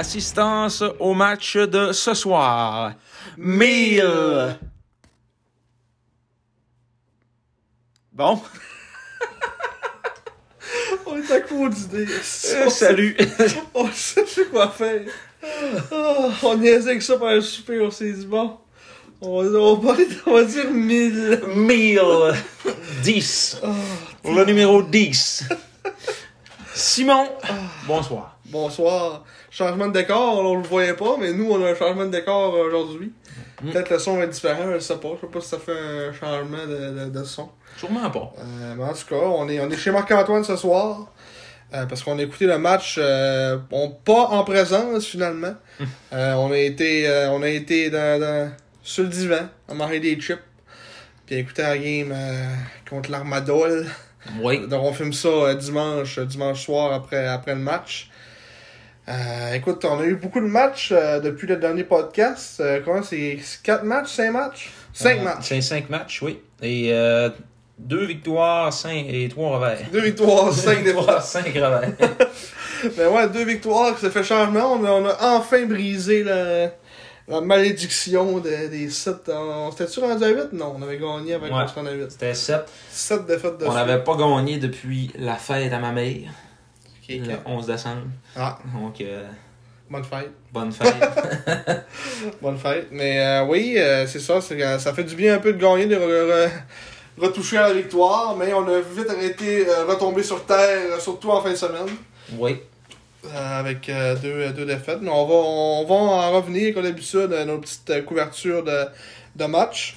L'assistance au match de ce soir. 1000. Bon. On est à court d'idées. Euh, salut. On sait quoi faire. Ah, on niaisait avec ça pendant le souper, on s'est dit bon. On va, on va, on va dire 1000. 1000. 10. Le numéro 10. Simon. Bonsoir. Bonsoir. Changement de décor, on le voyait pas, mais nous, on a un changement de décor aujourd'hui. Mm. Peut-être le son va être différent, je sais pas. Je sais pas si ça fait un changement de, de, de son. Sûrement pas. Euh, mais en tout cas, on est, on est chez Marc-Antoine ce soir. euh, parce qu'on a écouté le match, euh, bon, pas en présence finalement. Euh, on a été, euh, on a été dans, dans- sur le divan, à manger des chips, puis à écouter la game euh, contre l'Armadol. Oui. Donc on filme ça euh, dimanche, euh, dimanche soir après, après le match. Euh, écoute, on a eu beaucoup de matchs euh, depuis le dernier podcast. Euh, comment c'est 4 matchs, 5 matchs? 5 Euh, matchs. C'est 5 matchs, oui. Et euh, 2 victoires, 5 et 3 revers. 2 victoires, 5 défaites. 5 revers. Ben ouais, deux victoires, ça fait changement. On a, on a enfin brisé la, la malédiction de- des 7. On s'était-tu rendu à 8? Non, on avait gagné avec Ouais. on a 8. C'était 7. 7 défaites de On n'avait pas gagné depuis la fête à ma mère, Le 11 décembre. Ah, Donc, euh, bonne fête. bonne fête. Bonne fête. Mais euh, oui, euh, c'est ça. ça fait du bien un peu de gagner, de re- re- retoucher à la victoire. Mais on a vite arrêté retomber sur terre, surtout en fin de semaine. oui. avec deux, deux défaites. Mais on va, on va en revenir, comme d'habitude, à nos petites couvertures de, de match.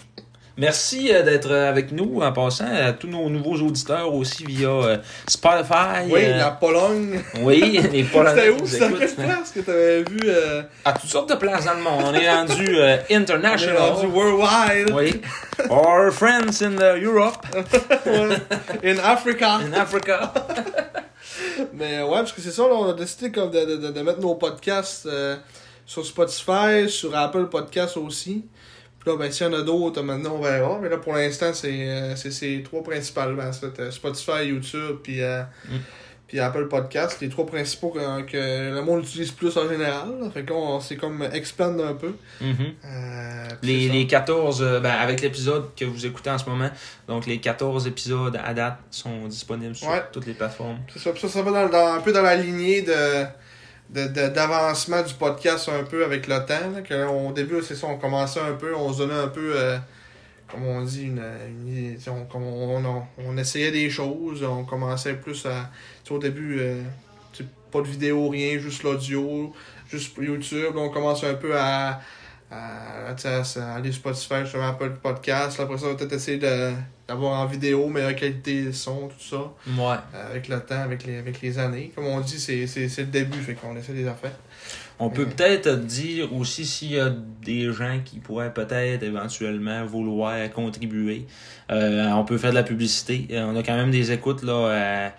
Merci euh, d'être euh, avec nous en passant à tous nos nouveaux auditeurs aussi via euh, Spotify. Oui, euh, la Pologne. oui, les Polonais C'était où? écoutent. quelle place que t'avais vu? Euh, À toutes sortes de places dans le monde. On est rendu euh, on est international. rendu worldwide. Oui. Our friends in the Europe. In Africa. in Africa. Mais ouais, parce que c'est ça, là, on a décidé comme de, de, de, de mettre nos podcasts sur Spotify, sur Apple Podcasts aussi. Puis là, ben, s'il y en a d'autres, maintenant, on verra. Mais là, pour l'instant, c'est euh, c'est ces trois principalement. c'est, euh, Spotify, YouTube, puis, euh, Mm. puis Apple Podcasts. Les trois principaux que, que le monde utilise plus en général. là. Fait qu'on s'est comme expand un peu. Mhm. Euh, Les, les 14, euh, ben, avec l'épisode que vous écoutez en ce moment, donc les 14 épisodes à date sont disponibles sur Ouais. toutes les plateformes. C'est ça, ça, ça va dans, dans- un peu dans la lignée de de- de- d'avancement du podcast un peu avec le temps. Là, que au début, c'est ça, on commençait un peu, on se donnait un peu, euh, comme on dit, une, on, on, on, essayait des choses, on commençait plus à, au début, euh, pas de vidéo, rien, juste l'audio, juste YouTube, on commence un peu à, à aller sur Spotify, justement, Apple Podcast, après ça, on va peut-être essayer d'avoir en vidéo, meilleure qualité de son, tout ça Ouais. euh, avec le temps, avec les, avec les années. Comme on dit, c'est, le début, fait qu'on essaie des affaires. On peut Mhm. peut-être dire aussi s'il y a des gens qui pourraient peut-être éventuellement vouloir contribuer. Euh, on peut faire de la publicité. Euh, on a quand même des écoutes là. euh,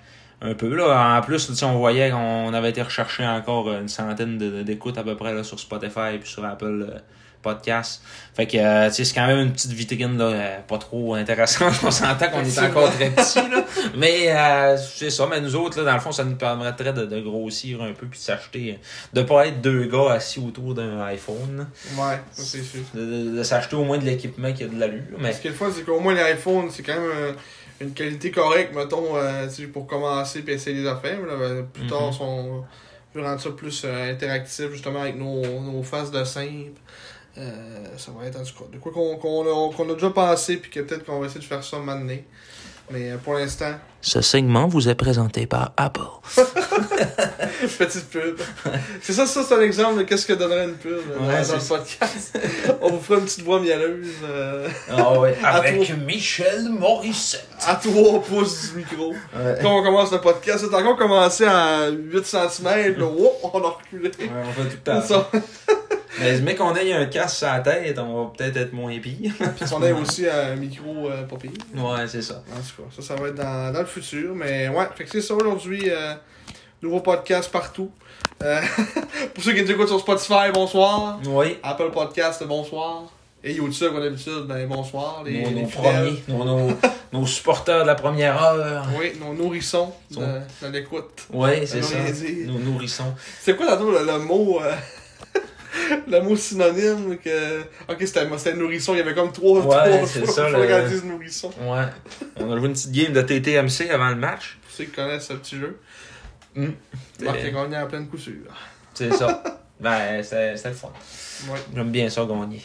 un peu là. En plus, sais, on voyait qu'on avait été recherché encore une centaine d'écoutes à peu près là, sur Spotify et puis sur Apple euh, Podcast. Fait que euh, tu sais, c'est quand même une petite vitrine là, euh, pas trop intéressante. On s'entend qu'on est encore très petit là. Mais euh, c'est ça, mais nous autres, là, dans le fond, ça nous permettrait de, de grossir un peu puis de s'acheter. De pas être deux gars assis autour d'un iPhone. Ouais, ça c'est sûr. De, de- de s'acheter au moins de l'équipement qui a de l'allure. Mais Ce qui est le fun, c'est qu'au moins l'iPhone, c'est quand même une qualité correcte, mettons, euh, pour commencer puis essayer des affaires. là, ben, plus tard, Mhm. son- veut rendre ça plus euh, interactif, justement, avec nos, nos phases de simple. Euh, ça va être en tout cas de quoi qu'on a, déjà pensé, puis que peut-être qu'on va essayer de faire ça maintenant. Mais euh, pour l'instant, Ce segment vous est présenté par Apple. petite pub. c'est ça, ça c'est un exemple de qu'est-ce que donnerait une pub euh, dans, Ouais, dans c'est le podcast. On vous fera une petite voix mielleuse euh, Ah ouais, avec Michel Morissette. à 3 pouces du micro. Ouais. Quand on commence le podcast, c'est encore commencé à 8 cm, là, on a reculé. Ouais, on fait tout le temps. Mais, mais qu'on ait un casque sur la tête, on va peut-être être moins pire. Puis on a aussi un micro euh, pas pire. Ouais, c'est ça. En tout cas, ça, ça va être dans, dans le futur. Mais ouais, fait que c'est ça aujourd'hui. euh, nouveau podcast partout. Euh, pour ceux qui nous écoutent sur Spotify, bonsoir. Oui. Apple Podcast, bonsoir. Et YouTube, comme d'habitude, ben bonsoir. Les, nos, les nos premiers, nos, nos, nos supporters de la première heure. Oui, nos nourrissons de, de l'écoute. Oui, c'est Ça. Nos nourrissons. C'est quoi tantôt le, le mot euh, le mot synonyme que. Ok, c'était nourrisson, il y avait comme trois, Ouais, trois c'est fois ça, le- nourrisson. Ouais. On a joué une petite game de TTMC avant le match. Pour ceux qui connaissent ce petit jeu. Hum. Marc a gagné à pleine coup sûre. C'est ça. Ben, c'était le fun. Ouais. J'aime bien ça gagner.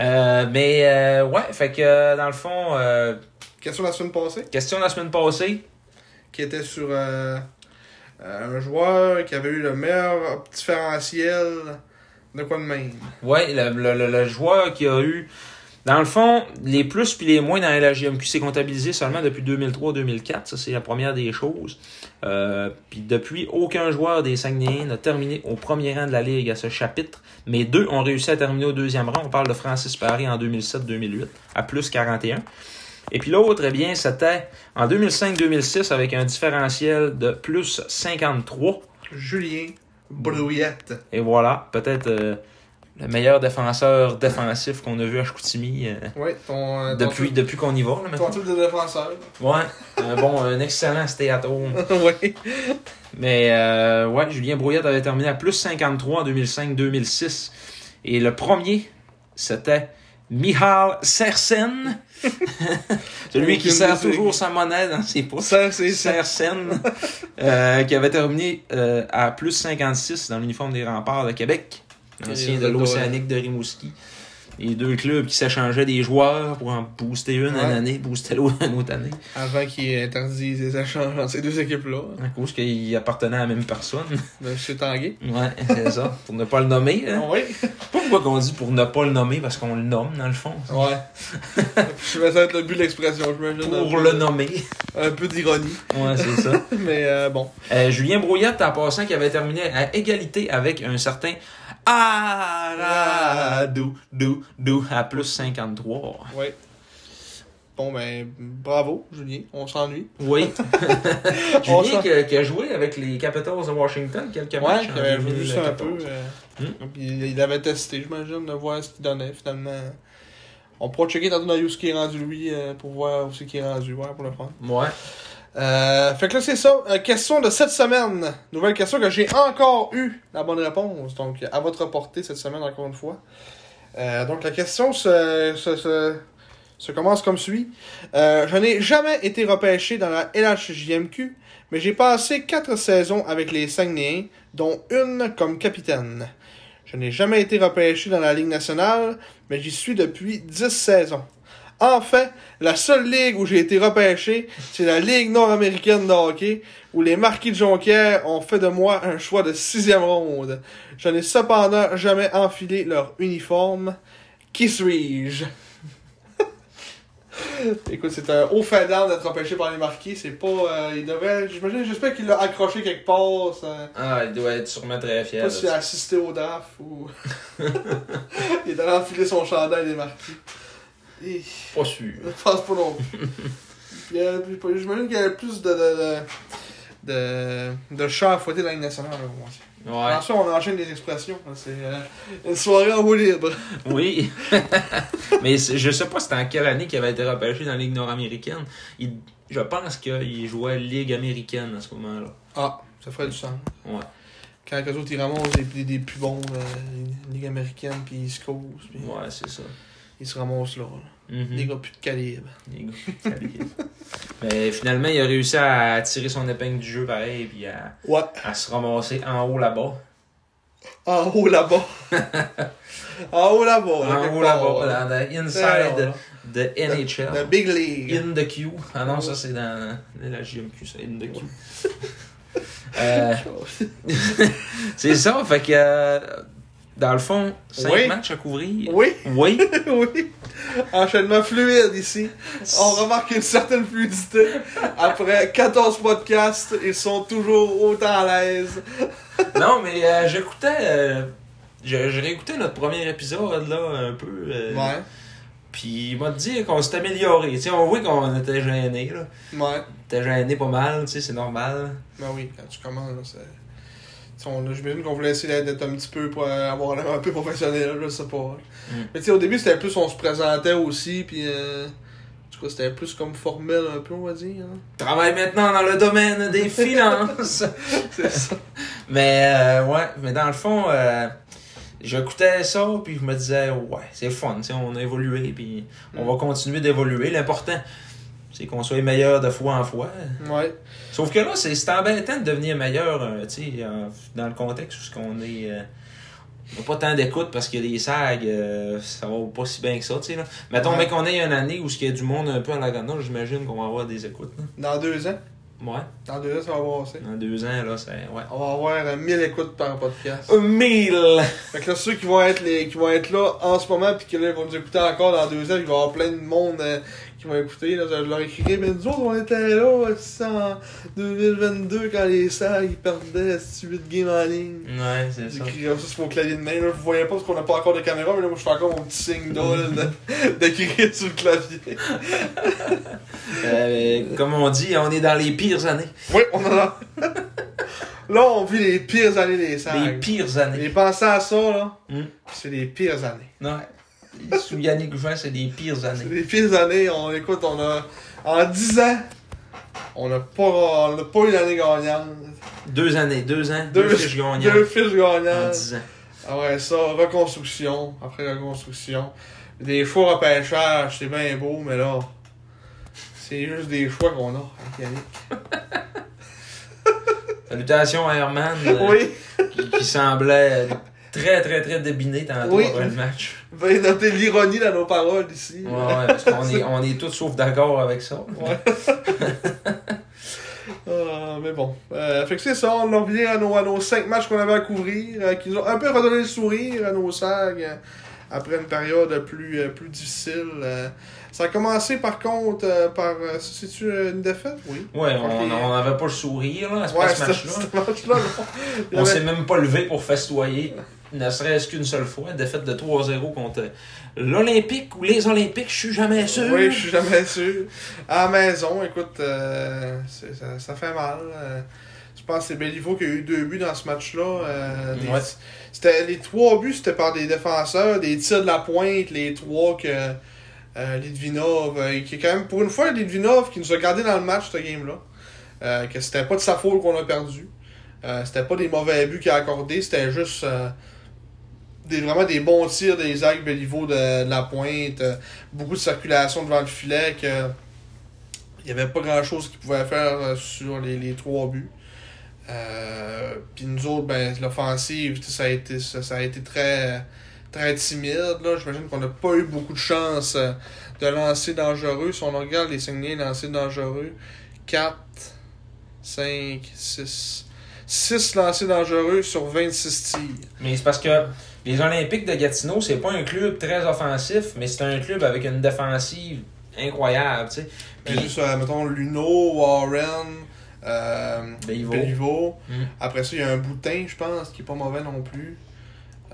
Euh, mais euh, ouais, fait que dans le fond, euh, Question de la semaine passée, question de la semaine passée. qui était sur euh, un joueur qui avait eu le meilleur différentiel de quoi de même? Ouais, le, le, le- joueur qui a eu. Dans le fond, les plus puis les moins dans la LHJMQ, c'est comptabilisé seulement depuis 2003-2004. Ça, c'est la première des choses. Euh, puis depuis, aucun joueur des Saguenayens n'a terminé au premier rang de la Ligue à ce chapitre. Mais deux ont réussi à terminer au deuxième rang. On parle de Francis Paré en 2007-2008 à plus 41. Et puis l'autre, eh bien, c'était en 2005-2006 avec un différentiel de plus 53. Julien Brouillette. Et voilà, peut-être euh, le meilleur défenseur défensif qu'on a vu à Chicoutimi euh, Ouais, ton. euh, depuis, depuis qu'on y va. Là, Ton truc de défenseur. Ouais, un bon, un excellent stay at home. ouais. Mais euh, ouais, Julien Brouillette avait terminé à plus 53 en 2005-2006. Et le premier, c'était Mihal Sersen. Celui qui sert toujours sa monnaie dans ses c'est ça. Sersen, euh, qui avait terminé euh, à plus 56 dans l'uniforme des remparts de Québec, ancien de le l'Océanique de Rimouski. Les deux clubs qui s'échangeaient des joueurs pour en booster une Ouais. une année, booster l'autre une autre année, Avant qu'il interdise les échanges entre ces deux équipes-là. à cause qu'ils appartenaient à la même personne. Monsieur Tanguay. Ouais, c'est ça, pour ne pas le nommer. hein. Oui. Pourquoi qu'on dit pour ne pas le nommer, parce qu'on le nomme dans le fond. Ouais. Je vais être le but de l'expression, j'imagine. Pour le nommer. Un peu d'ironie. Ouais, c'est ça. Mais euh, bon. Euh, Julien Brouillette, en passant, qui avait terminé à égalité avec un certain Aradou, dou, dou, à plus 53. Ouais. Bon, ben, bravo, Julien. On s'ennuie. Oui. Julien qui a, qui a joué avec les Capitals de Washington quelques Ouais, matchs. qui en avait vu ça un 2014. peu. euh, Hmm? il avait testé, j'imagine, de voir ce qu'il donnait finalement. On pourra checker tantôt dans ce qui est rendu lui euh, pour voir où c'est qui est rendu, ouais, pour le prendre. Ouais. Euh, fait que là, c'est ça. Euh, question de cette semaine. Nouvelle question que j'ai encore eu la bonne réponse. Donc, à votre portée cette semaine, encore une fois. Euh, donc, la question se, commence comme suit. Je n'ai jamais été repêché dans la LHJMQ, mais j'ai passé quatre saisons avec les Saguenayens, dont une comme capitaine. Je n'ai jamais été repêché dans la Ligue nationale, mais j'y suis depuis 10 saisons. Enfin, la seule ligue où j'ai été repêché, c'est la Ligue nord-américaine de hockey, où les Marquis de Jonquière ont fait de moi un choix de sixième ronde. Je n'ai cependant jamais enfilé leur uniforme. Qui suis-je? Écoute, c'est un haut d'âme d'être repêché par les Marquis. C'est pas... euh, il devrait... J'imagine, j'espère qu'il l'a accroché quelque part. Ça... Ah, il doit être sûrement très Je sais fier. pas s'il a assisté au draft ou... il allé enfiler son chandail des Marquis. Et... Pas sûr. Je pense pas non plus. J'imagine qu'il y avait plus de, de, de, de, de chats à fouetter dans la Ligue nationale. Ouais. Ensuite, on enchaîne des expressions. C'est euh, une soirée en roue libre. Oui. Mais je sais pas c'était en quelle année qu'il avait été repêché dans la Ligue nord-américaine. Il- Je pense qu'il jouait Ligue américaine à ce moment-là. Ah, ça ferait du sens. Ouais. Quand les autres ils ramassent des, des, des plus bons, euh, Ligue américaine, puis East Coast. Puis... Ouais, c'est ça. Il se ramasse là. là. Des gars plus de calibre. Les gars, ça arrive. Mais finalement, il a réussi à tirer son épingle du jeu pareil, puis à, Ouais. à se ramasser en haut là-bas. En haut là-bas. en haut là-bas. là, En haut là-bas, là. dans the inside là. de NHL. The Big League. In the queue. Ah non, ça c'est dans la JMQ, ça, in the queue. Euh, c'est ça, fait que euh, dans le fond, 5 Oui. matchs à couvrir. Oui, Oui. oui. Enchaînement fluide ici. On remarque une certaine fluidité. Après 14 podcasts, ils sont toujours autant à l'aise. non, mais euh, j'écoutais. euh, réécouté notre premier épisode là un peu. euh, Ouais, Puis il m'a dit qu'on s'est amélioré. Tu sais, on voit qu'on était gêné là. ouais. On était gêné pas mal, tu sais, c'est normal. Ben oui, quand tu commences, là, c'est. J'imagine qu'on voulait essayer d'être un petit peu pour avoir l'air un peu professionnel, je sais pas. Mm. Mais tu sais, au début, c'était plus on se présentait aussi, puis. Euh... C'était plus comme formel un peu, on va dire. hein. Travaille maintenant dans le domaine des finances. C'est ça. Mais euh, ouais, mais dans le fond, euh, j'écoutais ça, puis je me disais, ouais, c'est fun, tu sais, on a évolué, puis on va continuer d'évoluer. L'important, c'est qu'on soit meilleur de fois en fois. Ouais. Sauf que là, c'est embêtant de devenir meilleur, euh, tu sais, euh, dans le contexte où ce qu'on est. euh, on n'a pas tant d'écoute parce a des sags, euh, ça va pas si bien que ça, tu sais. Mettons, Ouais. mais qu'on ait une année où il y a du monde un peu la gana, j'imagine qu'on va avoir des écoutes. là. Dans deux ans? Ouais, Dans deux ans, ça va passer. dans deux ans, là, c'est. Ouais. On va avoir euh, 1000 écoutes par podcast. Mille! Fait que là, ceux qui vont être les qui vont être là en ce moment puis que là, ils vont nous écouter encore dans deux ans, il va y avoir plein de monde euh, qui vont écouter. Là, je leur écrirai, mais nous autres, on était là en 2022 quand les sags ils perdaient 8 games en ligne. Ouais, c'est ça. J'écrirai ça sur mon clavier de main. Là. Vous voyez pas parce qu'on n'a pas encore de caméra, mais là, moi, je fais encore mon petit signe d'ol de- d'écrire sur le clavier. Euh, comme on dit, on est dans les pires années. Oui, on en a. là, on vit les pires années des sags. Les pires années. Et pensez à ça, là. Hmm. C'est les pires années. Ouais. Sous Yannick Jean, c'est les pires C'est années. les pires années. On écoute, on a. En 10 ans, on n'a pas, on n'a pas eu l'année gagnante. Deux années, deux ans, deux, Deux, fiches gagnantes deux fiches en gagnantes. dix ans. Ah ouais, ça, reconstruction. Après reconstruction. Des choix repêchage, c'est bien beau, mais là. C'est juste des choix qu'on a avec Yannick. Salutations à Herman, euh, Oui, qui, qui semblait très, très, très débiné tantôt Oui. après le match. veuillez noter l'ironie dans nos paroles ici. Ouais, ouais, parce qu'on est, on est tous sauf d'accord avec ça. Ouais. Ah, mais bon. Euh, fait que c'est ça, on en revient à nos, à nos cinq matchs qu'on avait à couvrir, euh, qui nous ont un peu redonné le sourire à nos sags euh, après une période plus, euh, plus difficile. euh. ça a commencé par contre euh, par. C'est-tu une défaite? Oui. Ouais, on n'avait pas le sourire là, à ce Ouais, ce c'était match-là. On s'est même pas levé pour festoyer, ne serait-ce qu'une seule fois. Défaite de 3-0 contre l'Olympique ou les Olympiques, je suis jamais sûr. Oui, je suis jamais sûr. À la maison, écoute, euh, ça, ça fait mal. Je pense que c'est Béliveau qui a eu deux buts dans ce match-là. euh, des- Ouais. c'était, les trois buts, c'était par des défenseurs, des tirs de la pointe, les trois que euh, Litvinov, euh, qui est quand même, pour une fois, Litvinov qui nous a gardé dans le match, ce game-là. Euh, que c'était pas de sa faute qu'on a perdu. C'était pas des mauvais buts qu'il a accordés, c'était juste des, vraiment des bons tirs des Zach Béliveau de, de la pointe, beaucoup de circulation devant le filet, que il n'y avait pas grand chose qu'il pouvait faire sur les, les trois buts. Euh, Puis nous autres, ben, l'offensive, tu sais, ça a été, ça, ça a été très, très timide. Là. J'imagine qu'on n'a pas eu beaucoup de chance euh, de lancer dangereux. Si on regarde les signes lancers dangereux, 4, 5, 6. 6 lancers dangereux sur 26 tirs. Mais c'est parce que les Olympiques de Gatineau, c'est pas un club très offensif, mais c'est un club avec une défensive incroyable, tu sais. Ben, Puis, juste, euh, mettons, Luno, Warren, euh, Béliveau. Mm. Après ça, il y a un Boutin, je pense, qui est pas mauvais non plus.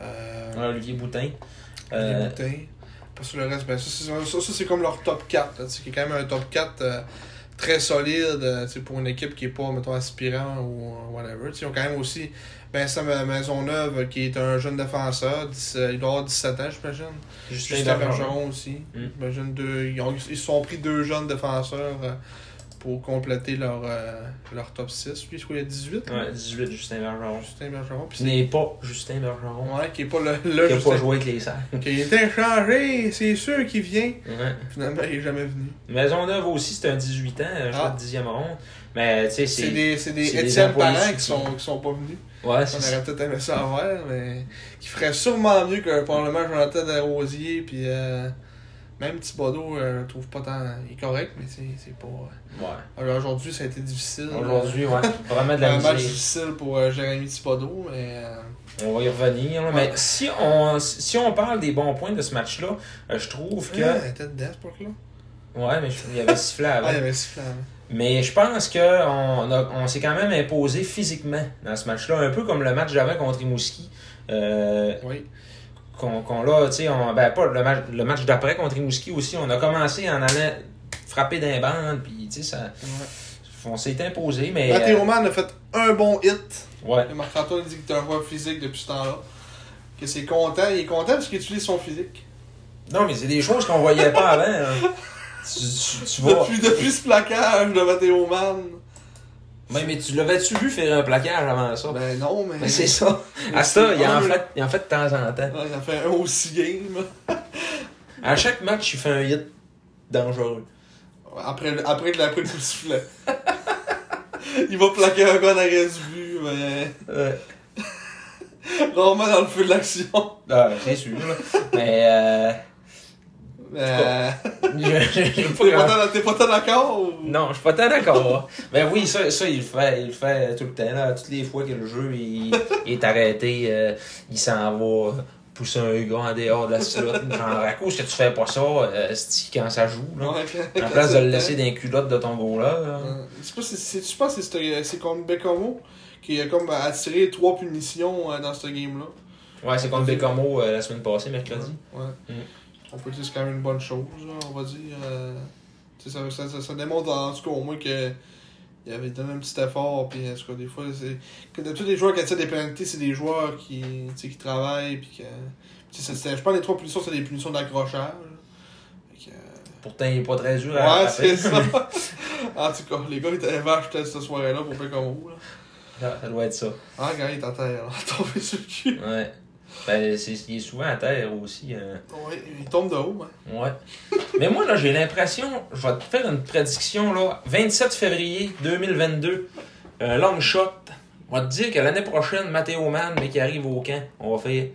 Euh, Olivier Boutin. Olivier Euh, Boutin. Parce que le reste, ben, ça, c'est, ça, ça, c'est comme leur top 4. Là, qui est quand même un top 4 euh, très solide euh, pour une équipe qui est pas, mettons, aspirant ou whatever. Tu sais, Ils ont quand même aussi Vincent Maisonneuve, qui est un jeune défenseur. 10, euh, il doit avoir 17 ans, j'imagine. Justin Justin Bergeron. Aussi. Mm. Deux, ils, ont- ils se sont pris deux jeunes défenseurs pour compléter leur, euh, leur top 6. Lui, qu'il y a 18. Ouais, 18, Justin Bergeron. Justin Bergeron. Puis Ce n'est pas Justin Bergeron. Ouais, qui est pas le, Qui le a Justin. pas joué avec les Sacs. Qui été échangé, c'est sûr qu'il vient. Ouais. Finalement, il est jamais venu. Maisonneuve aussi, c'est un 18 ans, un Ah. de 10e ronde. Mais tu sais, C'est c'est. des, c'est des Étienne Parent qui sont, qui sont pas venus. Ouais, On aurait peut-être aimé ça avoir, mais qui ferait sûrement mieux que probablement Jonathan Desrosiers. Puis euh, même Thibodeau, euh, je trouve pas tant. Il est correct, mais c'est c'est pas. Ouais. Alors, Aujourd'hui, ça a été difficile. Aujourd'hui, ouais. Vraiment de la un match difficile pour euh, Jérémy Thibodeau, mais. euh, On va y revenir. là. Mais si on, si on parle des bons points de ce match-là, euh, je trouve que. Ouais, était dedans, ce puck-là. Ouais, mais je- il y avait sifflé avant. Ah, il y avait sifflé avant. Mais je pense qu'on a- on s'est quand même imposé physiquement dans ce match-là, un peu comme le match d'avant contre Rimouski. Euh, Oui. Qu'on qu'on l'a, tu sais, on- ben pas le match, le match d'après contre Rimouski aussi, on a commencé en allant frapper d'un bandes, puis tu sais, ça, Ouais. on s'est imposé, mais. Mathieu euh, Roman a fait un bon hit. ouais. Et Marc-Antoine dit que t'es un joueur physique depuis ce temps-là. Que c'est content. Il est content parce qu'il utilise son physique. Non, mais c'est des choses qu'on voyait pas avant. hein. Tu, tu, tu vas. Depuis, depuis ce plaquage de Mathéo Man. Ouais, mais tu l'avais-tu vu faire un plaquage avant ça? Ben non, mais. Ben, c'est ça. À ça, il en, fait, il en fait de temps en temps. Ouais, il a fait un aussi game. À chaque match, il fait un hit dangereux. Après, le- après, après le coup de sifflet. il va plaquer un gars derrière du but, mais. Ouais. Rarement dans le feu de l'action. Ah, c'est sûr. Mais euh, Euh, T'es pas tant- d'accord ou... Non, je suis pas tant d'accord. Mais oui, ça, ça il, le fait, il le fait tout le temps. Là. Toutes les fois que le jeu il, il est arrêté, euh, il s'en va pousser un gars en dehors de la slot. Genre, à cause que tu fais pas ça, euh, quand ça joue. Là. Ouais, En place de le laisser dans les culottes de ton goal là. Je sais pas si c'est, je pense que c'est, contre Bécamo qui a comme attiré trois punitions dans ce game-là. Ouais, c'est contre euh, la semaine passée, mercredi. Ouais. Mm. On peut dire que c'est quand même une bonne chose, là, on va dire. Euh, tu sais, ça, ça, ça, ça démontre en tout cas au moins que il avait donné un petit effort. Puis en tout cas, des fois, c'est. Que de tous les joueurs qui attirent des pénalités, c'est des joueurs qui, qui travaillent. Puis que. je pense que les trois punitions, c'est des punitions d'accrochage. Que, Pourtant, il est pas très dur à Ouais, c'est ça. en tout cas, les gars, ils étaient vaches peut-être cette soirée-là pour Bécamo. Là. Ça, ça doit être ça. Ah, gars, il est à terre, tombé sur le cul. Ouais. Ben, c'est, il est souvent à terre aussi. hein. Ouais, il tombe de haut, hein. Ouais. Mais moi, là, j'ai l'impression, je vais te faire une prédiction, là. 27 février 2022, un long shot. On va te dire que l'année prochaine, Mathéo Mann, mais qui arrive au camp, on va faire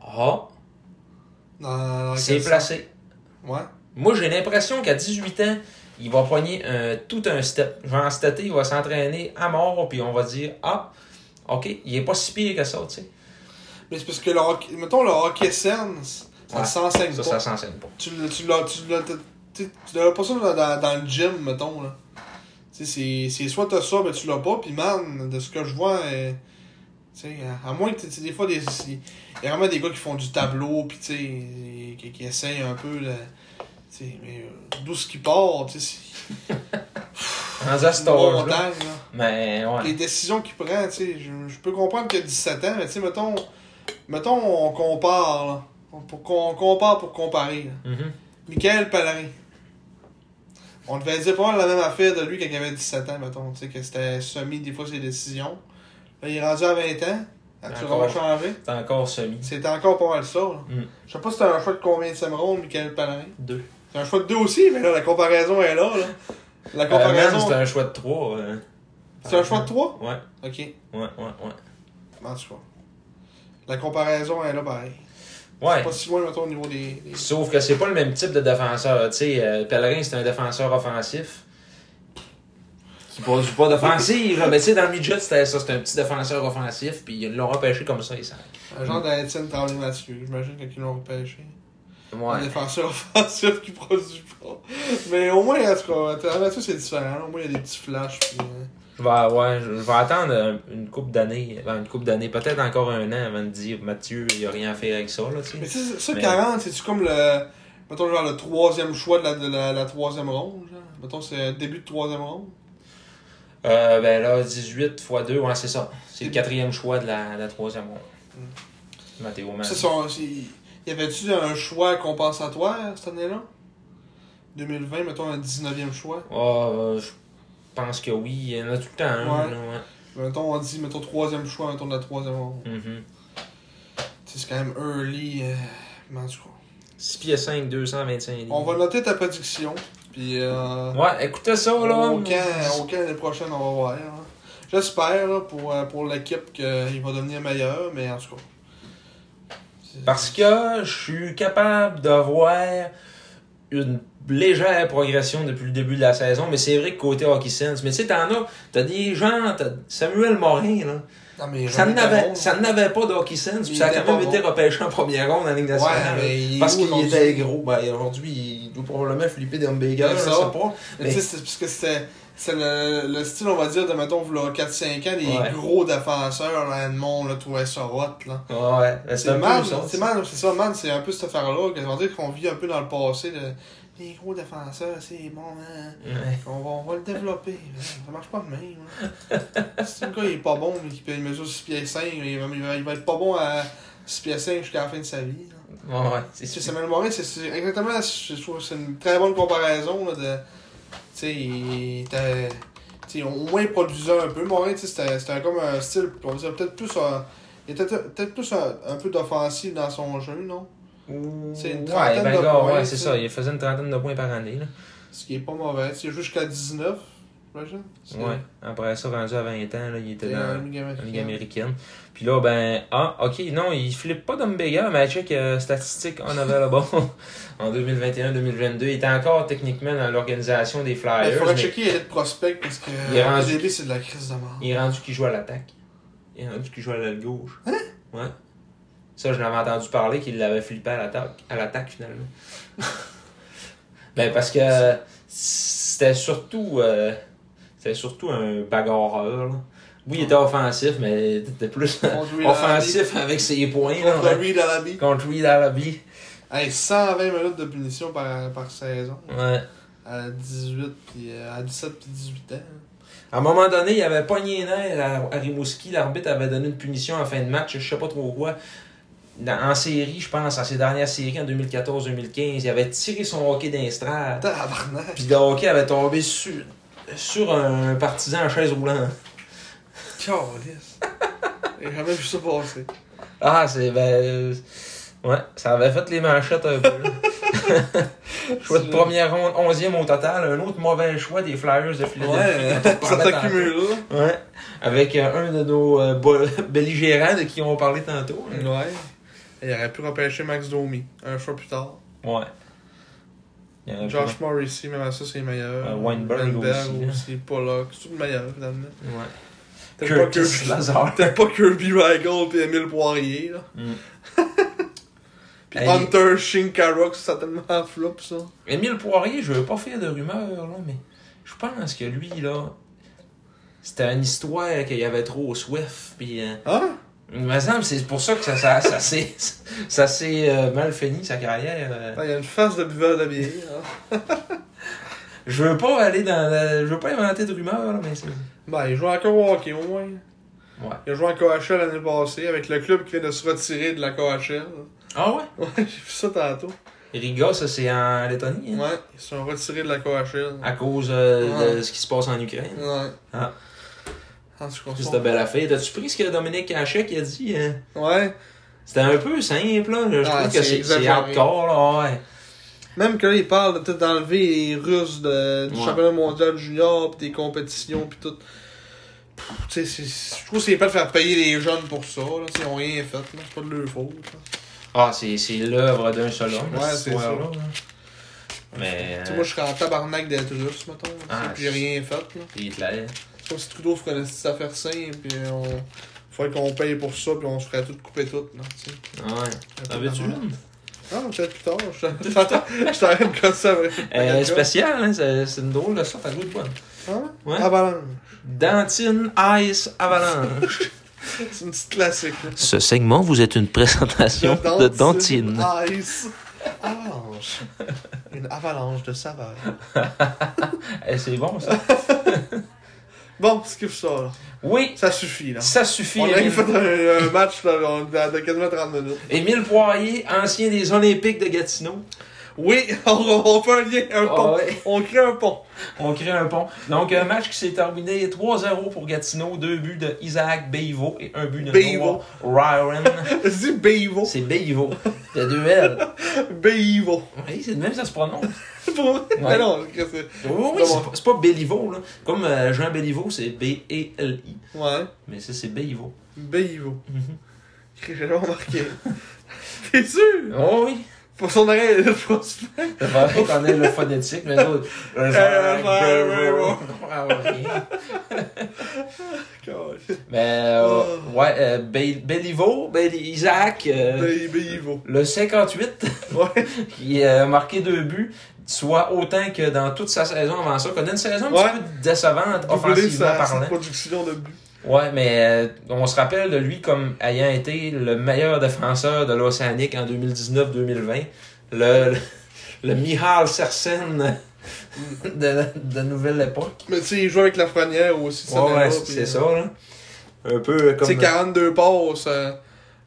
Ah, dans c'est placé. Ouais. Moi, j'ai l'impression qu'à 18 ans, il va pogner un- tout un step. Genre, cet été, il va s'entraîner à mort, puis on va dire Ah, ok, il est pas si pire que ça, tu sais. Mais c'est parce que le hockey, mettons le hockey sense, ça Ouais. s'enseigne Ça, pas. ça s'enseigne pas. Tu tu l'as, tu l'as, tu l'as pas ça dans, le gym, mettons, là. Tu sais, c'est, c'est soit t'as ça, mais tu l'as pas, pis man, de ce que je vois, euh, tu sais, à, à moins que, des fois, il y a vraiment des gars qui font du tableau, pis tu sais, qui, qui essayent un peu, sais, mais euh, d'où ce qui part, tu sais, Rendu à cet montagne, là. Mais, ouais. les décisions qu'il prend, tu sais, je, je peux comprendre qu'il a 17 ans, mais tu sais, mettons, mettons, on compare, là. On, pour, qu'on compare pour comparer, là. Mhm. Michael Pellerin. On devait dire pas mal la même affaire de lui quand il avait 17 ans, mettons, tu sais, que c'était semi des fois ses décisions. Là, il est rendu à 20 ans, Encore. vraiment changé? C'est encore semi. C'était encore pas mal ça. Mm. Je sais pas si c'était un choix de combien de ronde, Michael Pellerin. Deux. C'est un choix de deux aussi, mais là, la comparaison est là, là. La Euh, comparaison... Man, c'est un choix de trois. euh. c'est un choix de trois? Ouais, Ok. ouais, ouais, ouais. En tout cas. La comparaison est là, pareil. Ouais. Pas si loin, mettons, au niveau des... des- Sauf que c'est pas le même type de défenseur. Tu sais, euh, Pellerin, c'est un défenseur offensif. Qui produit pas d'offensive. Mais tu sais, dans le midget, c'était ça. C'était un petit défenseur offensif. Puis ils l'ont repêché comme ça, et ça. Un genre d'Étienne Tremblay-Mathieu, j'imagine, quand ils l'ont repêché. Un Ouais. défenseur offensif qui produit pas. Mais au moins, en tout cas, Tremblay-Mathieu, c'est différent. Au moins, il y a des petits flashs. Puis, euh, Je vais, ouais, je je vais attendre euh, une coupe d'années. ben, une coupe d'années, peut-être encore un an avant de dire Mathieu, il a rien à faire avec ça. Là, tu Mais sais. tu sais, ça, Mais- 40, c'est-tu comme le. Mettons, genre le troisième choix de la, de la, la troisième ronde, genre? Mettons, c'est le début de troisième ronde? Euh, ben là, 18 x 2, ouais, c'est ça. C'est le quatrième choix de la, troisième ronde. Mathéo Man. Ça, son- y avait-tu un choix compensatoire cette année-là? 2020, mettons, un 19e choix? Ah, euh, je pense que oui. Il y en a tout le temps un. Ouais. là, ouais. Mettons, on dit, mettons, troisième choix, mettons, de la troisième ronde. Mhm. Tu sais, c'est quand même early. Euh... mais en tout cas. 6 pieds 5, 225 livres. On va noter ta prédiction. Puis, euh, Ouais, écoutez ça, là. au camp, au camp l'année prochaine, on va voir. hein. J'espère, pour, euh, pour l'équipe, qu'il va devenir meilleur, mais en tout cas. Parce que je suis capable de voir une légère progression depuis le début de la saison, mais c'est vrai que côté Hockey Sense, mais tu sais, t'en as, t'as des gens, t'as Samuel Morin, là, Non, mais ça n'avait, Caron, ça n'avait pas de Hockey Sense, puis ça a quand même pas été repêché en première ronde en Ligue nationale. Ouais, mais il parce qu'il était gros. Ben, aujourd'hui, il doit probablement flipper des Humbegas, je sais pas. Mais tu sais, c'est parce que c'était. C'est le, le style, on va dire, de mettons, v'là 4-5 ans, des Ouais. gros défenseurs, là, Edmond, là, trouvait ça hot, là. Ouais, ben, c'est ça. c'est man, c'est ça, man, c'est un peu cette affaire-là, qu'on va dire qu'on vit un peu dans le passé, les gros défenseurs, c'est bon, hein. Ouais. On va, on va le développer. Ça marche pas de même. hein. si le gars il est pas bon, mais qu'il mesure 6 pieds 5, il va, il va- il va être pas bon à 6 pieds 5 jusqu'à la fin de sa vie. là. Ouais, ouais, c'est. Samuel Morin, c'est exactement, je trouve c'est une très bonne comparaison là, de. Tu sais, il était. Tu sais, au moins il produisait un peu. Morin, c'était c'était comme un style, on peut-être plus. un- il était peut-être plus un, un peu d'offensive dans son jeu, non? C'est une Ouais, trentaine ben, de gars, points, ouais, c'est ça. Il faisait une trentaine de points par année, là. Ce qui est pas mauvais. Il joue jusqu'à 19, j'imagine. C'est- Ouais. Après ça, rendu à 20 ans, là, il était c'est dans la Ligue américaine. américaine. Puis là, ben, ah, ok, non, il flippe pas d'Umbega, mais check euh, statistique on avait là-bas. en 2021-2022, il était encore techniquement dans l'organisation des Il Flyers. Ben, faudrait mais checker les prospects parce que Il est euh, rendu- c'est de la crise de mort. Il est rendu qu'il joue à l'attaque. Il est rendu qu'il joue à l'aile gauche. Hein? Ouais. Ça, je l'avais entendu parler qu'il l'avait flippé à l'attaque, à l'attaque finalement. ben, parce que c'était surtout, euh, c'était surtout un bagarreur. Là. Oui, il était offensif, mais il était plus offensif avec ses points. Là, Contre Reed Alabi. Contre Reed Alabi. Hey, 120 minutes de punition par, par saison. Ouais. À 18 puis euh, à 17 puis 18 ans. À un moment donné, il avait pogné les nerfs à Rimouski. L'arbitre avait donné une punition en fin de match, je sais pas trop quoi. Dans- en série, je pense, en ses dernières séries en 2014-2015, il avait tiré son hockey. Tabarnak. Puis le hockey avait tombé sur, sur un partisan en chaise roulante. Calice. J'ai jamais vu ça passer. Ah, c'est. Ben, euh, ouais, ça avait fait les manchettes un peu. choix de première ronde, 11e au total. Un autre mauvais choix des Flyers de Philadelphie. Ouais, ça tantôt. Ouais. Avec euh, un de nos euh, belligérants de qui on parlait tantôt. Ouais. Il aurait pu repêcher Max Domi un choix plus tard. Ouais. Y Josh Morrissey, même à ça, c'est meilleur. Euh, Weinberg aussi, aussi. Pollock. C'est tout le meilleur, finalement. Ouais. T'as pas Kirby. Pas Kirby Rigel pis Emile Poirier, là. Mm. Pis Hey. Hunter Shinkarok, c'est tellement flop, ça. Émile Poirier, je veux pas faire de rumeurs, là, mais je pense que lui, là, c'était une histoire qu'il avait trop Swift, puis... euh, Hein? Me semble c'est pour ça que ça, ça, ça s'est ça s'est euh, mal fini, sa carrière. euh. Il y a une face de buveur de bière, hein. Je veux pas aller dans... la- Je veux pas inventer de rumeurs, là, mais c'est... Ben, il joue encore au hockey, au moins. Ouais. Il a joué en KHL l'année passée avec le club qui vient de se retirer de la KHL. Ah ouais? Ouais, j'ai vu ça tantôt. Riga, ça, c'est en Lettonie, hein? Ouais, ils se sont retirés de la KHL. À cause euh, de ce qui se passe en Ukraine. Ouais. Ah. En tout cas, C'était belle affaire. T'as-tu pris ce que Dominique Hachek a dit? hein? Ouais. C'était un peu simple, là. Je Ah, trouve que c'est hardcore, là, ouais. Même que là, il parle de peut-être d'enlever les Russes de, du Ouais. championnat mondial junior, pis des compétitions, pis tout. Pff, Tu sais, c'est- je trouve que c'est pas de faire payer les jeunes pour ça, là. Ils ont rien fait, là. C'est pas de leur faute, là. Ah, c'est l'œuvre d'un seul homme, Ouais, c'est ça. là. Mais. Tu sais, moi, je serais en tabarnak d'être russe, mettons. Ah, pis j'ai je- rien fait, là. Hitler. C'est comme si Trudeau ferait une petite affaire simple, pis on. Faudrait qu'on paye pour ça, pis on se ferait tout couper tout, là. Tu sais. Ah ouais. Veux-tu une? Ah, peut-être plus tard. Je de casser avec. Euh, spécial, hein? C'est une drôle de sorte, elle goût de bonne. Ah ouais? Avalanche. Dantine Ice Avalanche. C'est une petite classique, là. Ce segment vous est une présentation de Dantine. Ice. Avalanche. Une avalanche de saveur. Eh, c'est bon, ça. Bon, skip ça, là. Oui, Ça suffit, là. ça suffit. On a Émile. fait un, un match là, de quasiment 30 minutes. Émile Poirier, ancien des Olympiques de Gatineau. Oui, on, on fait un lien, un Ah pont. ouais. On crée un pont. On crée un pont. Donc, un match qui s'est terminé 3-0 pour Gatineau. Deux buts de Isaac Beivo et un but de Beivo. Noah Ryan. C'est Béivo. C'est Beivo. A deux L. Béivo. Oui, c'est de même que ça se prononce. Pour vrai? Mais non, c'est- c'est- Oui, oui, c'est pas- c'est pas Béliveau, là. Comme euh, Jean Béliveau, c'est B-E-L-I. Ouais. Mais ça, c'est Beivo. Béivo. Mhm. J'ai jamais remarqué. T'es sûr? Oh oui. Pour son oreille, le va qu'on ait le phonétique, mais le Euh. Mais, euh, Oh. ouais, euh, Bé- Béliveau, Bé- Isaac, euh, le 58, Ouais. qui a marqué deux buts, soit autant que dans toute sa saison avant ça. Connaît une saison un Ouais. petit peu décevante, offensivement parlant. production de but. Ouais, mais euh, on se rappelle de lui comme ayant été le meilleur défenseur de l'Océanique en 2019-2020. Le, le, le Mihal Sersen de, de nouvelle époque. Mais tu sais, il joue avec la frenière aussi. Ouais, ouais, c'est euh, ça, là. Un peu comme. C'est 42 passes, euh,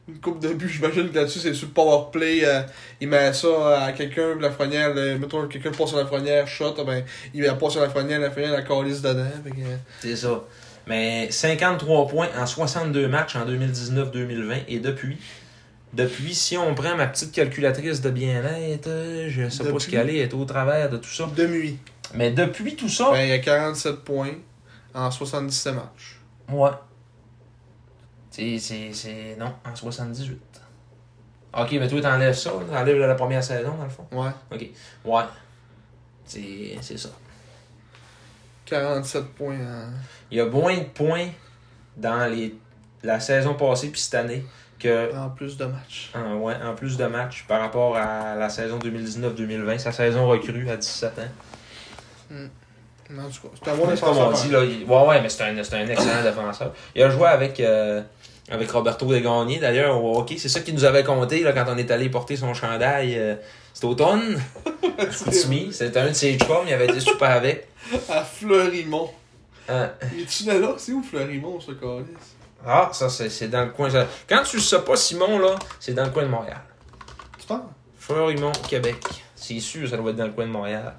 une coupe de but, j'imagine que là-dessus, c'est sur le power play. euh, il met ça à quelqu'un, la frenière, le- mettons quelqu'un passe sur la frenière, shot, ben, il met pas sur la frenière, la frenière, la calisse dedans. euh, C'est ça. Mais 53 points en 62 matchs en 2019-2020 et depuis. Depuis, si on prend ma petite calculatrice de bien-être, je sais pas Depuis? ce qu'elle est, elle est au travers de tout ça. de nuit. Mais depuis tout ça, Ben, il y a 47 points en 77 matchs. Ouais. C'est. Non, en 78. Ok, mais toi, t'enlèves ça, t'enlèves la première saison, dans le fond. Ouais. Ok. Ouais. C'est ça. 47 points en... Il y a moins de points dans les, la saison passée puis cette année que en plus de matchs. en, ouais, en plus de matchs par rapport à la saison 2019-2020, sa saison recrue à 17 ans. En tout cas, c'est un bon Ouais, comme on défenseur. dit, là, il- ouais, ouais, mais c'est un, c'est un excellent défenseur. Il a joué avec, euh, avec Roberto Desgagnés, d'ailleurs, au hockey. C'est ça qu'il nous avait compté là, quand on est allé porter son chandail. euh, c'était automne. C'était un de ses chums, il avait été super avec. À Fleurimont. Euh, Et tu là là? C'est où Fleurimont, ce calice? ah, ça, c'est c'est dans le coin. ça- Quand tu sais pas, Simon, là, c'est dans le coin de Montréal. Tu penses? Fleurimont, Québec. C'est sûr, ça doit être dans le coin de Montréal.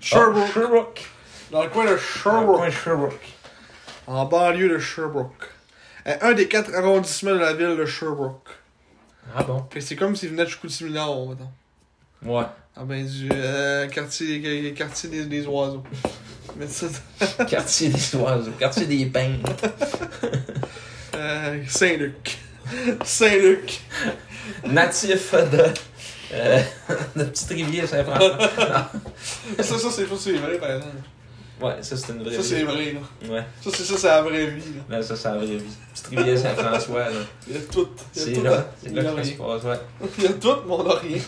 Sherbrooke. Ah, Sherbrooke. Dans le coin de Dans le Sherbrooke. coin de Sherbrooke. En banlieue de Sherbrooke. Euh, Un des quatre arrondissements de la ville de Sherbrooke. Ah bon? C'est comme s'il venait de Chicoutimi-Nord, mettons. Ouais. Ah ben, du euh, quartier, quartier des, des oiseaux. Mais ça, Quartier des oiseaux, quartier des pins. euh, Saint-Luc. Saint-Luc. natif de, euh, de Petite Rivière Saint-François. Ça, ça, c'est ça, c'est vrai, par exemple. ouais, ça c'est une vraie Ça, c'est vie. vrai, là. Ouais, Ça, c'est ça, c'est la vraie vie, là. là, ça c'est la vraie vie. Petite Rivière Saint-François, là. Il y a tout. C'est là, c'est là que ça se rien. passe, ouais. Il y a tout, mais on rien.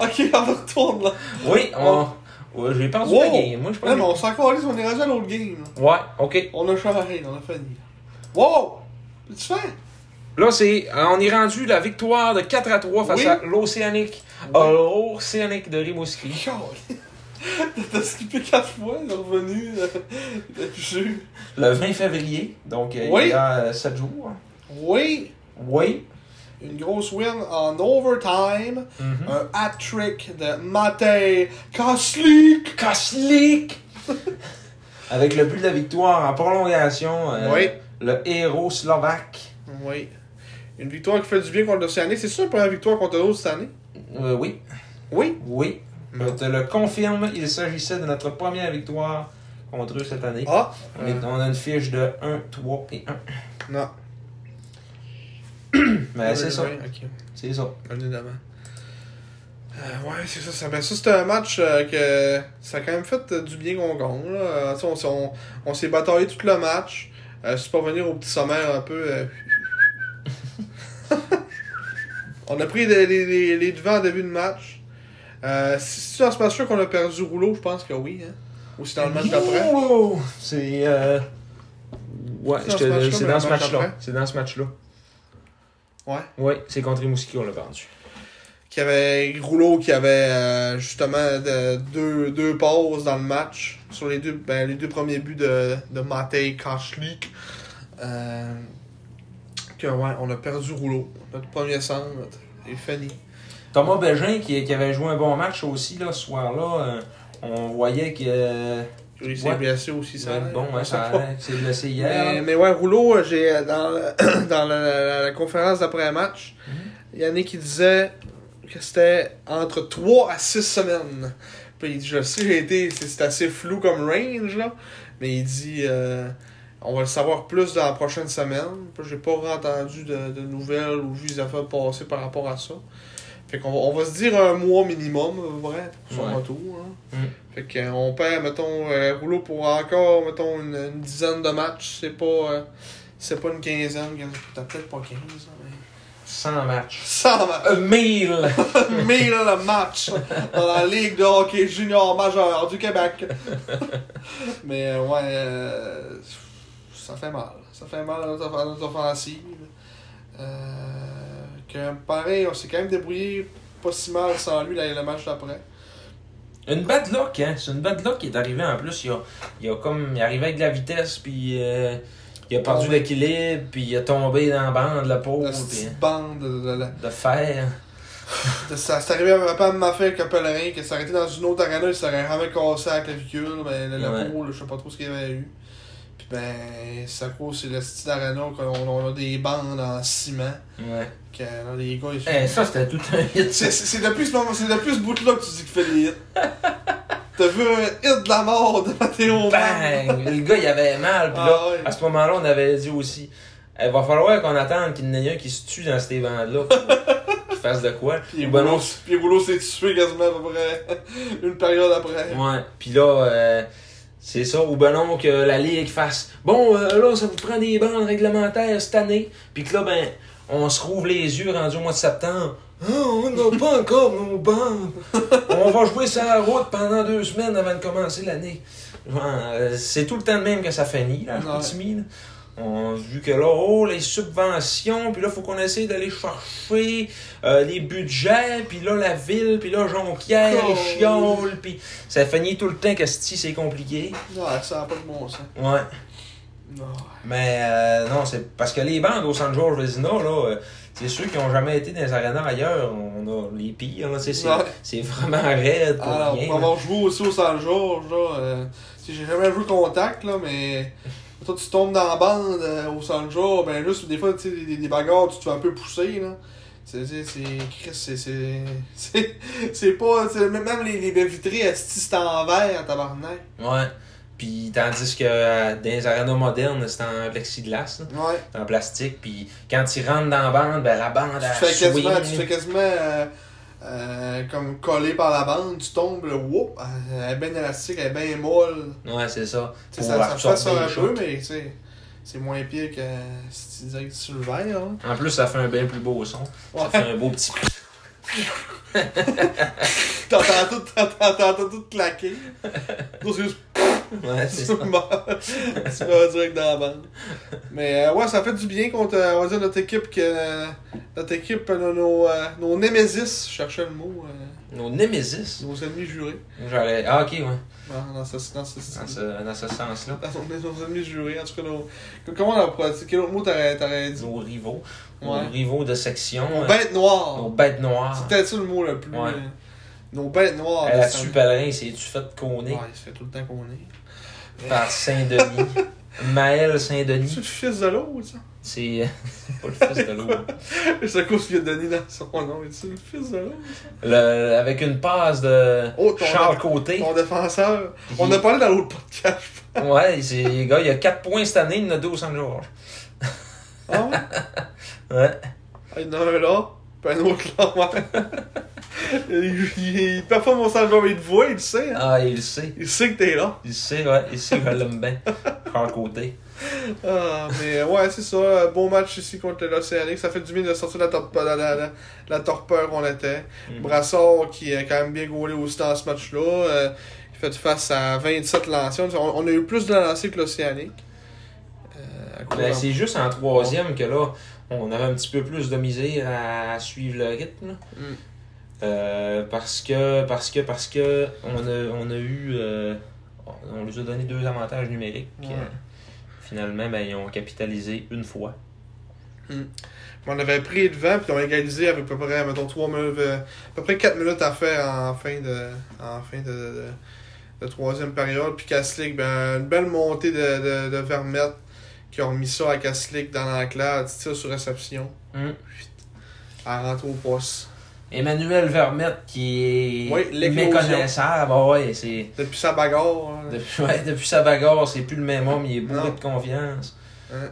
ok, on retourne, là. Oui, on. Ouais, j'ai perdu Wow. la game. Moi, je Non, mais pense. on s'en calisse, on est rendu à l'autre game, là. Ouais, ok. On a charré, on a fini. Wow! Qu'est-ce que tu fais? Là, c'est. On est rendu la victoire de 4 à 3 face Oui. à l'Océanique. Oui. à L'Océanique de Rimouski. T'as skippé quatre fois, il est revenu. euh. Le 20 février, donc euh, Oui. il y a 7 jours. Oui, Oui. Une grosse win en overtime. Mhm. Un hat-trick de Matej Koslik. Koslik! Avec le but de la victoire en prolongation, euh, Oui. le héros slovaque. Oui. Une victoire qui fait du bien contre l'Océanique. C'est ça la première victoire contre l'autre cette année? Euh, oui, Oui? oui. Je te le confirme, il s'agissait de notre première victoire contre eux cette année. Ah! On, est- on a une fiche de 1, 3 et 1. Non. Mais c'est ça. Ok. C'est ça. Évidemment. Euh, ouais, c'est ça. ça, ben, ça c'était un match euh, que ça a quand même fait euh, du bien qu'on gagne. Là. On, s'est- on, on s'est bataillé tout le match. Euh, c'est pas venir au petit sommaire un peu. on a pris les, les, les, les devants en début de match. Si c'est dans ce match-là qu'on a perdu rouleau, je pense que oui. Hein. Ou c'est dans le match d'après. C'est. Ouais, C'est dans ce match-là, c'est dans ce match match-là. après? C'est dans ce match-là. Ouais. Ouais, c'est contre Rimouski qu'on l'a perdu. Qui avait Rouleau qui avait euh, justement de- deux, deux passes dans le match sur les deux, ben, les deux premiers buts de, de Matej Kachlik. Euh, que ouais, on a perdu Rouleau. Notre premier centre. est fini. Thomas Bégin, qui, qui avait joué un bon match aussi là, ce soir-là, euh, on voyait que. Euh, Il s'est Ouais. blessé aussi, ça. ouais, hein, bon, on ouais, ça a s'est blessé hier. Mais, mais ouais, Rouleau, j'ai euh, dans, le- dans la, la- la conférence d'après-match, Mhm. Yannick qui disait que c'était entre 3 à 6 semaines. Puis il dit, je sais, j'ai été, c'est c'est assez flou comme range, là. Mais il dit, euh, on va le savoir plus dans la prochaine semaine. Puis j'ai pas entendu de, de nouvelles ou vu des affaires passer par rapport à ça. Fait qu'on va, on va se dire un mois minimum, euh, vrai, pour son Ouais. retour. hein. Mm. Fait qu'on perd, mettons, euh, Rouleau pour encore, mettons, une, une dizaine de matchs. C'est pas, euh, c'est pas une quinzaine. T'as peut-être pas 15, hein, mais... 100 matchs. 100 matchs. Euh, 1000! 1000 le match dans la Ligue de hockey junior majeur du Québec. Mais euh, ouais, euh, ça fait mal. Ça fait mal à notre, à notre offensive. Euh, que pareil, on s'est quand même débrouillé pas si mal sans lui là, le match d'après. Une bad luck, hein. C'est une bad luck qui est arrivée en plus. Il a, il a comme. Il est arrivé avec de la vitesse, puis euh, il a perdu l'équilibre, puis il a tombé dans la bande, la peau, La puis petite bande de, de- de- de fer. de- ça c'est arrivé à pas ma fait que Pellerin, que aurait été dans une autre arena, il s'aurait jamais cassé la clavicule, mais le, Ouais. peau, là, je sais pas trop ce qu'il y avait eu. Ben, ça cause c'est le style d'arena qu'on on a des bandes en ciment. Ouais. Que là, les gars, ils Eh, ça, c'était tout un hit. C'est depuis ce moment, c'est depuis ce bout-là que tu dis qu'il fait des hits. T'as vu un hit de la mort de Mathéo Bang. Bang! Le gars, il avait mal, puis Ah là, ouais. à ce moment-là, on avait dit aussi. Il va falloir qu'on attende qu'il y en ait un qui se tue dans ces bandes-là. qu'il fasse de quoi. Puis ben Rouleau s'est tué quasiment à peu près une période après. Ouais. Puis là, euh, c'est ça. Ou ben non, que la Ligue fasse Bon, euh, là, ça vous prend des bandes réglementaires cette année. Puis que là, ben, on se rouvre les yeux rendu au mois de septembre. Ah, on n'a pas encore nos bandes. on va jouer sur la route pendant deux semaines avant de commencer l'année. Euh, c'est tout le temps de même que ça finit, là, à Ouais. On vu que là, oh, les subventions, puis là, faut qu'on essaie d'aller chercher euh, les budgets, puis là, la ville, puis là, Jonquière, Oh. les chioles, puis ça finit tout le temps que si c'est compliqué. Ouais, ça n'a pas de bon sens. Ouais. Non. Mais euh, non, c'est parce que les bandes au San George Vezina, là, euh, c'est ceux qui ont jamais été dans les arénas ailleurs. On a les pires, là, sais, c'est, c'est vraiment raide pour Alors, rien. pour là. avoir joué aussi au San Georges, là, euh, j'ai jamais joué contact, là, mais toi, tu tombes dans la bande euh, au San Georges, ben juste, des fois, tu sais, des, des bagarres, tu te fais un peu pousser, là. C'est, c'est, c'est, c'est, pas, même les, les vitrées, c'est en verre, tabarnak. Ouais. Puis tandis que euh, dans les arénas modernes, c'est en plexiglas, là, Ouais. en plastique. Puis quand tu rentres dans la bande, ben la bande, Tu elle fais quasiment, swing. tu fais quasiment, euh, euh, comme collé par la bande, tu tombes, là, whoop, elle est bien élastique, elle est bien molle. Ouais, c'est ça. Tu ça, ça fait ça absorber un peu, mais tu c'est moins pire que si tu disais que sur le verre. Hein. En plus, ça fait un bien plus beau son. Ouais. Ça fait un beau petit. T'entends tout, t'entends, tout claquer. Juste. Ouais, c'est ça. vas direct dans la bande. Mais euh, ouais, ça fait du bien contre, euh, on va dire, notre équipe que. Notre équipe, euh, nos, euh, nos Némésis, je cherchais le mot, euh, Nos Nemesis. nos ennemis jurés. J'aurais. Ah, ok, ouais. Dans, dans ce, dans ce Dans ce, dans ce sens-là. Nos, nos ennemis jurés, en tout cas, nos, comment on a dire Quel autre mot t'aurais, dit? Nos rivaux. Ouais. Nos rivaux de section. Nos euh, bêtes noires. Nos bêtes noires. C'est peut-être ça le mot le plus. Ouais. euh, nos bêtes noires. Elle de a Saint- su pèlerin, c'est-tu fait conner Ouais, il se fait tout le temps qu'on est. par Saint-Denis. Maël C'est Saint-Denis. le fils de l'autre, ça? C'est c'est pas le fils de l'autre. C'est à cause qu'il a donné dans son nom. mais C'est le fils de l'autre. Le- Avec une passe de Oh, Charles Côté. Ton défenseur. On a parlé dans l'autre podcast. Ouais, c'est le gars, il a 4 points cette année, il en a 2 au Saint-Georges. Ah ouais? Ouais. Ah, il y en a un là, puis un autre là, ouais. il, il, il performe centre il te voit, il le sait, hein? Ah, il le sait. Il sait que t'es là. Il sait, ouais. Il sait que je l'aime bien. Côté. Ah, mais ouais, c'est ça. Bon match ici contre l'Océanique. Ça fait du bien de sortir la, torpeur, la, la, la, torpeur qu'on était. Mhm. Brassard qui a quand même bien gaulé aussi dans ce match-là. Euh, il fait face à 27 lancers. On, on a eu plus de lancers que l'Océanique. Euh, Ben, c'est juste en troisième que là, on avait un petit peu plus de misère à suivre le rythme. Mm. Euh, parce que, parce que, parce que, on a, on a eu. euh, on lui a donné deux avantages numériques. Ouais. Euh, finalement, ben, ils ont capitalisé une fois. On avait pris devant, puis on a égalisé avec à peu près, mettons, 3 minutes, à peu près 4 minutes à faire en fin de, en fin de, de, de troisième période. Puis Kaslik, ben, une belle montée de, de, de Vermette qui ont mis ça à Kaslik dans l'enclave, tir sur réception, Hum. à rentrer au poste. Emmanuel Vermette qui est Oui, méconnaissable. Ah ouais, c'est. Depuis sa bagarre, hein, Depuis, ouais, depuis sa bagarre, c'est plus le même homme, il est bourré de confiance. hein.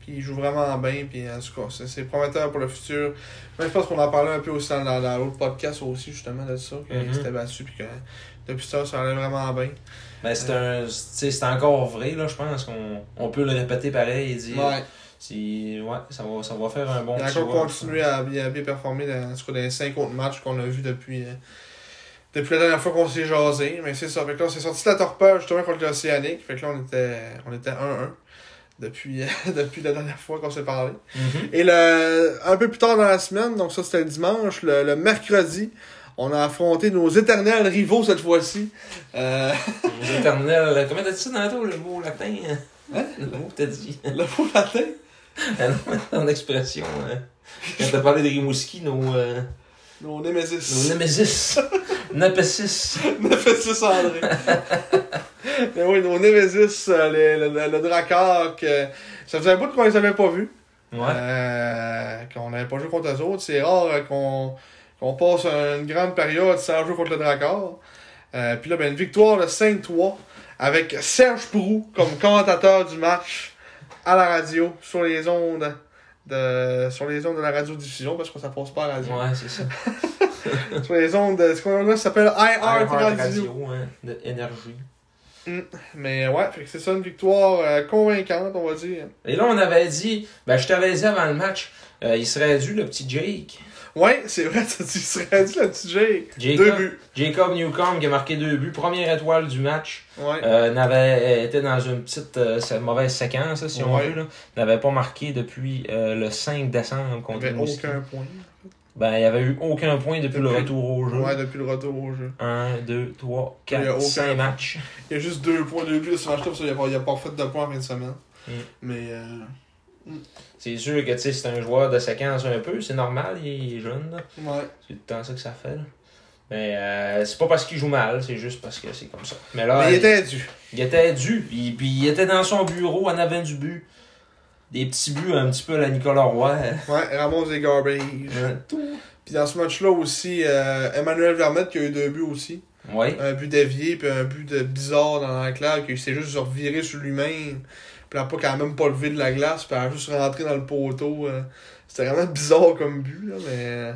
Puis il joue vraiment bien, puis en tout cas, c'est- prometteur pour le futur. Mais je pense qu'on en parlait un peu aussi dans, dans, dans l'autre podcast aussi, justement, de ça, qu'il Mhm. s'était battu, puis que depuis ça, ça allait vraiment bien. Ben, c'est un. C'est encore vrai, là, je pense qu'on on peut le répéter pareil et dire. Ouais. Ouais, ça va, ça va faire un bon Il a encore continué à bien, à bien performer dans, en tout cas, dans les 5 autres matchs qu'on a vus depuis, euh, depuis la dernière fois qu'on s'est jasé. Mais c'est ça. Fait que là, on s'est sorti de la torpeur justement contre l'Océanique. Fait que là, on était, on était 1-1 depuis, depuis la dernière fois qu'on s'est parlé. Mhm. Et le, un peu plus tard dans la semaine, donc ça c'était le dimanche, le, le mercredi, on a affronté nos éternels rivaux cette fois-ci. Euh, Les éternels. Comment t'as dit ça tantôt, le mot latin? Hein? Le mot que t'as dit. le faux latin? Ah non, Ton expression. hein. Quand t'as parlé de Rimouski, nos. Euh, Nos nos Nemesis. Nemesis. Nepessis. Nemesis André. Mais oui, nos Nemesis, euh, le, le, le Drakkar, que ça faisait un bout qu'on les avait pas vus. Ouais. Euh, qu'on n'avait pas joué contre eux autres. C'est rare euh, qu'on qu'on passe une grande période sans jouer contre le Drakkar. Euh, Puis là, ben, une victoire de 5-3 avec Serge Proux comme commentateur du match à la radio sur les ondes de sur les ondes de la radiodiffusion parce que ça passe pas à la radio. Ouais, c'est ça. sur les ondes de ce qu'on a ça s'appelle Heart Radio. Radio, hein, de énergie. Mais ouais, fait que c'est ça une victoire euh, convaincante, on va dire. Et là, on avait dit, ben, je t'avais dit avant le match, euh, il serait dû le petit Jake. Ouais, c'est vrai, tu serais dit le petit Jake. Jacob, Deux buts. Jacob Newcomb qui a marqué deux buts, première étoile du match. Ouais. Euh, n'avait était dans une petite euh, mauvaise séquence, si on veut. là. N'avait pas marqué depuis euh, le 5 décembre Il contre n'y avait aucun point. Ben, il n'y avait eu aucun point depuis, le retour au jeu. Ouais, depuis le retour au jeu. 1, 2, 3, Il y a 4, aucun 5 point. matchs. Il y a juste deux points, deux buts de ce match-là, parce qu'il n'y a, il a pas fait de points en fin de semaine. Mm. Mais, euh, C'est sûr que tu sais, c'est un joueur de séquence un peu, c'est normal, il est jeune. là. ouais. C'est tout le temps ça que ça fait. Là. Mais euh, c'est pas parce qu'il joue mal, c'est juste parce que c'est comme ça. Mais là, Mais il était dû. il était dû. Puis, puis il était dans son bureau en avant du but. Des petits buts un petit peu à la Nicolas Roy. Ouais, Ramos et Garbage. Tout. Puis dans ce match-là aussi, euh, Emmanuel Vermette qui a eu deux buts aussi. Ouais. Un but dévié, puis un but de bizarre dans l'enclave, qui s'est juste reviré sur lui-même. Puis là, pas qu'elle a même pas levé de la glace, puis elle a juste rentré dans le poteau. euh. C'était vraiment bizarre comme but, là, mais euh,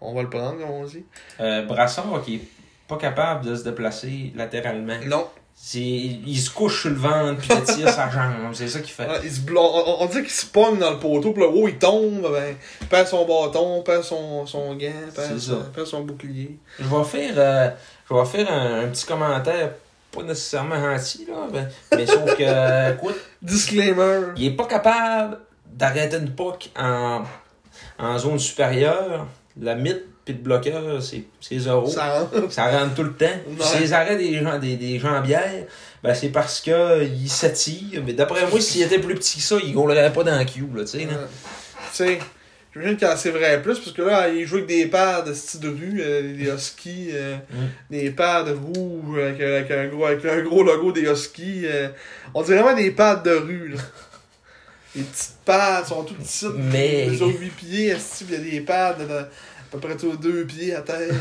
on va le prendre, comme on dit. Euh, Brassard qui est pas capable de se déplacer latéralement. Non. Il se couche sur le ventre puis il tire sa jambe. C'est ça qu'il fait. Ouais, il se blo- on, on dit qu'il se pogne dans le poteau, puis là, oh, il tombe, ben, il perd son bâton, perd son, son gant, perd, son, ça. perd son bouclier. Je vais faire, euh, je vais faire un, un petit commentaire, pas nécessairement anti, là, ben, mais sauf que, écoute, Disclaimer. il est pas capable d'arrêter une puck en, en zone supérieure. La mythe puis le bloqueur, c'est c'est zéro. Ça... Ça rentre. rentre tout le temps. Ces arrêts des, gens, des, des jambières, ben c'est parce que il s'attire. Mais d'après moi, s'il était plus petit que ça, il gaulerait pas dans le cube, là, tu sais. Ouais. Tu sais, j'imagine qu'il en vrai plus, parce que là, il joue avec des pads de style de rue, euh, des huskies, euh, Mm. des pads rouges, avec, avec un gros, avec un gros logo des huskies. euh. on dirait vraiment des pads de rue, là. Les petites pads sont tout petites. Mais- Ils ont 8 pieds, esti, il y a des pads de, de à peu près tous 2 pieds à terre?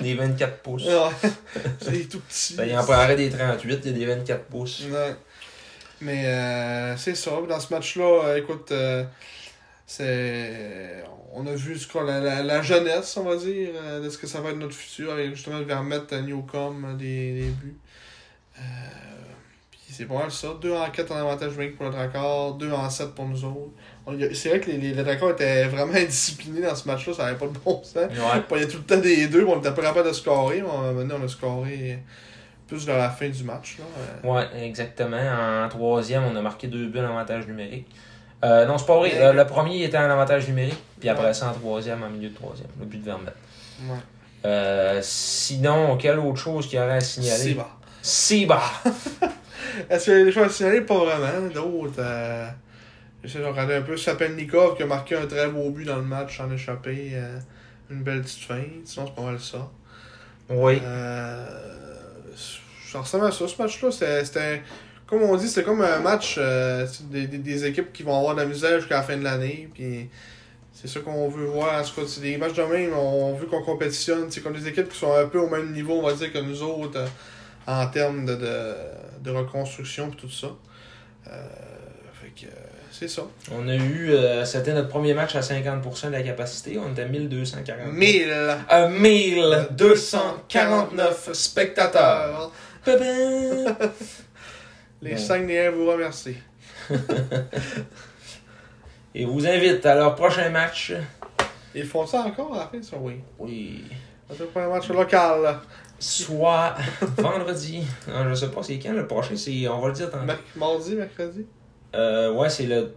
Des 24 pouces. Ouais. C'est tout petit. Ben, il en prendrait des 38, il y a des 24 pouces. Ouais. Mais euh, c'est ça. Dans ce match-là, euh, écoute, euh, c'est. On a vu ce qu'on- la, la, la jeunesse, on va dire, euh, de ce que ça va être notre futur, avec justement le Vermette à Newcom euh, des, des buts. Euh, puis c'est pas mal ça. 2 en 4 en avantage numérique pour le Dracard, 2 en 7 pour nous autres. C'est vrai que les, les, les Dracars étaient vraiment indisciplinés dans ce match-là, ça avait pas de bon sens. Ouais. Il y a tout le temps des deux, on était pas capable de scorer, mais à un moment donné, on a scoré plus vers la fin du match. Là. Euh, Ouais, exactement. En troisième, on a marqué deux buts en avantage numérique. Euh, non, c'est pas vrai. Euh, le premier était en avantage numérique, puis après ça, en troisième, en milieu de troisième. Le but de Vermette. ouais. Euh, sinon, quelle autre chose qu'il y aurait à signaler? Bon. Siba. Est-ce qu'il y a des choses à signaler? Pas vraiment. D'autres. Euh... J'essaie de regarder un peu Sapelnikov qui a marqué un très beau but dans le match en échappé. une belle petite fin. Sinon, c'est pas mal ça. Oui. Euh, ça ressemble à ça, ce match-là. C'était- C'était, comme on dit, c'était comme un match euh, c'est des, des, des équipes qui vont avoir de la misère jusqu'à la fin de l'année. Puis c'est ça qu'on veut voir. En tout cas, c'est des matchs de même, on veut qu'on compétitionne. C'est comme des équipes qui sont un peu au même niveau, on va dire, que nous autres euh, en termes de, de, de reconstruction et tout ça. Euh, fait que c'est ça. On a eu, euh, c'était notre premier match à 50% de la capacité. On était à 1240. 1000 À 1249 spectateurs. Les. Saguenayens vous remercient. Et vous invite à leur prochain match. Ils font ça encore à la fin, ça, oui. Oui. C'est un match local. là. Soit vendredi. Non, je sais pas c'est quand le prochain. C'est, on va le dire tantôt. Merc- mardi, mercredi? Euh, ouais, c'est le.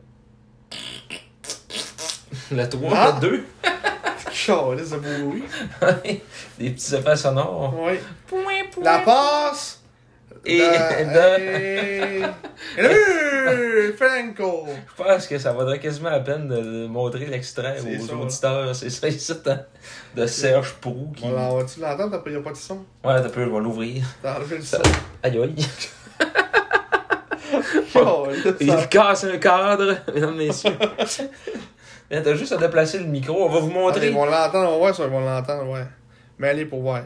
Le 3, Ah! le 2. Charles, c'est beau, oui. Des petits effets sonores. Oui. La passe. Et de-! Franco. Je pense que ça vaudrait quasiment la peine de montrer l'extrait aux ça, auditeurs. C'est ça ici hein, de Serge Prou qui. Voilà, on va-tu l'entendre? Il n'y a pas de son? Ouais, t'as peu, je vais l'ouvrir. T'as enlevé le Ça- son. Aïe aïe. Charles, Il casse un cadre, mesdames, messieurs. Mais T'as juste à déplacer le micro, on va vous Ah, montrer. Ils vont l'entendre, on va voir ça, ils vont l'entendre, ouais. Mais allez pour voir.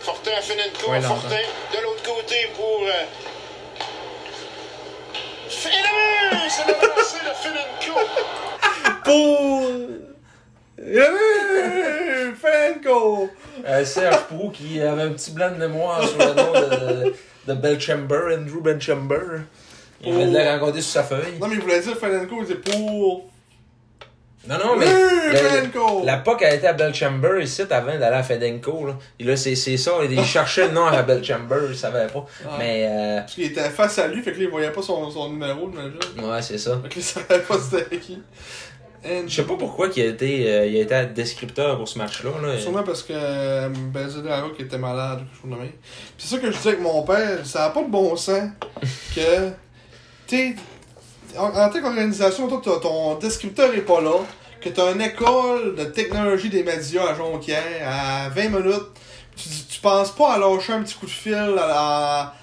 Fortin à Fenenco, Ouais, Fortin de l'autre côté pour. Euh... Et but! C'est le lancé Fenenco! Pour. But! Franco. Euh, Serge Prou qui avait un petit blanc de mémoire sur le nom de, de Belchamber, Andrew Belchamber. Il avait de raconter sur sa feuille. Non, mais il voulait dire Franco, il disait pour. Non, non, mais. Le. La POC a été à Belchamber ici avant d'aller à Fedenco. Là. Et là, c'est ça. Il cherchait le nom à Belchamber, il savait pas. Ouais. Mais, euh, Parce qu'il était face à lui, fait que là, il voyait pas son, son numéro, imagine. ouais, c'est ça. Fait que là, il savait pas c'était qui. And- Je sais pas pourquoi il a été, euh, il a été descripteur pour ce match-là. Là. Sûrement parce que euh, qui était malade même. Puis c'est ça que je disais avec mon père, ça n'a pas de bon sens que. Tu en, en tant qu'organisation, toi, ton descripteur est pas là, que tu as une école de technologie des médias à Jonquière à 20 minutes, tu, tu penses pas à lâcher un petit coup de fil à la.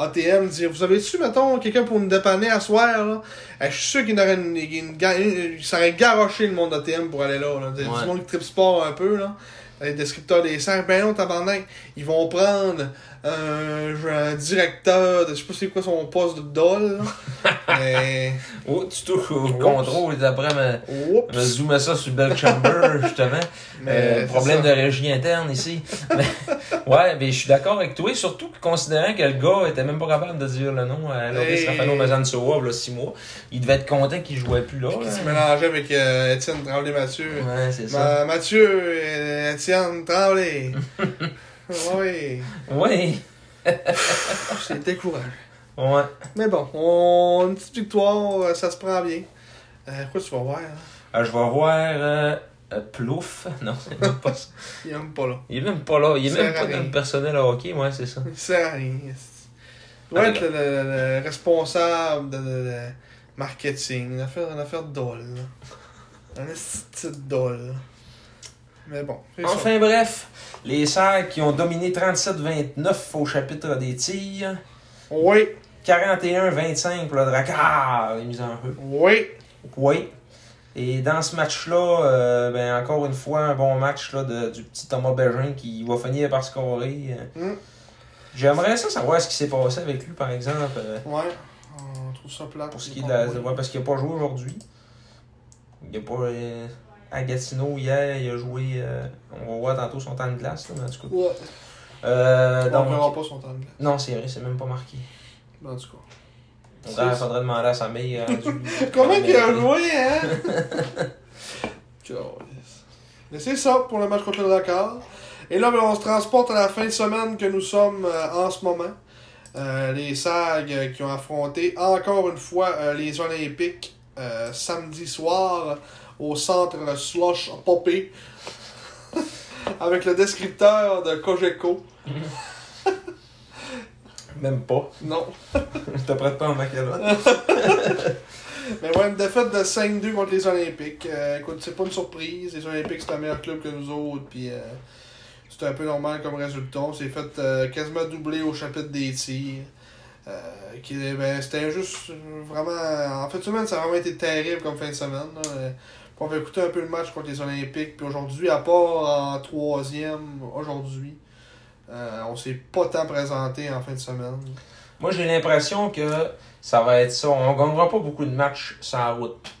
ATM, dire Vous avez-tu, mettons, quelqu'un pour nous dépanner à soir, là? Eh, Je suis sûr qu'il aurait une, une, une- il s'aurait garoché le monde d'ATM pour aller là. là. Du Ouais. monde qui tripe sport un peu, là. Les descripteurs des serres, ben non, tabarnak. Ils vont prendre un, un directeur de, je sais pas c'est quoi son poste de dol, là. Mais. Oh, tu touches au contrôle et après me, me zoomer ça sur Belchamber, justement. Mais Euh, problème de régie interne ici. Mais, ouais, mais je suis d'accord avec toi, surtout considérant que le gars était même pas capable de dire le nom à Loris. Rafano Mazansoa, là, six mois. Il devait être content qu'il jouait plus là. Là. se mélangeait avec euh, Étienne Tremblay-Mathieu. Ouais, c'est ça. Ma- Mathieu, euh, Étienne Tremblay. oui. Oui. C'est décourageant. Ouais. Mais bon, on... une petite victoire, euh, ça se prend bien. Euh, quoi tu vas voir, hein? Euh, je vais voir euh, euh, Plouf. Non, c'est même pas ça. Il aime pas là. Il est même pas là. Il est même pas dans le personnel à hockey, ouais, c'est ça. Il sert à rien. Il doit Ah, être le, le- le responsable de, de- de marketing, une affaire, une affaire de dol. là. Un petit dol. Mais bon, ça. Enfin bref, les Serres qui ont dominé 37-29 au chapitre des tirs. Oui, 41-25 pour le Drakkar, les mises en jeu. oui. Oui. Et dans ce match-là, euh, ben encore une fois, un bon match là, de, du petit Thomas Bégin qui va finir par scorer. Mm. J'aimerais ça savoir ce qui s'est passé avec lui, par exemple, euh, Ouais, on trouve ça plat. pour ce qui est de la. ouais, parce qu'il n'a pas joué aujourd'hui. Il a pas. Euh, à Gatineau, hier, il a joué. euh, on va voir tantôt son temps de glace, là, mais en tout cas. Ouais. Euh, On donc- verra pas son temps de glace. non, c'est vrai, c'est même pas marqué. En tout cas. Ça. faudrait demander à sa mère. Comment qu'il a joué, hein? Mais c'est ça pour le match contre le Dakar. Et là, ben, on se transporte à la fin de semaine que nous sommes euh, en ce moment. Euh, les SAG euh, qui ont affronté encore une fois euh, les Olympiques euh, samedi soir au centre Slush Poppy avec le descripteur de Cogeco. Même pas. Non. Je te prête pas en maquillage. Mais ouais, une défaite de 5-2 contre les Olympiques. Euh, écoute, c'est pas une surprise. Les Olympiques, c'est un meilleur club que nous autres. Puis euh, c'est un peu normal comme résultat. On s'est fait euh, quasiment doubler au chapitre des tirs. Euh, qui, ben, c'était juste vraiment. En fait, semaine, ça a vraiment été terrible comme fin de semaine. là. On va écouter un peu le match contre les Olympiques. Puis aujourd'hui, à part en troisième, aujourd'hui, euh, on s'est pas tant présenté en fin de semaine. Moi, j'ai l'impression que ça va être ça. On gagnera pas beaucoup de matchs sans route.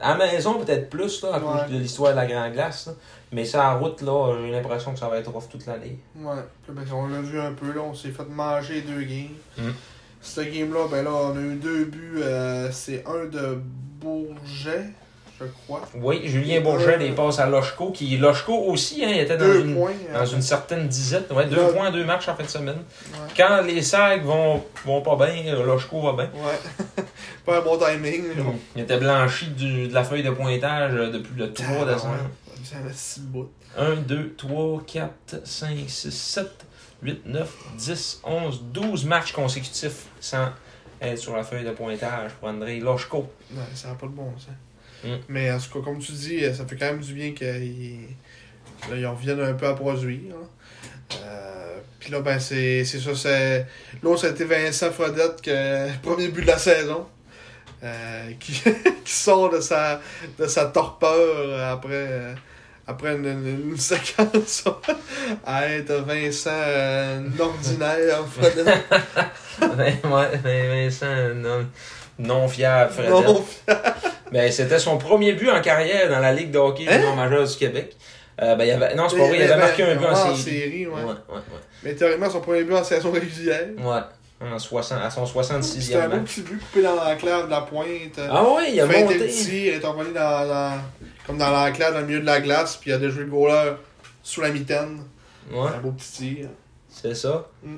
À la maison, peut-être plus, là, à cause de l'histoire de la Grande Glace. là. Mais sans route, là, j'ai l'impression que ça va être rough toute l'année. Ouais, ben, on l'a vu un peu, là, on s'est fait manger deux games. Mm. Ce game-là, ben là, on a eu deux buts. euh, c'est un de Bourget, je crois. Oui, Julien Bourget, Euh, il passe à Lochko, qui Lochko aussi, hein, il était dans Deux une, points. dans euh, une certaine dizaine. Ouais, deux points, deux matchs en fin de semaine. Ouais. Quand les sacs vont, vont pas bien, Lochko va bien. Ouais. pas un bon timing. là. Il était blanchi du- de la feuille de pointage euh, depuis le 3 Ah, décembre. ouais. C'est un petit bout. 1, 2, 3, 4, 5, 6, 7, 8, 9, 10, 11, 12 matchs consécutifs sans être sur la feuille de pointage pour André Lochko. Ouais, ça n'a pas de bon sens. Mm. Mais en tout cas, comme tu dis, ça fait quand même du bien qu'ils ils reviennent un peu à produire. là. Euh, Puis là, ben, c'est ça. c'est L'autre, c'était Vincent Frodette, que, premier but de la saison. euh, qui, qui sort de sa, de sa torpeur après, euh, après une, une- une séquence à être Vincent euh, ordinaire. Vincent, non, non fiable, Fred. Non, Ben, c'était son premier but en carrière dans la Ligue de hockey Hein? majeur du Québec. Euh, ben, il avait, non, c'est pas vrai, il avait marqué un but en en série. série, ouais. Ouais, ouais. Mais théoriquement, son premier but en saison régulière. Ouais, en 60, à son C'était un 66e beau petit but coupé dans l'enclave de la pointe. Ah ouais, il a Feinté monté. le tir, est envolé dans, dans- comme dans l'enclave, dans le milieu de la glace, puis il a déjoué le goaler sous la mitaine. Ouais. Un beau petit tir. C'est ça. Mm.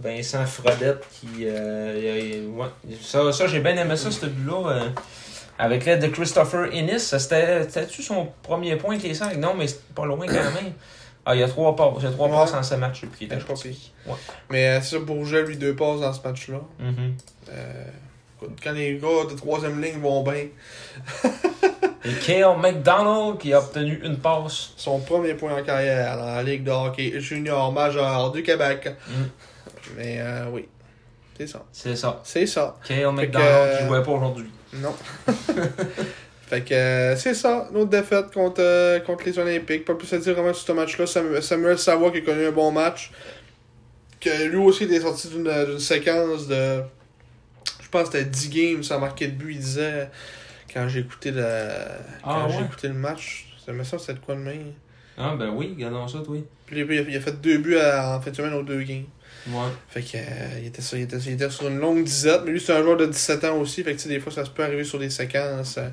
Vincent Frodette qui. euh, il- il- ouais. Ça, ça j'ai bien aimé ça, ce but-là. euh, avec l'aide de Christopher Innis. C'était-tu son premier point avec les 5 Non, mais c'est pas loin quand même. Ah, il y a trois passes. Il y a trois Ouais. passes en ce match était Ouais, sorti. Ouais. Mais euh, c'est ça, Bourget, lui, deux passes dans ce match-là. Euh, écoute, quand les gars de troisième ligne vont bien, Et Kale McDonald qui a obtenu une passe. son premier point en carrière dans la Ligue de hockey junior majeur du Québec. Mm. Mais euh, oui, c'est ça. C'est ça. C'est ça. Kale McDonald que- qui jouait pas aujourd'hui. Non. fait que euh, c'est ça, une autre défaite contre, euh, contre les Olympiques. Pas plus à dire vraiment sur ce match-là. Samuel, Savoie qui a connu un bon match. Que lui aussi était sorti d'une d'une séquence de. Je pense que c'était 10 games sans marquer de but. Il disait quand j'ai écouté le. Quand Ah j'ai ouais? écouté le match. Ça me semble que c'était de quoi de main. Ah, ben oui, regardons ça, toi. Puis il a, il a fait deux buts à- en fin de semaine aux deux games. Ouais. Fait que euh, il, était sur, il, était, il était sur une longue disette, mais lui c'est un joueur de 17 ans aussi, fait que des fois ça se peut arriver sur des séquences euh,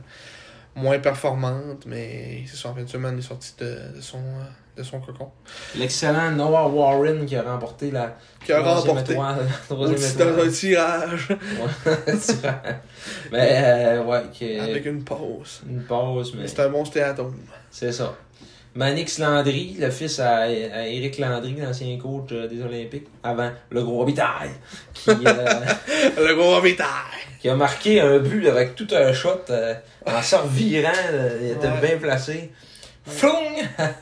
moins performantes, mais c'est ça, en fin de semaine il est sorti de, de son, euh, de son cocon. L'excellent Noah Warren qui a remporté la Qui a remporté étoile- dans un tirage Ouais. mais euh, ouais, que- avec une pause. une pause, mais Mais c'est un bon stéatome. c'est ça. Manix Landry, le fils à, Landry, l'ancien coach euh, des Olympiques, avant le gros Robitaille, qui, euh, Le gros qui a marqué un but avec tout un shot euh, en se revirant, il était Ouais. bien placé. Floung! Elle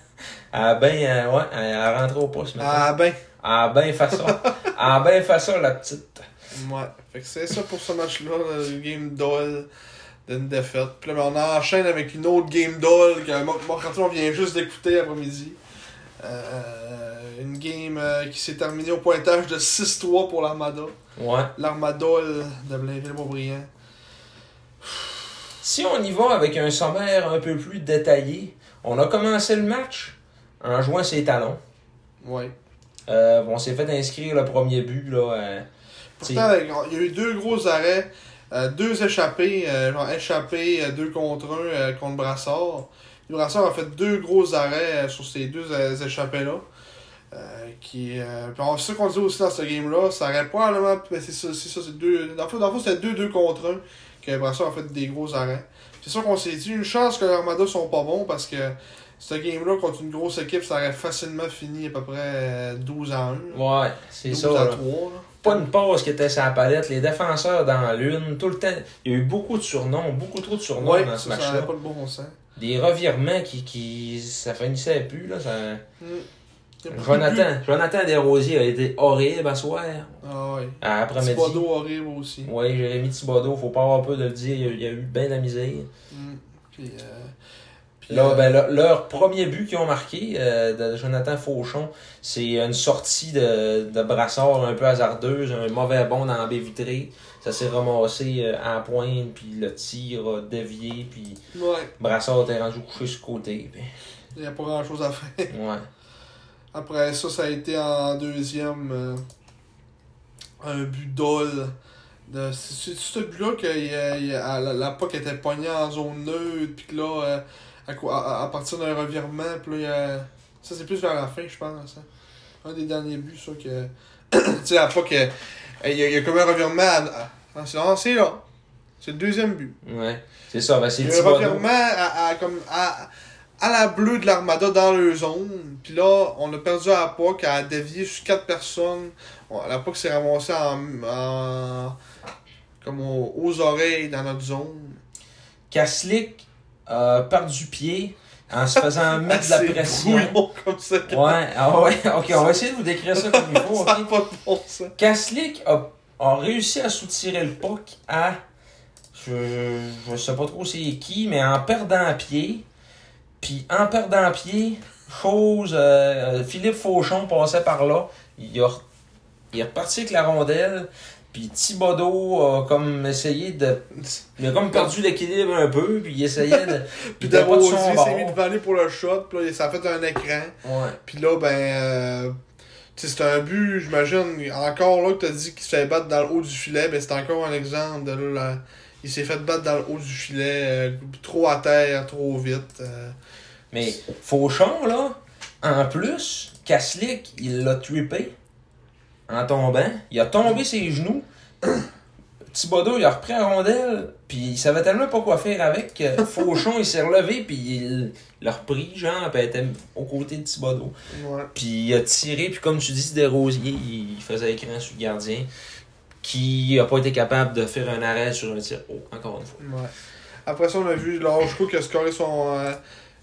a bien, euh, ouais, elle a rentré au poste maintenant. Ah ben! Elle a bien fait ça. Elle a bien fait ça, la petite. Ouais. Fait que c'est ça pour ce match-là, le game d'Ol d'une défaite. Puis là, ben, on enchaîne avec une autre game d'Ol que Marc on vient juste d'écouter après-midi. Euh, une game euh, qui s'est terminée au pointage de 6-3 pour l'Armada. Ouais. L'Armadol de Blainville-Beaubriand. Si on y va avec un sommaire un peu plus détaillé, on a commencé le match en jouant ses talons. Ouais. Euh, on s'est fait inscrire le premier but. Là, euh, Pourtant, il y a eu deux gros arrêts, euh, deux échappés, euh, genre échappés, euh, deux contre un contre Brassard. Le Brassard a fait deux gros arrêts sur ces deux échappés-là. Qui, on- c'est ça qu'on dit aussi dans ce game-là, ça aurait probablement. c'est ça, c'est ça, c'est deux. Dans le fond, c'était 2-2 contre 1 que Brassard a fait des gros arrêts. C'est ça qu'on s'est dit, une chance que l'Armada sont pas bons parce que ce game-là, contre une grosse équipe, ça aurait facilement fini à peu près euh, 12 à 1. Ouais, c'est 12 ça. à là. 3. là. Pas une passe qui était sa palette, les défenseurs dans l'une, tout le temps. Il y a eu beaucoup de surnoms, beaucoup trop de surnoms Ouais, dans ce match-là. n'avait pas de bon sens. Des revirements qui, qui. ça finissait plus, là. Ça... Mm. Jonathan, Jonathan Desrosiers a été horrible à soir. Ah ouais. À après-midi. Thibodeau horrible aussi. Oui, Jérémy Thibodeau, faut pas avoir peur de le dire, il y a, il y a eu bien de la misère. Mm. Puis, euh, puis, Là, euh, ben, le- leur premier but qu'ils ont marqué euh, de Jonathan Fauchon, c'est une sortie de, de brassard un peu hasardeuse, un mauvais bond dans la baie vitrée. Ça s'est ramassé euh, à la pointe, puis le tir a dévié, puis Ouais, brassard était rendu couché sur le côté. puis- il n'y a pas grand chose à faire. ouais. Après ça, ça a été en deuxième euh, un but d'ol. C'est ce but-là que il y a- il y a- la, la POC était pognée en zone neutre, puis que là, euh, à, quoi- à, à partir d'un revirement, puis là, a, ça c'est plus vers la fin, je pense. hein. Un des derniers buts, ça, que. tu sais, la POC, euh, il y, a, il y a comme un revirement. À, à- à- c'est là. C'est le deuxième but. Ouais. C'est ça, ben c'est a Thibodeau. revirement à, à, comme, à, à la bleue de l'Armada dans leur zone. Puis là, on a perdu à la POC, à dévier sur quatre personnes. On- la POC s'est ramassée en, en- comme au- aux oreilles dans notre zone. Kaslik a perdu pied en se faisant mettre de la pression. comme ça. Ouais, ah ouais, ok, on va essayer de vous décrire ça comme il faut. Ça ok? n'a pas de bon sens. Kaslik a, a réussi à soutirer le puck à. Je, je sais pas trop c'est qui, mais en perdant pied. Puis en perdant pied, chose. euh, Philippe Fauchon passait par là. Il a, il est reparti avec la rondelle. Puis Thibodeau a comme essayé de. Il a comme perdu l'équilibre un peu. Puis il essayait de. Puis de Desrosiers bord. s'est mis devant aller pour le shot. Puis là, ça a fait un écran. Ouais. Puis là, ben. euh, tu sais, c'est un but, j'imagine. Encore là, que t'as dit qu'il se fait battre dans le haut du filet. Ben, c'est encore un exemple de là. là, il s'est fait battre dans le haut du filet. euh, trop à terre, trop vite. euh. Mais Fauchon, là, en plus, Kaslik, il l'a trippé en tombant. Il a tombé ses genoux. Thibodeau, il a repris la rondelle, puis il savait tellement pas quoi faire avec Fauchon, il s'est relevé, puis il l'a repris, genre, puis était aux côtés de Thibodeau. Ouais. Puis il a tiré, puis comme tu dis, des rosiers, il faisait écran sur le gardien, qui a pas été capable de faire un arrêt sur un tir. Oh, encore une fois. Ouais. Après ça, on a vu Lajko qui a scoré son. euh,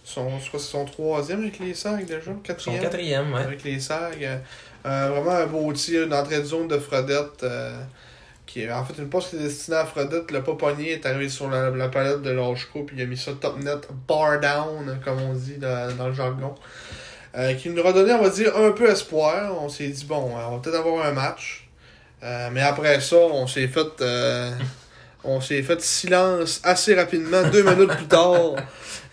son je crois que c'est son troisième avec les sacs déjà. Son Quatrième. quatrième, ouais. avec les sacs. euh, euh, vraiment un beau tir d'entrée de zone de Fredette. euh, qui est en fait une passe qui est destinée à Fredette. Le pas pogné est arrivé sur la, la palette de Lajko. Puis il a mis ça top net, bar down, comme on dit dans, dans le jargon. Euh, qui nous a donné, on va dire, un peu espoir. On s'est dit, bon, euh, on va peut-être avoir un match. Mais après ça, on s'est fait. on s'est fait silence assez rapidement, deux minutes plus tard.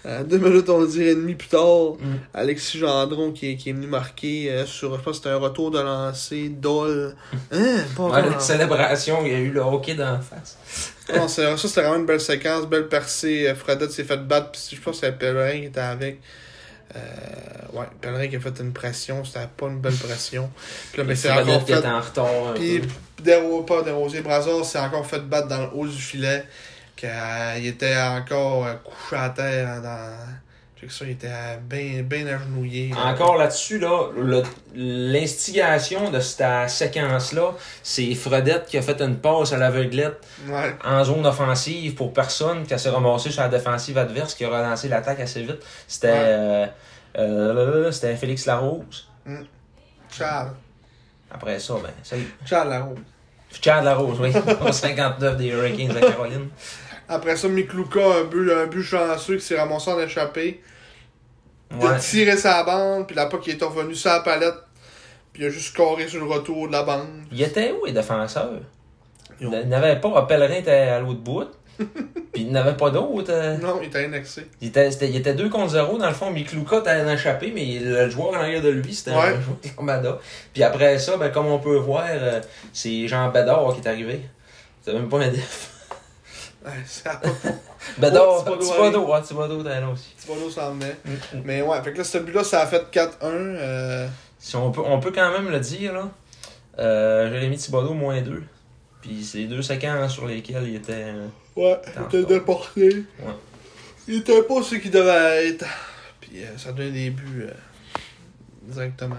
Euh, deux minutes, on va dire, et demie plus tard. Mm. Alexis Gendron qui est, qui est venu marquer euh, sur, je pense que c'était un retour de lancer d'Ol. Hein? Pas Ouais, célébration, il y a eu le hockey dans la face. Non, c'est- ça, c'était vraiment une belle séquence, belle percée. Euh, Fredette s'est fait battre, puis je pense que c'était Pellerin qui était avec. Euh, ouais, Pellerin qui a fait une pression, c'était pas une belle pression. Puis là, mais c'est encore qui fait. était en Puis, Desrosiers, Brassard s'est encore fait battre dans le haut du filet. Qu'il était encore euh, couché à terre dans. Ça, il était bien ben agenouillé. là. Encore là-dessus, là, l'instigation de cette séquence-là, c'est Fredette qui a fait une passe à l'aveuglette Ouais. en zone offensive pour personne, qui s'est ramassé sur la défensive adverse, qui a relancé l'attaque assez vite. C'était Ouais. euh, euh, c'était Félix Larose. Charles. Après ça, ben, ça y est. Charles Larose. Chad Larose, oui, au 59 des Hurricanes de Caroline. Après ça, Mikluka, un but, un but chanceux qui s'est ramassé en échappé. Il a tiré sa bande, puis la POC qui est revenu sur la palette. Puis il a juste scoré sur le retour de la bande. Il était où les défenseurs? Yo. Il n'avait pas, Pellerin était à l'autre bout. Puis il n'avait pas d'autres. euh, Non, il était annexé. Il était, c'était- il était 2 contre 0. Dans le fond, Mikluka était échappé, mais le joueur en arrière de lui, c'était Ouais. un joueur. Puis après ça, ben, comme on peut voir, euh, c'est Jean Bédard qui est arrivé. C'était même pas un def. Ouais, ça a pas Bédard, Oh, Thibodeau Thibodeau, ouais, Thibodeau était là aussi. Thibodeau s'en venait. Mais ouais, fait que là, ce but-là, ça a fait 4-1. Euh... Si on, peut, on peut quand même le dire, là. Euh, Jérémy Thibodeau, moins 2. Puis c'est les deux séquences sur lesquelles il était. euh, Ouais, il était déporté. Il était pas ce qu'il devait être. Puis euh, ça donne des buts euh, directement.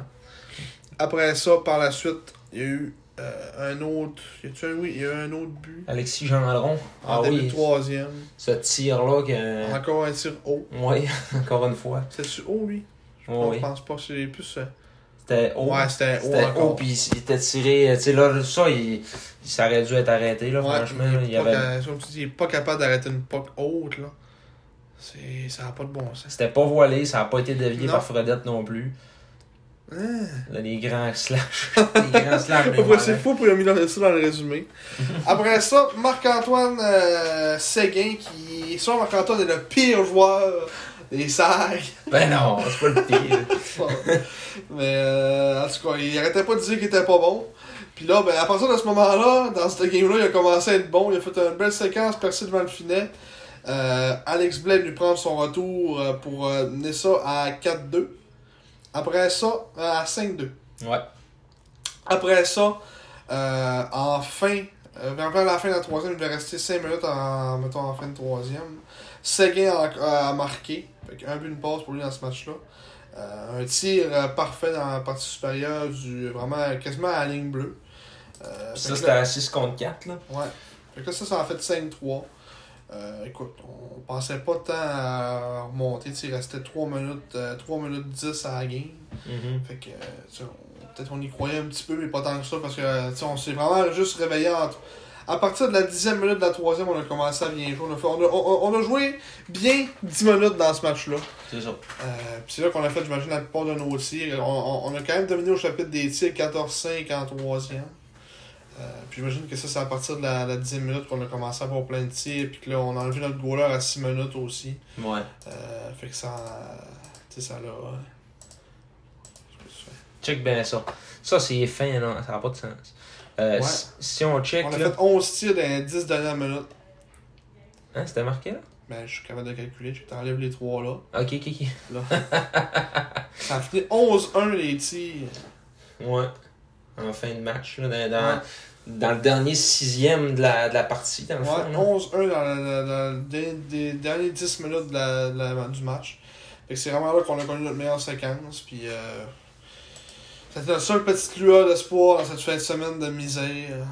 Après ça, par la suite, il y a eu Euh, un autre. Y a-tu un, oui, il y a un autre but? Alexis Gendron. En Ah début oui, troisième. ce tir-là, que... Encore un tir haut. oui, encore une fois. C'était-tu haut, lui? Je oui. pense pas. C'est plus. euh, C'était haut. Ouais, c'était haut C'était haut, encore. puis il était tiré. Tu sais, là, ça, il, ça aurait dû être arrêté, là, Ouais, franchement. il, il avait... ca- comme tu dis, il est pas capable d'arrêter une puck haute, là. Ça n'a pas de bon sens. C'était pas voilé, ça a pas été dévié Non. par Fredette non plus. Ah. Là, les grands slash. les grands slash. c'est fou pour il a mis dans- ça dans le résumé. Après ça, Marc-Antoine euh, Séguin, qui. Soit Marc-Antoine est le pire joueur des sacs. Ben non, c'est pas le pire. Mais euh, en tout cas, il arrêtait pas de dire qu'il était pas bon. Puis là, ben, à partir de ce moment-là, dans cette game-là, il a commencé à être bon. Il a fait une belle séquence percée devant le filet. Euh, Alex Blais lui prend son retour euh, pour euh, mener ça à 4-2. Après ça, euh, à 5-2. Ouais. Après ça, euh, en fin, euh, vers la fin de la troisième, il devait rester 5 minutes en, mettons, en fin de troisième. Séguin a, a marqué. Fait un but, une passe pour lui dans ce match-là. Euh, un tir parfait dans la partie supérieure, du, vraiment quasiment à la ligne bleue. Euh, ça, c'était à 6 contre 4, là. Ouais. Fait que là, ça, ça en fait 5-3. Euh, écoute, on pensait pas tant à remonter. Il restait 3 minutes, euh, 3 minutes 10 à la game. Mhm. Fait que, euh, peut-être on y croyait un petit peu, mais pas tant que ça, parce que, euh, tu sais, on s'est vraiment juste réveillé entre... À partir de la dixième minute de la troisième, on a commencé à bien jouer. On a, fait- on a, on- on a joué bien 10 minutes dans ce match-là. C'est ça. Euh, puis c'est là qu'on a fait, j'imagine, la plupart de nos tirs. On, on- on a quand même dominé au chapitre des tirs 14-5 en troisième. Euh, puis j'imagine que ça, c'est à partir de la, la dixième minute qu'on a commencé à avoir plein de tirs. Puis que là, on a enlevé notre goaler à 6 minutes aussi. Ouais. Euh, fait que ça... Tu sais, ça pas Check bien ça. Ça, c'est fin, là. Ça n'a pas de sens. Euh, Ouais. si, on check, On a là. fait 11 tirs dans les 10 dernières minutes. Hein, c'était marqué, là? Ben, je suis capable de calculer. Je t'enlève les trois là. Ok, ok, ok. là. ça a fini 11-1 les tirs. Ouais. En fin de match, là. Dans, dans, dans le dernier sixième de la, de la partie, dans le fond. Ouais, là. 11-1 dans, la- la- des, des derniers 10 minutes de la, la- du match. Fait que c'est vraiment là qu'on a connu notre meilleure séquence. Puis euh, c'était la seule petite lueur d'espoir dans cette fin de semaine de misère euh,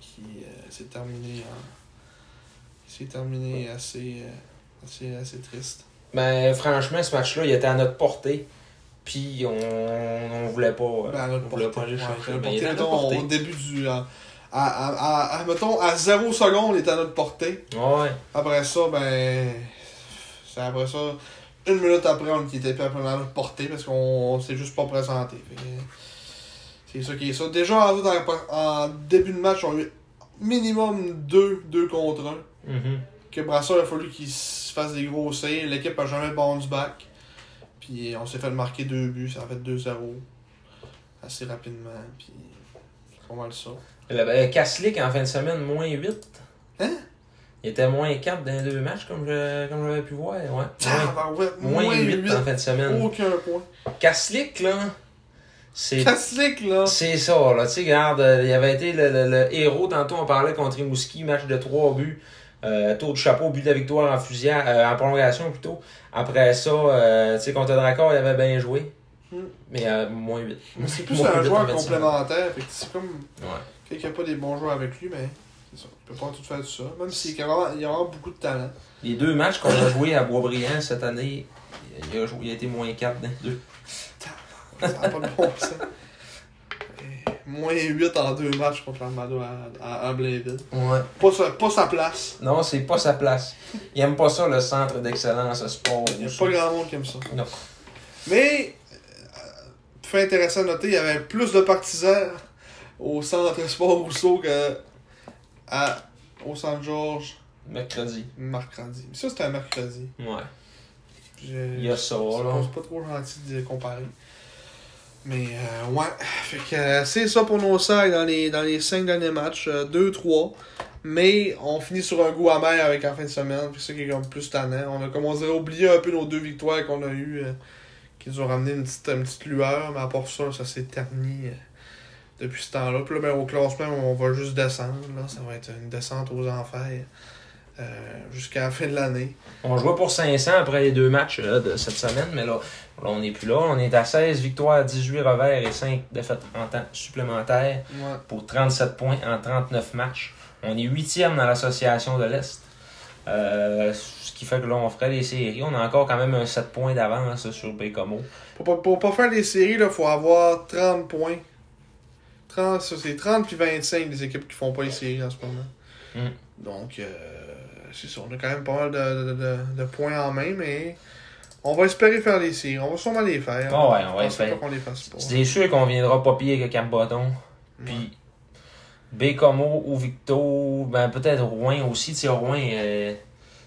qui euh, s'est terminée en- qui s'est terminée assez, euh, assez, assez triste. Ben, franchement, ce match-là, il était à notre portée. Puis, on, on voulait pas. euh, Ben, on voulait pas aller chercher. Ben, mettons, au début du. euh, à, à, à, à- mettons, à 0 secondes, il était à notre portée. Ouais. Après ça, ben. C'est après ça. Une minute après, on était plus à notre portée parce qu'on on s'est juste pas présenté. C'est ça qui est ça. Déjà, en, en début de match, on a eu minimum 2 2 contre 1. Mhm. Que Brassard, il a fallu qu'il se fasse des gros saves. L'équipe a jamais bounce back. Puis on s'est fait marquer deux buts. Ça a fait 2-0. Assez rapidement. Puis c'est pas mal ça. Le, Kaslik, en fin de semaine, moins 8. Hein? Il était moins 4 dans les deux matchs, comme j'avais pu voir. Ouais. Moins, Tabarouette, moins 8, en fin de semaine. Aucun point. Kaslik, là, c'est là. C'est ça, là. Tu sais, regarde, euh, il avait été le, le- le héros. Tantôt, on parlait contre Rimouski, match de 3 buts. Euh, tour de chapeau, but de la victoire en fusillade, euh, en prolongation plutôt. Après ça, euh, tu sais, contre Dracor, il avait bien joué. Hmm. Mais euh, moins 8. C'est plus un joueur complémentaire. Fait que c'est comme. Ouais. Quelqu'un n'a pas des bons joueurs avec lui, mais. C'est ça. Il peut pas tout faire tout ça. Même s'il il y a vraiment beaucoup de talent. Les deux matchs qu'on a joués à Boisbriand cette année, il a, joué, il a été moins 4 dans les deux. Ça n'a pas de bon sens. Moins 8 en deux matchs contre l'Armada à, à, à Blainville. Ouais. Pas sa, pas sa place. Non, c'est pas sa place. Il aime pas ça, le centre d'excellence sport. Il n'y a pas grand monde qui aime ça. Non. Mais, euh, fait intéressant à noter, il y avait plus de partisans au centre Sport Rousseau que à, au centre Georges Mercredi. mercredi. Mais ça, c'était un mercredi. Ouais. Il y a ça, là. c'est pas trop gentil de comparer. Mais euh, ouais, fait que euh, c'est ça pour nos sacs dans les, dans les 5 derniers matchs. 2-3. Mais on finit sur un goût amer avec en fin de semaine. C'est ça qui est comme plus tannant. On a, comme on dirait, oublié un peu nos deux victoires qu'on a eues. euh, qui nous ont ramené une petite, une petite lueur. Mais à part ça, ça s'est terni euh, depuis ce temps-là. Puis là, ben, au classement, on va juste descendre. Là. Ça va être une descente aux enfers. euh, jusqu'à la fin de l'année. On jouait pour 500 après les deux matchs euh, de cette semaine, mais là, là, on n'est plus là. On est à 16 victoires, 18 revers et 5 défaites en temps supplémentaire Ouais. pour 37 points en 39 matchs. On est huitième dans l'association de l'Est. Euh, ce qui fait que là, on ferait les séries. On a encore quand même un 7 points d'avance sur Bécomo. Pour, pas- pour pas faire les séries, il faut avoir 30 points. 30, ça, c'est 30 puis 25 les équipes qui font pas les séries en ce moment. Mm. Donc, euh, c'est ça. On a quand même pas mal de, de- de- de points en main, mais on va espérer faire les séries. On va sûrement les faire. Ah ouais, on va espérer. pas qu'on les fasse pas. C'est sûr qu'on viendra pas pire que Cap-Bâton. Puis Bécomo ou Victo, ben peut-être Rouen aussi. Tu sais, Rouen, euh,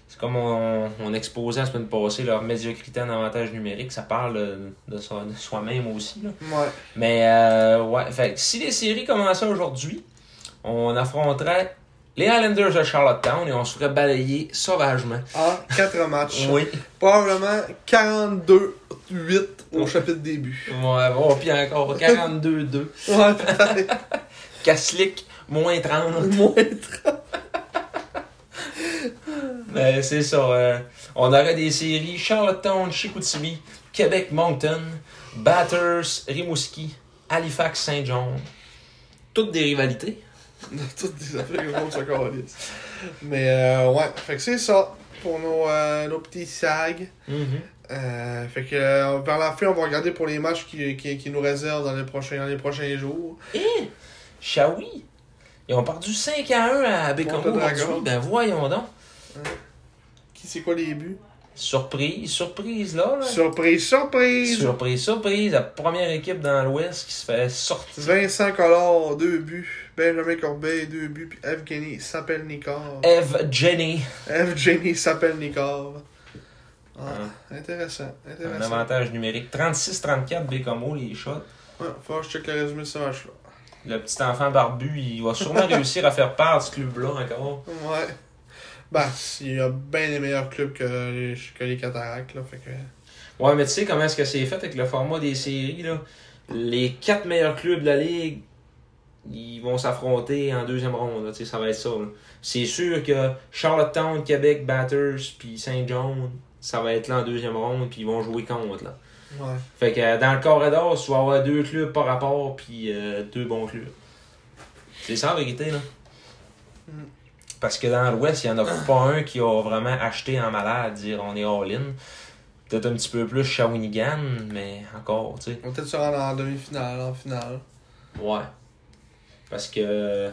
c'est comme on, on exposait la semaine passée leur médiocrité en avantage numérique. Ça parle euh, de, de soi-même aussi. Là. Ouais. Mais euh, ouais, fait si les séries commençaient aujourd'hui, on affronterait les Highlanders de Charlottetown et on se ferait balayer sauvagement. En 4 matchs. Oui. Probablement 42-8 au chapitre début. Ouais, bon, puis encore 42-2. Ouais, peut-être. Kaslik, moins 30. Moins Mais c'est ça. euh, on aurait des séries Charlottetown, Chicoutimi, Québec, Moncton, Batters, Rimouski, Halifax, Saint-John. Toutes des rivalités. Toutes des affaires monde se calisse. Mais euh, ouais, fait que c'est ça pour nos, euh, nos petits sags. Euh, fait que vers la fin, on va regarder pour les matchs qui, qui, qui nous réservent dans les prochains, dans les prochains jours. Et Shawi, ils ont perdu 5 à 1 à Montedragon. aujourd'hui. Ben voyons donc. Qui c'est quoi les buts? Surprise, surprise là. là. Surprise, surprise! Surprise, surprise. La première équipe dans l'Ouest qui se fait sortir. Vincent Collard, deux buts. Benjamin Corbeil, deux buts. Puis Evgeny Sapelnikov. Eve Jenny. Evgeny Sapelnikov. Ah, intéressant, Un intéressant. avantage numérique. 36-34 Bécomo, les shots. Ouais, faut que je check le résumé de ce match-là. Le petit enfant barbu, il va sûrement réussir à faire part de ce club-là encore. Ouais. Ben, il y a bien des meilleurs clubs que les, que les Cataractes, là. Fait que. Ouais, mais tu sais comment est-ce que c'est fait avec le format des séries, là? Les quatre meilleurs clubs de la ligue, ils vont s'affronter en deuxième ronde, là, tu sais, ça va être ça. C'est sûr que Charlottetown, Québec, Batters, puis Saint John, ça va être là en deuxième ronde, puis ils vont jouer contre, là. Ouais. Fait que euh, dans le corridor, tu vas avoir deux clubs par rapport, puis euh, deux bons clubs. C'est ça la vérité, là? Mm. Parce que dans l'Ouest, il n'y en a pas un qui a vraiment acheté en malade, dire on est all-in. Peut-être un petit peu plus Shawinigan, mais encore, tu sais. On va peut-être se rendre en demi-finale, en finale. Ouais. Parce que.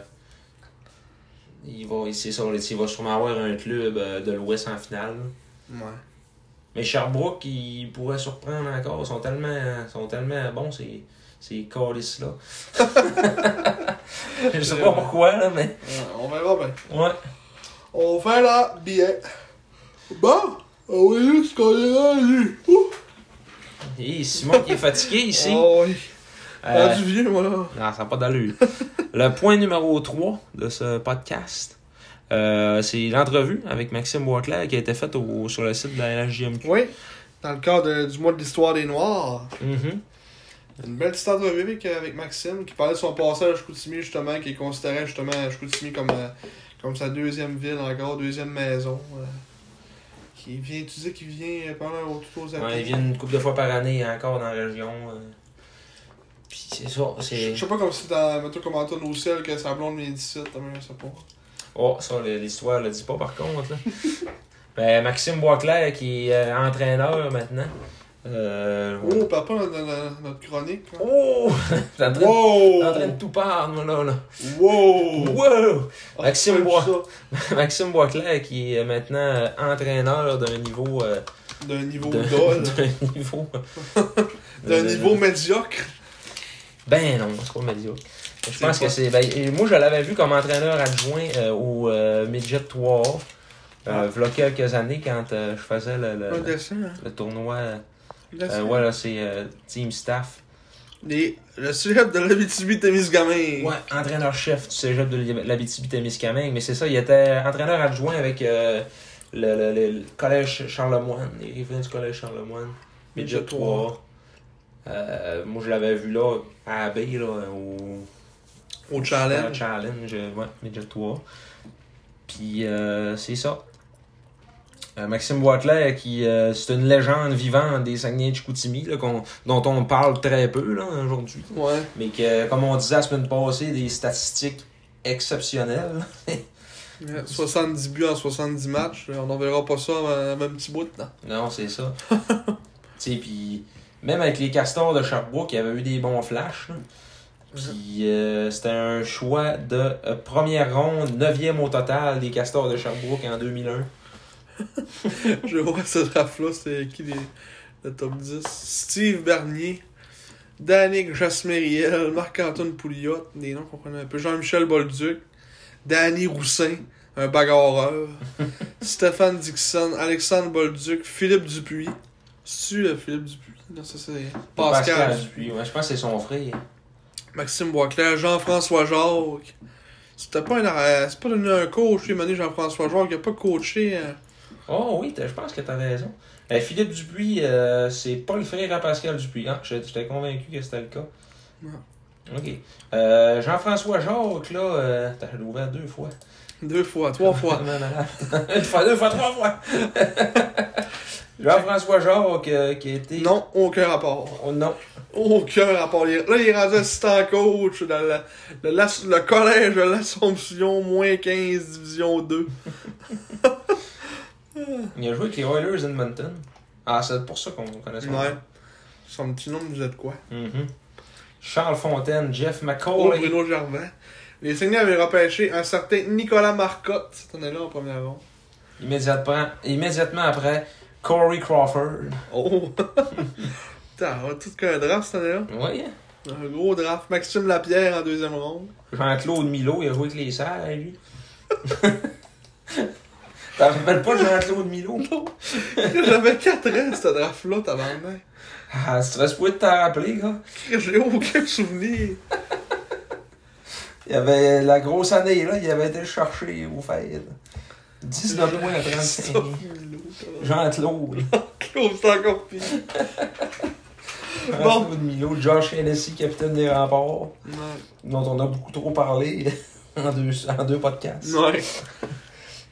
Il va, c'est ça, il va sûrement avoir un club euh, de l'Ouest en finale. Ouais. Mais Sherbrooke, ils pourraient surprendre encore. Ils sont tellement, sont tellement bons, ces, ces calices-là. Je sais pas pourquoi, là, mais. Ouais, on verra bien. Ouais. On fait la billet. Bon, on va juste ce qu'on est rendu. Et Simon qui est fatigué ici. Oh oui. Euh, Rendu vieux, moi, là. Non, ça n'a pas d'allure. le point numéro 3 de ce podcast, euh, c'est l'entrevue avec Maxime Boisclair qui a été faite au- sur le site de la LHJMQ. Oui. Dans le cadre de- du mois de l'histoire des Noirs. Mhm. Une belle petite entrevue avec, avec Maxime qui parlait de son passage à Chicoutimi, justement, qui considérait justement Chicoutimi comme, euh, comme sa deuxième ville, encore deuxième maison. euh, qui vient, tu disais qu'il vient euh, pendant tout aux Ouais, ils viennent une couple de fois par année encore dans la région. euh. Puis c'est ça, Je c'est. je sais pas comme si dans, mettons, comme Antoine Roussel, que sa blonde vient d'ici, je sais pas. Oh, ça, l'histoire le dit pas par contre. Là. ben, Maxime Boisclair qui est entraîneur maintenant. Euh, Oh, papa, dans, dans- dans notre chronique. là. Oh! T'es en train, Wow! t'es en train de tout perdre, là, là. Wow! Wow! Ah, Maxime Bois. Maxime Boisclair qui est maintenant euh, entraîneur d'un niveau. euh, D'un niveau dol. d'un niveau. D'un niveau médiocre. Ben non, c'est pas médiocre. Je pense pas- que c'est. Ben, moi, je l'avais vu comme entraîneur adjoint euh, au Midget 3 euh, Ah. v'là quelques années quand je faisais le, dessin, hein? le tournoi. Euh, ouais, là, c'est euh, Team Staff. Le célèbre de l'Abitibi-Témiscamingue. Ouais, entraîneur-chef du cégep de l'Abitibi-Témiscamingue. Mais c'est ça, il était entraîneur adjoint avec euh, le, le- collège Charlemagne, les riverains du collège Charlemagne. Midget Midget 3. Euh, moi, je l'avais vu là, à AB, là, au, Au au challenge. challenge, euh, ouais, Midget 3. Puis, euh, c'est ça. Euh, Maxime Boisclair, qui euh, c'est une légende vivante des Saguenay de Chicoutimi, là, qu'on- dont on parle très peu aujourd'hui. Ouais. Mais que, comme on disait la semaine passée, des statistiques exceptionnelles. Ouais, 70 buts en 70 matchs. On n'en verra pas ça un même petit bout. Non? Non, c'est ça. tu puis même avec les Castors de Sherbrooke, il y avait eu des bons flashs. Puis euh, c'était un choix de euh, première ronde, neuvième au total des Castors de Sherbrooke en 2001. Je vois ce draft-là, c'est qui les, le top 10 Steve Bernier, Danick Jasmeriel, Marc-Antoine Pouliot, des noms qu'on connaît un peu, Jean-Michel Bolduc, Danny Roussin, un bagarreur, Stéphane Dixon, Alexandre Bolduc, Philippe Dupuis. C'est-tu euh, Philippe Dupuis? Non, ça c'est Pascal. Dupuis. Ouais, je pense que c'est son frère. Maxime Boisclair, Jean-François Jacques. C'était pas un c'est pas devenu un coach, lui, Jean-François Jacques, il a pas coaché. euh, Oh oui, je pense que t'as raison. Euh, Philippe Dupuis, euh, c'est pas le frère à Pascal Dupuis. Ah, j'étais convaincu que c'était le cas. Non. Ok. Euh, Jean-François Jacques, là, euh, t'as ouvert deux fois. Deux fois, trois fois. Non, non, non. Une fois, deux fois, trois fois. Jean-François Jacques, qui a été. Non, aucun rapport. Oh, non. Aucun rapport. Là, il est rendu assistant coach dans la- le, le collège de l'Assomption, moins 15, division 2. Il a joué avec les Oilers Edmonton. Ah, c'est pour ça qu'on connaît son Ouais. Son petit nom nous disait de quoi? Mhm. Charles Fontaine, Jeff Oh, McCauley. Bruno Gervais. Les Seigneurs avaient repêché un certain Nicolas Marcotte cette année-là en première ronde. Immédiatement, immédiatement après, Corey Crawford. Oh! Putain, on tout qu'un draft cette année-là. Oui. Un gros draft. Maxime Lapierre en deuxième ronde. Jean-Claude Milo, il a joué avec les serres, lui. T'en rappelles pas Jean-Claude Milo? J'avais 4 ans, ce draft-là, tabarnak. Ah, tu serais supposé t'en rappeler, gars. J'ai aucun souvenir. Il y avait la grosse année, là, il avait été le chercher au fait. 19 points à 35. Jean-Claude. Claude, c'est encore pire. Jean-Claude Milo, Josh Hennessy, capitaine des remparts, Ouais. dont on a beaucoup trop parlé en deux, en deux podcasts. Ouais.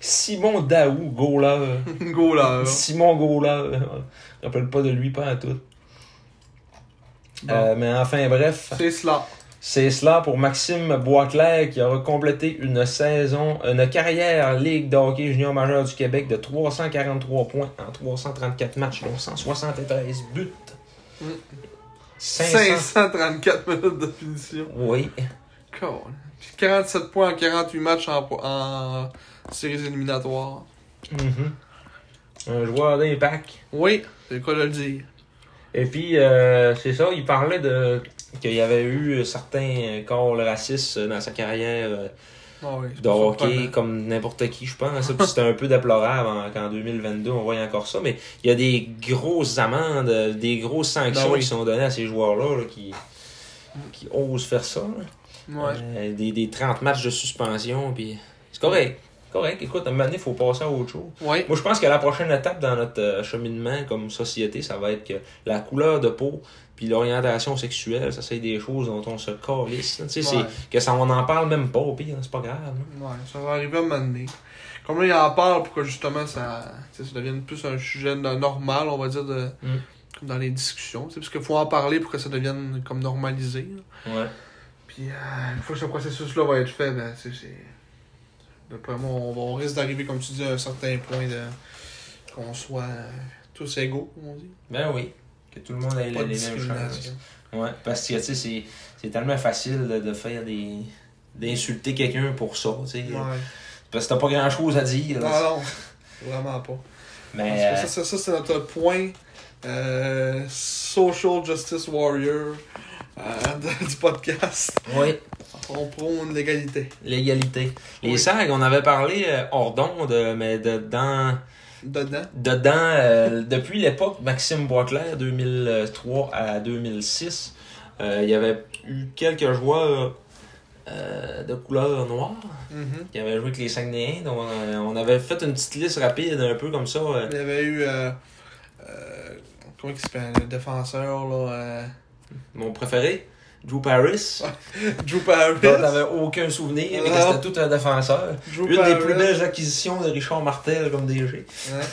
Simon Daou, goaler. Go là. Simon Gola, je me rappelle pas de lui, pas à tout. Bon. Euh, mais enfin, bref, C'est cela. c'est cela pour Maxime Boisclair qui aura complété une saison, une carrière Ligue de hockey junior majeur du Québec de 343 points en 334 matchs, dont 173 buts. Mm. 500. 534 minutes de finition. Oui. Cool. Puis 47 points en 48 matchs en, en séries éliminatoires. Mhm. Un joueur d'impact. Oui, c'est le cas de le dire. Et puis, euh, c'est ça, il parlait de qu'il y avait eu certains calls racistes dans sa carrière euh, Ah oui, de hockey, comme n'importe qui, je pense. C'était un peu déplorable en- qu'en 2022, on voyait encore ça. Mais il y a des grosses amendes, des grosses sanctions Ben oui. qui sont données à ces joueurs-là là, qui, qui osent faire ça. Ouais. Euh, des, des 30 matchs de suspension, puis c'est correct. Correct, écoute, à un moment donné, il faut passer à autre chose. Ouais. Moi, je pense que la prochaine étape dans notre euh, cheminement comme société, ça va être que la couleur de peau puis l'orientation sexuelle, ça, c'est des choses dont on se calisse. là. Tu sais, Ouais. c'est que ça, on n'en parle même pas, au pire, c'est pas grave. là. Ouais, ça va arriver à un moment donné. Comme là, il en parle pour que justement ça, ça devienne plus un sujet normal, on va dire, de, Mm. comme dans les discussions. sais, Parce qu'il faut en parler pour que ça devienne comme normalisé. là. Ouais. Puis euh, une fois que ce processus-là va être fait, ben, c'est. D'après moi, on, on risque d'arriver, comme tu dis, à un certain point de. qu'on soit tous égaux, comme on dit. Ben oui. Que tout le monde ait les mêmes chances. Ouais. Parce que, tu sais, c'est, c'est tellement facile de, de faire des. d'insulter quelqu'un pour ça, tu sais. Ouais. Parce que t'as pas grand chose à dire. là. Non, non, vraiment pas. Mais. Ça, ça, ça, c'est notre point euh, Social Justice Warrior euh, du podcast. oui. On prône l'égalité. L'égalité. Les Oui. SAG, on avait parlé euh, hors d'onde, mais de, dans, Dedans. dedans, euh, depuis l'époque Maxime Boisclair, 2003 à 2006, euh, il y avait eu quelques joueurs euh, de couleur noire qui avaient joué avec les Saguenayens. Donc, euh, on avait fait une petite liste rapide, un peu comme ça. euh, Il y avait eu. Euh, euh, comment il s'appelle Le défenseur, là. Euh, mon préféré, Drew Paris. Drew Paris. t'avais aucun souvenir, mais c'était tout un défenseur. Drew Une des plus belles acquisitions de Richard Martel comme DG. Ouais.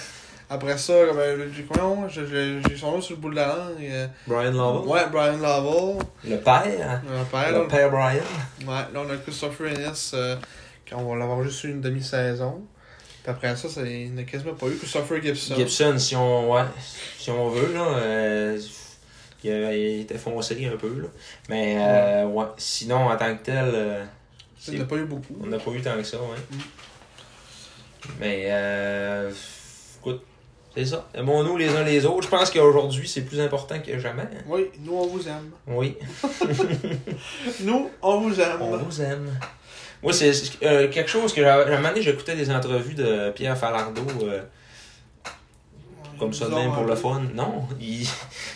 Après ça, comme, euh, j'ai son nom sur le bout de la langue. euh, Brian Lovell. Ouais, Brian Lovell. Le père. Le père, là, Le père Brian. Ouais, là on a Christopher Ennis euh, quand on va l'avoir juste eu une demi-saison. Puis après ça, ça il n'a quasiment pas eu Christopher Gibson. Gibson, si on, ouais, si on veut, là, euh, il, était foncé un peu. Là. Mais euh, ouais, sinon, en tant que tel, euh, Il n'y en a pas eu beaucoup. on n'a pas eu tant que ça. Ouais. Mm. Mais euh, écoute, c'est ça. Aimons-nous les uns les autres. Je pense qu'aujourd'hui, c'est plus important que jamais. hein. Oui, nous on vous aime. Oui, Nous, on vous aime. on vous aime. Moi, c'est euh, quelque chose que j'avais. Un moment donné, j'écoutais des entrevues de Pierre Falardeau. euh, comme ça même pour le fun. Non, il,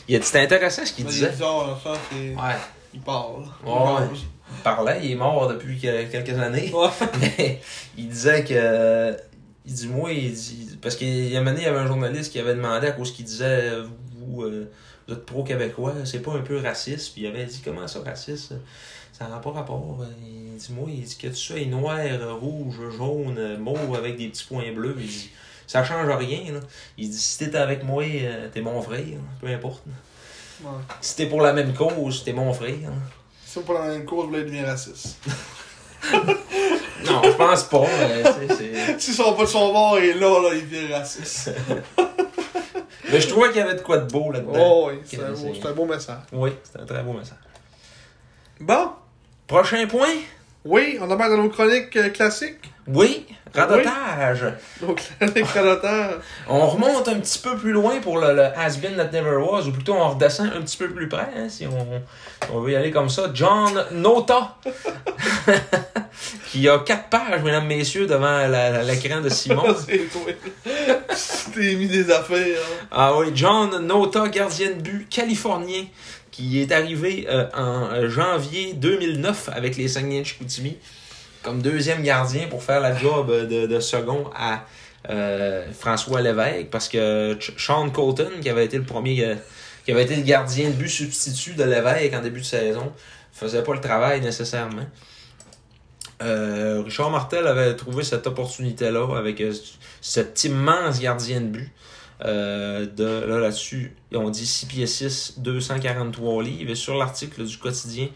il a- c'était intéressant ce qu'il il disait. bizarre, ça, c'est... Ouais, Il parle. Ouais. il parlait, il est mort depuis que- quelques années. Ouais. Mais il disait que. Il dit, moi, il dit. Parce qu'il y a un moment il y avait un journaliste qui avait demandé à cause qu'il disait, vous, euh, vous êtes pro-québécois, c'est pas un peu raciste? Puis il avait dit, comment ça, raciste? Ça n'a pas rapport. Il dit, moi, il dit que tout ça est noir, rouge, jaune, mauve avec des petits points bleus. Il dit, ça change rien. Là. Il dit, si t'es avec moi, euh, t'es mon frère, peu importe. Ouais. Si t'es pour la même cause, t'es mon frère. Si c'est pas la même cause, vous voulez devenir raciste. Non, je pense pas. S'ils sont pas de son bord et là, là, il devient raciste. Mais je trouvais qu'il y avait de quoi de beau là-dedans. Oh oui, c'est un, un beau message. Oui, c'est un très beau message. Bon, Prochain point? Oui, on embarque dans nos chroniques euh, classiques. Oui, radotage. Nos chroniques prédateurs. On remonte un petit peu plus loin pour le, le Has Been That Never Was, ou plutôt on redescend un petit peu plus près, hein, si on, on veut y aller comme ça. John Nota, qui a quatre pages, mesdames, messieurs, devant la- la- l'écran de Simon. c'est toi. Mis des affaires. hein. Ah oui, John Nota, gardien de but californien, qui est arrivé euh, en euh, janvier 2009 avec les Saguenay de Chicoutimi comme deuxième gardien pour faire la job euh, de, second à François Lévesque parce que Sean Colton, qui avait été le premier, qui avait été le gardien de but substitut de Lévesque en début de saison, faisait pas le travail nécessairement. Richard Martel avait trouvé cette opportunité-là avec cet immense gardien de but. Euh, de, là, là-dessus, on dit 6 pieds 6, 243 livres. Et sur l'article du quotidien,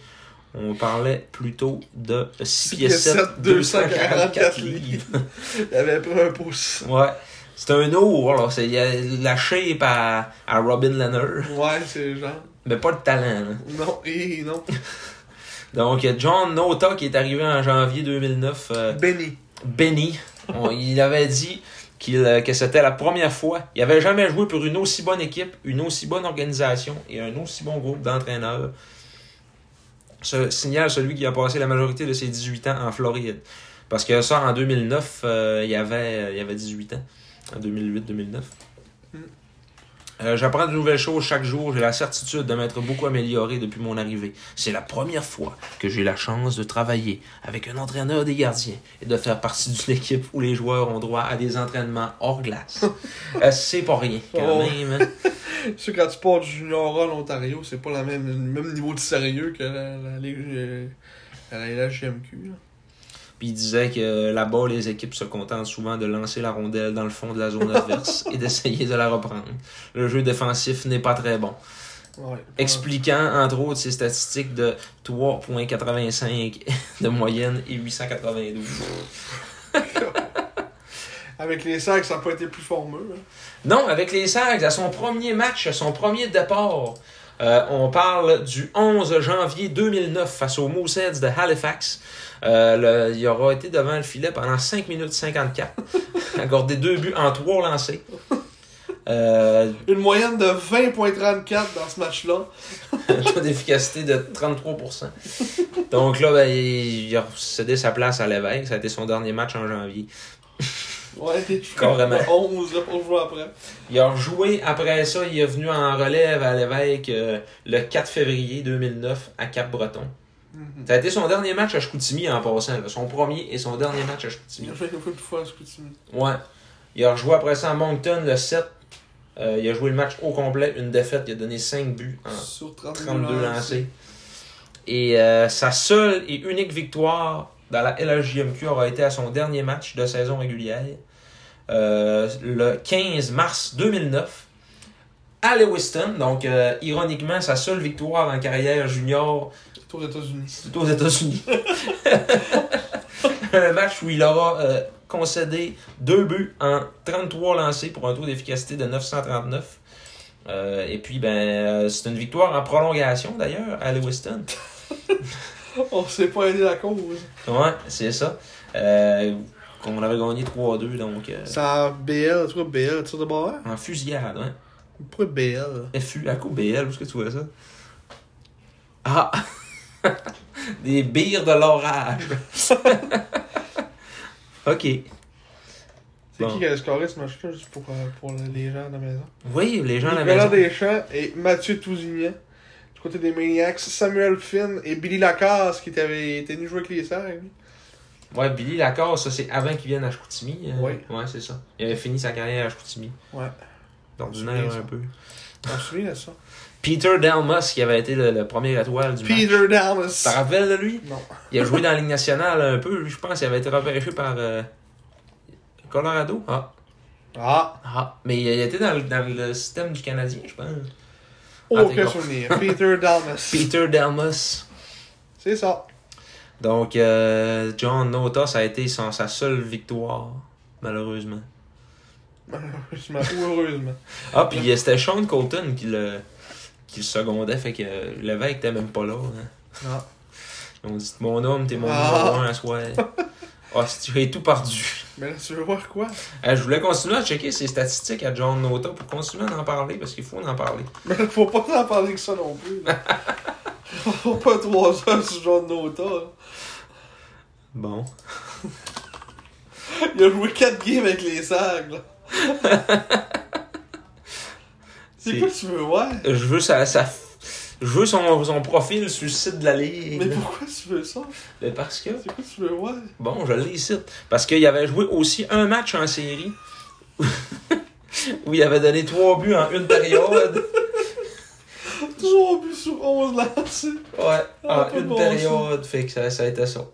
on parlait plutôt de 6 pieds 7, 244 livres. Il avait pris un pouce. Ouais. C'est un ours, là. C'est, il a la shape à, à Robin Leonard. Ouais, c'est genre. Mais pas de talent, là. Non, et non. Donc, John Nota qui est arrivé en janvier 2009. euh, Benny. Benny. On- il avait dit qu'il, euh, que c'était la première fois. Il avait jamais joué pour une aussi bonne équipe, une aussi bonne organisation et un aussi bon groupe d'entraîneurs. Ce signale celui qui a passé la majorité de ses 18 ans en Floride. Parce que ça, en 2009, euh, il, avait, il avait 18 ans. En 2008-2009. Mm. Euh, J'apprends de nouvelles choses chaque jour. J'ai la certitude de m'être beaucoup amélioré depuis mon arrivée. C'est la première fois que j'ai la chance de travailler avec un entraîneur des gardiens et de faire partie d'une équipe où les joueurs ont droit à des entraînements hors glace. Euh, c'est pas rien, quand Oh. même. hein. Quand tu pars du Junior en Ontario, c'est pas la même, le même niveau de sérieux que la, la, euh, la, la GMQ. là. Puis il disait que là-bas, les équipes se contentent souvent de lancer la rondelle dans le fond de la zone adverse et d'essayer de la reprendre. Le jeu défensif n'est pas très bon. Ouais. Expliquant, entre autres, ses statistiques de 3,85 de moyenne et 892. Avec les sacs, ça n'a pas été plus formeux. hein. Non, avec les Sags, à son premier match, à son premier départ, euh, on parle du 11 janvier 2009 face aux Mooseheads de Halifax. Euh, le- il aura été devant le filet pendant 5 minutes 54, accordé deux buts en trois lancés. Euh, Une moyenne de 20.34 dans ce match-là. taux d'efficacité de 33%. Donc là, ben, il, il a cédé sa place à l'évêque. Ça a été son dernier match en janvier. Ouais, Carrément. 11 là, pour jouer après. Il a rejoué après ça, il est venu en relève à l'évêque euh, le 4 février 2009 à Cap-Breton. Mhm. Ça a été son dernier match à Chicoutimi en passant, là. son premier et son dernier match à Il Chicoutimi. a fait une fois plus fort à Chicoutimi. Ouais. Il a rejoué après ça à Moncton le 7. Euh, il a joué le match au complet, une défaite, il a donné 5 buts en Sur 32, 32 lancés. Et euh, sa seule et unique victoire dans la LHJMQ aura été à son dernier match de saison régulière. euh, le 15 mars 2009 à Lewiston. Donc, euh, ironiquement, sa seule victoire en carrière junior, C'est aux États-Unis. c'est aux États-Unis. un match où il aura euh, concédé deux buts en 33 lancés pour un taux d'efficacité de 939. Euh, et puis, ben, c'est une victoire en prolongation d'ailleurs à Lewiston. On s'est pas aidé la cause. Ouais, c'est ça. Euh, qu'on avait gagné 3-2, donc euh, C'est en BL, tu vois, BL, tir de barrage? en fusillade. Hein. Pourquoi BL? FU, à coup BL, où est-ce que tu vois ça? Ah! Des bières de l'orage. ok. C'est Bon. qui qui a scoré ce match-là, juste pour, euh, pour les gens à la maison? Oui, les gens à la Nicolas maison. Deschamps et Mathieu Tousignan. Côté des Maniacs, Samuel Finn et Billy Lacasse qui avait été venu jouer avec les Serres. lui. Ouais, Billy Lacasse, ça c'est avant qu'il vienne à Chicoutimi. euh, Oui. Ouais, c'est ça. Il avait fini sa carrière à Chicoutimi. Ouais. D'ordinaire un peu. On se souvient de ça? Peter Delmas, qui avait été le, le premier étoile du match. Peter Dallas. Tu te rappelles de lui? Non. Il a joué dans la Ligue nationale un peu, je pense. Il avait été repêché par euh, Colorado. Ah. Ah, Ah. Mais il était dans, le- dans le système du Canadien, je pense. Aucun souvenir. Peter Dallas. Peter Delmas. C'est ça. Donc, euh, John Nota, ça a été son- sa seule victoire, malheureusement. Malheureusement ou heureusement. Ah, puis euh, c'était Sean Colton qui le, qui le secondait, fait que l'évêque était même pas là. hein. Ah. Ils ont dit Mon homme, t'es mon Ah. numéro un à soir. Ah, si tu es tout perdu. Mais là, tu veux voir quoi? Euh, je voulais continuer à checker ses statistiques à John Nota pour continuer à en parler parce qu'il faut en parler. Mais là, faut pas en parler que ça non plus. là. faut pas trois heures sur John Nota. Bon. Il a joué 4 games avec les Sags. là. C'est C'est- quoi que tu veux voir? Je veux sa, sa- je veux son, son profil sur le site de la Ligue. Mais pourquoi tu veux ça? Mais parce que. C'est quoi tu veux voir? Bon, je l'ai ici. Parce qu'il avait joué aussi un match en série. où il avait donné trois buts en une période. Toujours but sur 11 lancés. Ouais, Ah, en une bon, période. Fait que ça, ça a été ça.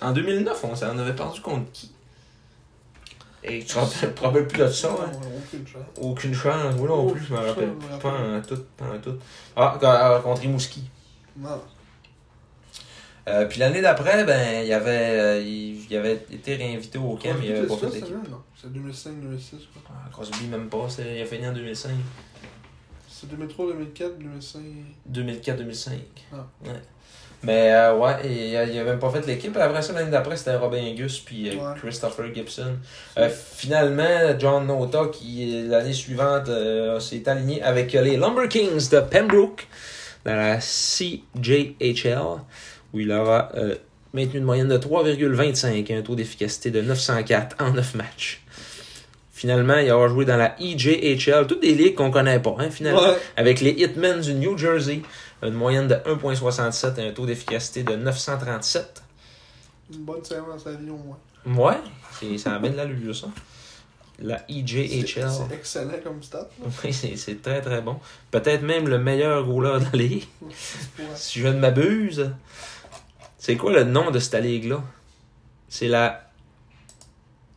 En 2009, on s'en avait perdu contre qui? Et tu te rappelles plus de ça, hein? Aucune chance. Aucune chance. Moi non plus, je me rappelle. Pas en tout, pas en tout. Ah, contre Rimouski. Non. Euh, puis l'année d'après, ben, il avait, euh, il, il avait été réinvité au camp, mais il avait pas fait C'est l'équipe. ça, non? C'est 2005-2006, quoi. Ah, Crosby, même pas. c'est- Il a fini en 2005. C'est 2003, 2004, 2005. 2004-2005. Ah. Ouais. Mais euh, ouais, et, il a- il a même pas fait l'équipe. Après ça, l'année d'après, c'était Robin Gus puis euh, Ouais. Christopher Gibson. Euh, finalement, John Nota, qui euh, l'année suivante euh, s'est aligné avec les Lumber Kings de Pembroke dans la CJHL, où il aura euh, maintenu une moyenne de 3,25 et un taux d'efficacité de 904 en 9 matchs. Finalement, il aura joué dans la EJHL, toutes des ligues qu'on connaît pas, hein, finalement Ouais. avec les Hitmen du New Jersey, une moyenne de 1,67 et un taux d'efficacité de 937. Une bonne séance à Lyon, ouais. Ouais, c'est- ça a bien de l'allure, ça. La C'est EJHL. c'est excellent comme stat. là. Oui, c'est c'est très très bon. Peut-être même le meilleur goaler de la ligue, si je ne m'abuse. C'est quoi le nom de cette ligue-là? C'est la...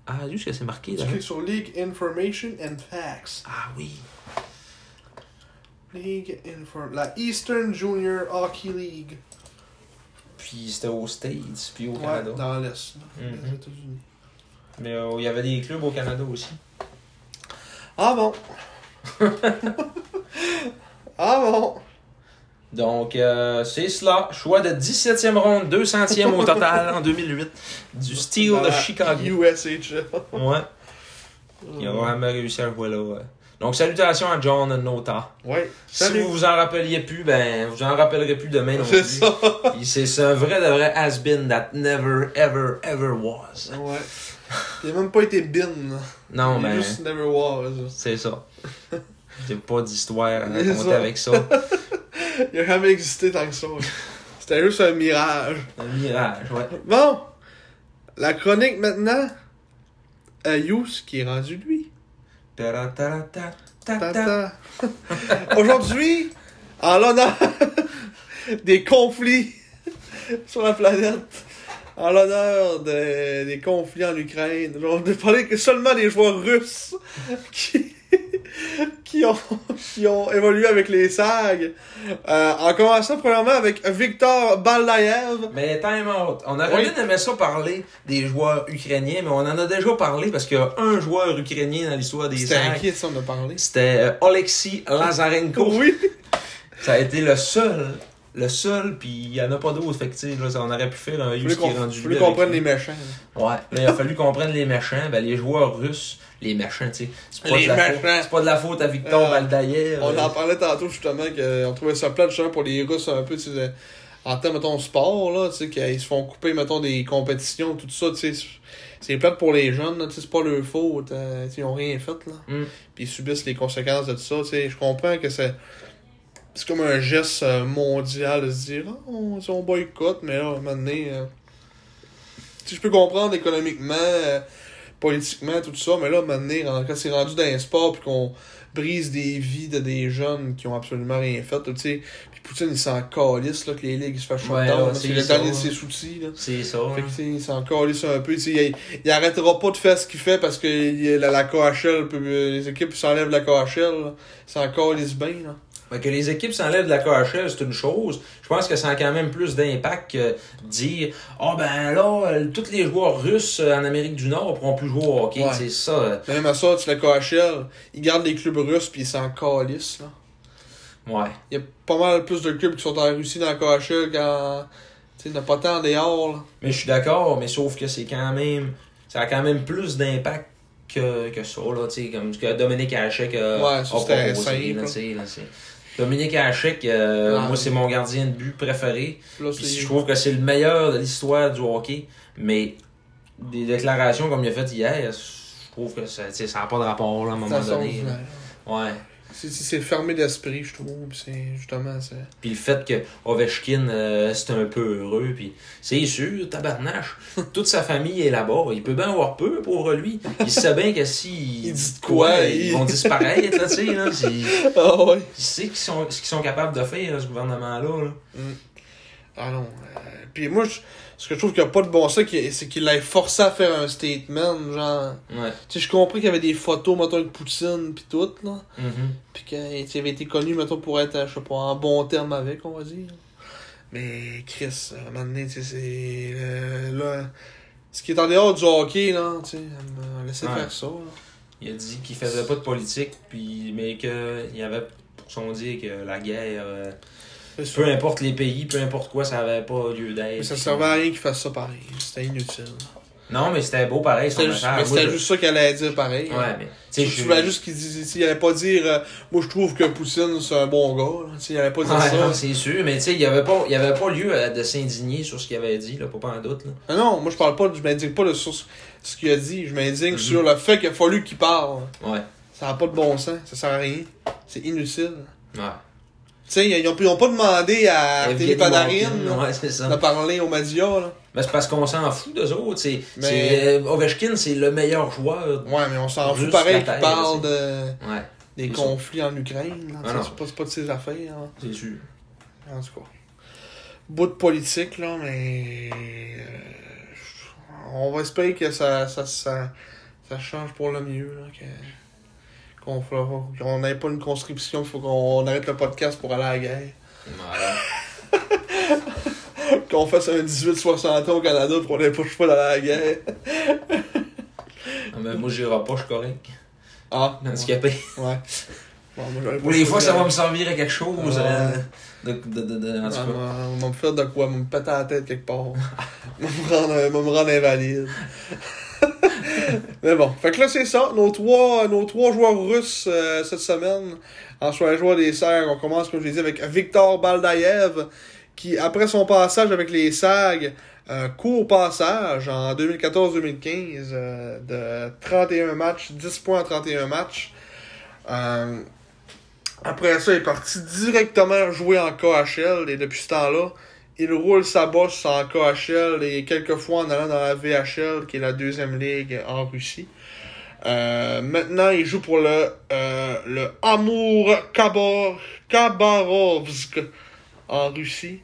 Ah, juste que c'est marqué Tu là. cliques sur League Information and Facts. Ah oui. League Infor... La Eastern Junior Hockey League. Puis c'était aux States, puis au Ouais, Canada. dans l'Est, Mhm. États-Unis. Mais euh, il y avait des clubs au Canada aussi. Ah bon? ah bon? Donc, euh, c'est cela. Choix de 17e ronde, 200e au total en 2008 du Steel de Chicago. USHL. Ouais. Il n'a jamais réussi à jouer là. ouais. Donc, salutations à John Nota. Ouais. Si vous vous en rappeliez plus, ben, vous en rappellerez plus demain non C'est ça. C'est un vrai de vrai has-been that never, ever, ever was. Ouais. Il a même pas été bin. Non, mais juste never was. c'est ça. J'ai pas d'histoire à raconter avec ça. Il a jamais existé tant que ça. C'était juste un mirage. Un mirage, ouais. Bon. La chronique maintenant. À Yous qui est rendu lui. Aujourd'hui, en l'honneur des conflits sur la planète, en l'honneur de- des conflits en Ukraine. On ne parler que seulement des joueurs russes qui, qui, ont, qui ont évolué avec les SAG. Euh, en commençant premièrement avec Victor Baldaev. Mais time out. On aurait Oui. bien aimé ça parler des joueurs ukrainiens, mais on en a déjà parlé parce qu'il y a un joueur ukrainien dans l'histoire des C'était Sags. inquiet ça, on a parlé. C'était euh, Oleksiy Lazarenko. Oui. Ça a été le seul. Le seul, puis il n'y en a pas d'autres. Fait que, là, ça- on aurait pu faire un Il use qui est rendu fallait lui qu'on prenne les méchants. Ouais, là, il a fallu qu'on prenne les méchants. Ben, les joueurs russes, les méchants, tu sais. C'est pas, Les de la faute- c'est pas de la faute à Victor Euh, Baldaïev. On en parlait tantôt justement qu'on trouvait ça plate justement pour les Russes un peu, tu sais, en termes, mettons, sport, là, tu sais, qu'ils se font couper, mettons, des compétitions, tout ça, tu sais, c'est plate pour les jeunes, là, tu sais, c'est pas leur faute, euh, ils ont rien fait, là. Mm. Puis ils subissent les conséquences de tout ça, tu sais, je comprends que c'est... C'est comme un geste euh, mondial de se dire, ah, on, boycotte, mais là, à un moment donné, euh, sais, je peux comprendre économiquement, euh, politiquement, tout ça, mais là, à un moment donné, quand c'est rendu dans un sport, puis qu'on brise des vies de des jeunes qui ont absolument rien fait, tu sais, puis Poutine, il s'en calisse, là, que les ligues, se fassent Ouais, là, là, c'est le dernier de ses soucis, là. C'est ça. Fait que, tu sais, il s'en calisse un peu, tu sais, il, il arrêtera pas de faire ce qu'il fait parce que il- la, la KHL, peut- les équipes s'enlèvent de la KHL, là. il s'en calisse bien, là. Fait que les équipes s'enlèvent de la KHL, c'est une chose. Je pense que ça a quand même plus d'impact que dire Ah ben là, euh, tous les joueurs russes euh, en Amérique du Nord pourront plus jouer au hockey. Ouais. C'est ça. euh, Même à ça, tu sais, la KHL, ils gardent les clubs russes puis ils s'en calissent, là. Ouais. Il y a pas mal plus de clubs qui sont en Russie dans la KHL quand. Tu sais, il n'y en a pas tant dehors, là. Mais je suis d'accord, mais sauf que c'est quand même. Ça a quand même plus d'impact que, que ça, là, tu sais, comme ce que Dominique Hachek a, Ouais, a proposé, là, tu sais, là, Dominique Hachek, euh, moi, c'est mon gardien de but préféré. Là, Puis je trouve que c'est le meilleur de l'histoire du hockey, mais des déclarations comme il a fait hier, je trouve que ça sais, ça n'a pas de rapport là, à un moment donné. Ouais. C'est- fermé d'esprit, je trouve. puis C'est justement ça. Puis le fait que Ovechkin, euh, c'est un peu heureux, puis c'est sûr, tabarnache, toute sa famille est là-bas, il peut bien avoir peu pour lui. Il sait bien que si Il dit de quoi, ils il- vont disparaître, là, tu sais, là. Ah ouais. Il sait qu'ils sont, ce qu'ils sont capables de faire, là, ce gouvernement-là. là. Ah non. euh, puis moi, je- ce que je trouve qu'il n'y a pas de bon sens, c'est qu'il l'ait forcé à faire un statement, genre. Ouais. Tu sais, je comprends qu'il y avait des photos, mettons, de Poutine, pis tout, là. Mhm. Puis qu'il avait été connu, mettons, pour être, je sais pas, en bon terme avec, on va dire. Mais Chris, à un moment donné, tu sais, c'est. euh, là. Ce qui est en dehors du hockey, là, tu sais, laissé Ouais. faire ça, là. Il a dit qu'il faisait pas de politique, puis mais qu'il y avait pour son dire que la guerre, euh. Peu importe les pays, peu importe quoi, ça avait pas lieu d'être. Mais ça servait à rien qu'il fasse ça pareil. C'était inutile. Non, mais c'était beau pareil, C'était juste, message. mais Moi, c'était je- juste ça qu'elle allait dire pareil. hein. Ouais, mais. Je je voulais juste qu'il dise, il allait pas dire, euh, moi je trouve que Poutine c'est un bon gars, là. Il allait pas dire ça. c'est sûr, mais tu sais, il y avait pas, il avait pas lieu euh, de s'indigner sur ce qu'il avait dit, là, pas, en doute, là. Ah non, moi je parle pas, je m'indigne pas de sur ce qu'il a dit, je m'indigne Mhm. sur le fait qu'il a fallu qu'il parle. Ouais. Ça a pas de bon sens, ça sert à rien. C'est inutile. Ouais. Sais, ils ont, ils ont pas demandé à Philippe Panarin Ouais, de parler aux médias. Là. Ben, c'est parce qu'on s'en fout d'eux autres. C'est, Mais- c'est, euh, Ovechkin, c'est le meilleur joueur. Ouais, mais on s'en fout pareil qu'il parle de, Ouais, des conflits en Ukraine. là. Ah c'est pas, pas de ses affaires. c'est sûr. En tout cas. Bout de politique, là, mais. euh, on va espérer que ça, ça, ça, ça change pour le mieux, là. Que, qu'on n'ait pas une conscription, il faut qu'on arrête le podcast pour aller à la guerre. Ouais. Qu'on fasse un 18-60 ans au Canada pour qu'on n'ait pas le choix d'aller à la guerre. Ah, ben, moi, j'irai pas, je suis correct. Ah, Handicapé. ouais. Bon, moi, les choix fois, ça va me servir à quelque chose. Ouais. euh, de, de, de, de- en tout Ouais, cas. On va me faire de quoi? On va me péter la tête quelque part. On va me rendre invalide. Mais bon, fait que là, c'est ça. Nos trois, nos trois joueurs russes euh, cette semaine, en soit les joueurs des Serres, on commence, comme je l'ai dit, avec Victor Baldaev, qui, après son passage avec les SAG, un court passage en 2014-2015 euh, de 31 matchs, 10 points en 31 matchs. Euh, après ça, il est parti directement jouer en KHL et depuis ce temps-là, il roule sa bosse en KHL et quelques fois en allant dans la VHL, qui est la deuxième ligue en Russie. Euh, maintenant, il joue pour le, euh, le Amour Khabarovsk en Russie.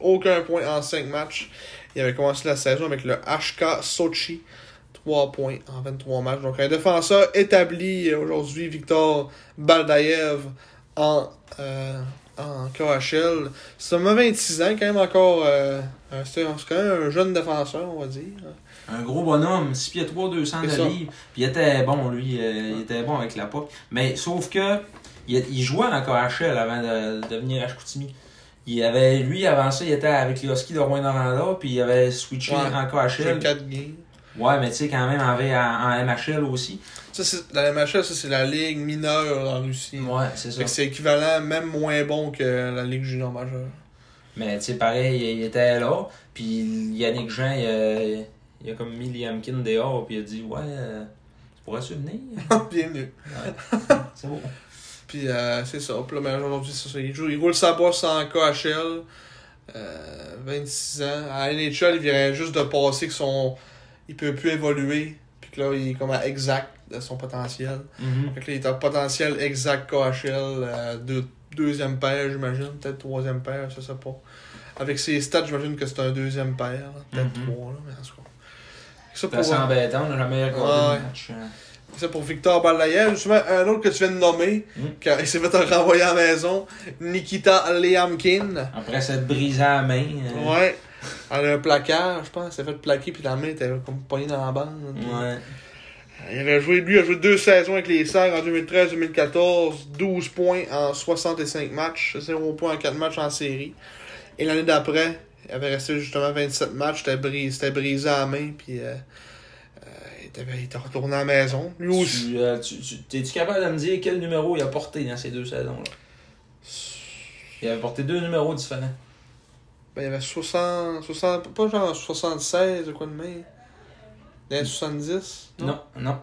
Aucun point en 5 matchs. Il avait commencé la saison avec le HK Sochi. 3 points en 23 matchs. Donc un défenseur établi aujourd'hui, Victor Baldaev en, euh, en KHL. C'est un 26 ans, quand même encore. euh, c'est quand même un jeune défenseur, on va dire. Un gros bonhomme, 6 pieds 3, 200 de ça. livres. Puis il était bon, lui. euh, il était bon avec la POC. Mais sauf que il, il jouait en KHL avant de, de devenir à Chicoutimi. Il avait, lui, avant ça, il était avec les Huskies de Rouen-Noranda, puis il avait switché Ouais. en J'ai KHL. 4 games. Ouais, mais tu sais, quand même, en, en, MHL aussi. Ça, la MHL, ça, c'est la ligue mineure en Russie. Ouais, c'est ça. C'est équivalent, même moins bon que la ligue junior majeure. Mais tu sais, pareil, il, il était là. Puis Yannick Jean, il a, il a comme mis Liamkin dehors, puis il a dit Ouais, euh, tu pourrais-tu venir Bienvenue. C'est beau. Puis euh, c'est ça. Puis là, mais aujourd'hui, c'est ça. Il, joue, il roule sa bosse en KHL. Euh, 26 ans. À NHL, il vient juste de passer que son. Il peut plus évoluer. Puis que là, il est comme à exact de son potentiel. Mhm. Fait que là, il est à potentiel exact KHL. euh, deux- deuxième paire, j'imagine. Peut-être troisième paire, je sais pas. Avec ses stats, j'imagine que c'est un deuxième paire. Peut-être Mhm. trois, là, mais en tout cas. Ça C'est pour, assez embêtant, on n'a jamais regardé le match. euh. ça pour Victor Balayev. Justement, un autre que tu viens de nommer, Mm. car il s'est fait renvoyer à la maison, Nikita Liamkin. Après s'être brisé la main. euh, Ouais. Elle a un placard, je pense. Elle s'est fait plaquer, puis la main était comme pognée dans la bande. Ouais. Il avait joué, lui a joué deux saisons avec les Serres en 2013-2014, 12 points en 65 matchs, 0 points en 4 matchs en série. Et l'année d'après, il avait resté justement 27 matchs, c'était brisé, brisé à la main, puis euh, euh, il, était, il était retourné à la maison. Lui aussi. Tu, euh, tu, tu- T'es-tu capable de me dire quel numéro il a porté dans ces deux saisons-là? Il avait porté deux numéros différents. Ben, il y avait 60, 60, pas genre 76 ou quoi de même. Dans les 70? Non, non,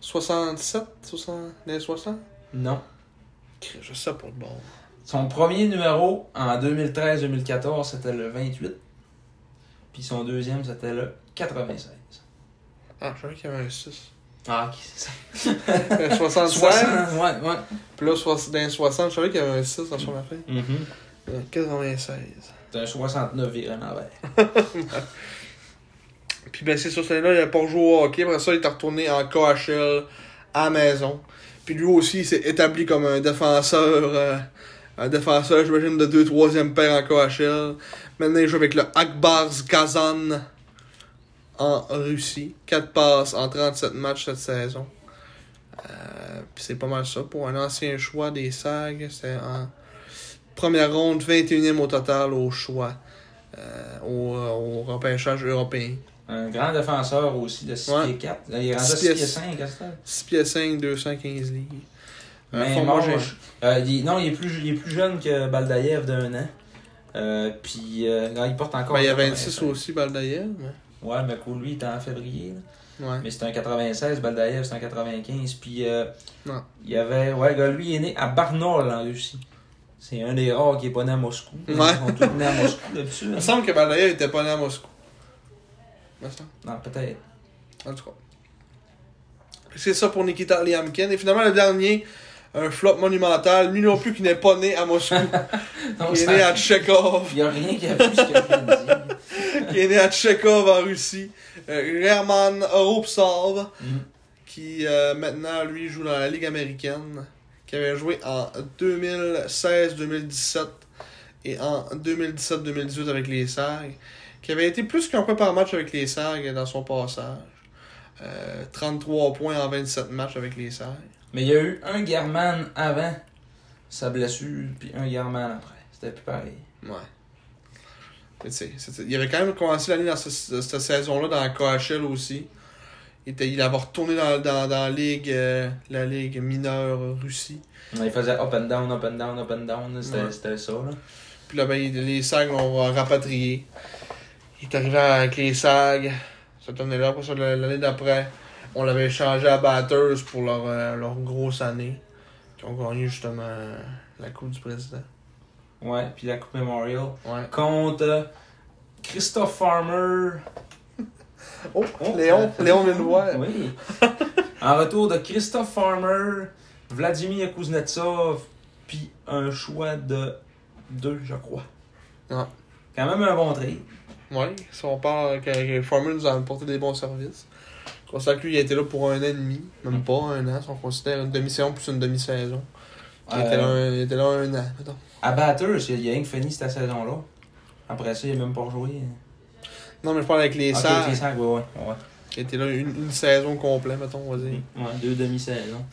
67? 60, dans les 60? non. Je sais pas de bon. Son premier numéro en 2013-2014, c'était le 28. Puis son deuxième, c'était le 96. Ah, je savais qu'il y avait un 6. Ah, ok, c'est ça. Euh, 67? 60, ouais, ouais. Puis là, dans les 60, je savais qu'il y avait un 6 dans son affaire. Mhm. Euh, 96. C'est un 69 viré en envers. Puis ben c'est ça, cette année-là, il a pas joué au hockey. Après ça, il est retourné en KHL à la maison. Puis lui aussi, il s'est établi comme un défenseur. euh, un défenseur, j'imagine, de 2 3e paire en KHL. Maintenant, il joue avec le Akbars Kazan en Russie. 4 passes en 37 matchs cette saison. Euh, puis c'est pas mal ça. Pour un ancien choix des SAG, c'est en première ronde, 21e au total au choix. euh, au, au repêchage européen. Un grand défenseur aussi de 6 Ouais. pieds 4. Là, il est rendu à 6 6 pieds pieds 5, à ce temps. 6 pieds 5, 215 livres. Un Mais. Euh, il- non, il est, plus, il est plus jeune que Baldaïev d'un an. Euh, puis euh, là, il porte encore. Ben, il y a un 26 85. aussi, Baldaïev. mais- Ouais, mais cool, lui, il était en février. Ouais. Mais c'était un 96, Baldaïev, c'est un 95. Puis euh, il y avait. Ouais, lui, il est né à Barnaul en Russie. C'est un des rares qui est pas né à Moscou. Ouais. Ils sont tous nés à Moscou d'habitude. Il me semble que Baldaïev était pas né à Moscou. Non, peut-être. En tout cas. C'est ça pour Nikita Liamkin. Et finalement, le dernier, un flop monumental. Lui non plus qui n'est pas né à Moscou. Donc, qui est né à Tchekhov. Il n'y a rien qui a pu ce viens de dire. qui est né à Tchekhov en Russie. Euh, German Ropsov. Mhm. Qui euh, maintenant, lui, joue dans la Ligue américaine. Qui avait joué en 2016-2017 et en 2017-2018 avec les SAG. Qui avait été plus qu'un point par match avec les SAG dans son passage. Euh, 33 points en 27 matchs avec les SAG. Mais il y a eu un German avant sa blessure, puis un German après. C'était plus pareil. Ouais. Mais tu sais, il avait quand même commencé l'année dans ce- cette saison-là dans la KHL aussi. Il, il avait retourné dans, dans, dans la, ligue, euh, la ligue mineure Russie. Il faisait up and down, up and down, up and down. C'était Ouais. ça. Là. Puis là, ben, les SAG l'ont rapatrié. Il est arrivé avec les SAG cette année-là. Après ça, l'année d'après, on l'avait échangé à Batters pour leur, euh, leur grosse année. Qui ont gagné justement la Coupe du Président. Ouais, puis la Coupe Memorial. Ouais. Contre Christophe Farmer. Oh, Oh, Léon, euh, Léon vient de voir. Oui. en retour de Christophe Farmer, Vladimir Kuznetsov, puis un choix de deux, je crois. Ouais. Quand même un bon trade. Ouais, si on parle que, Farmer nous a apporté des bons services. On constate que lui, il était là pour un an et demi, même pas un an, si on considère une demi-saison plus une demi-saison. Il, était là Euh, un- il était là un an, mettons. à Batters, il y a rien que fini cette saison-là. Après ça, il a même pas joué. Non, mais je parle avec les Ok, Sags, ok, Sags, ouais, ouais. ouais. qui était là une, une saison complète, mettons, on va dire. Ouais, deux demi-saisons.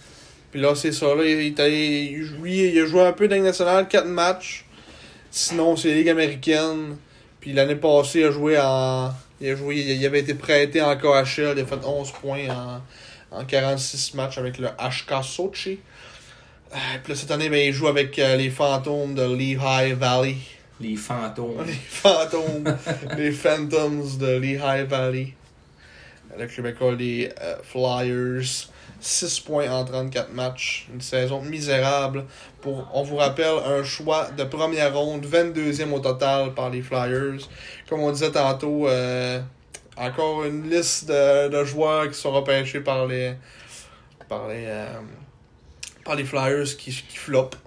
Puis là, c'est ça. Là, il, il- il a joué un peu dans nationale, 4 matchs. Sinon, c'est Ligue américaine. Puis l'année passée, il a joué en. Il a joué. Il avait été prêté en KHL. Il a fait 11 points en, en 46 matchs avec le HK Sochi. Euh, Puis là, cette année, ben, il joue avec euh, les fantômes de Lehigh Valley. Les fantômes. Les fantômes, les Phantoms de Lehigh Valley. Le Québécois, les euh, Flyers. 6 points en 34 matchs. Une saison misérable. Pour, on vous rappelle, un choix de première ronde, 22e au total par les Flyers. Comme on disait tantôt, euh, encore une liste de, de joueurs qui sont repêchés par les, par les, euh, par les Flyers qui, qui flopent.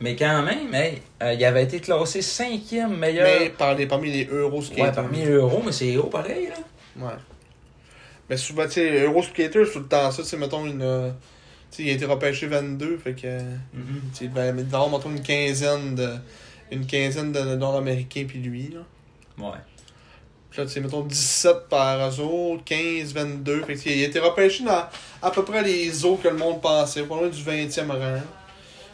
Mais quand même, hey, euh, il avait été classé cinquième meilleur. Mais par les, parmi les ouais, parmi les euros, mais c'est haut pareil, là. Ouais. Mais souvent, tu sais, Euroskater, c'est tout le temps ça, tu sais, mettons une. euh, Tu sais, il a été repêché 22, fait que. tu sais, il devait il avoir, mettons, une quinzaine de. Une quinzaine de Nord-Américains, puis lui, là. Ouais. Puis là, tu sais, mettons 17 par autres, 15, 22. Fait que, il a été repêché dans à peu près les eaux que le monde pensait, pas loin du 20e rang.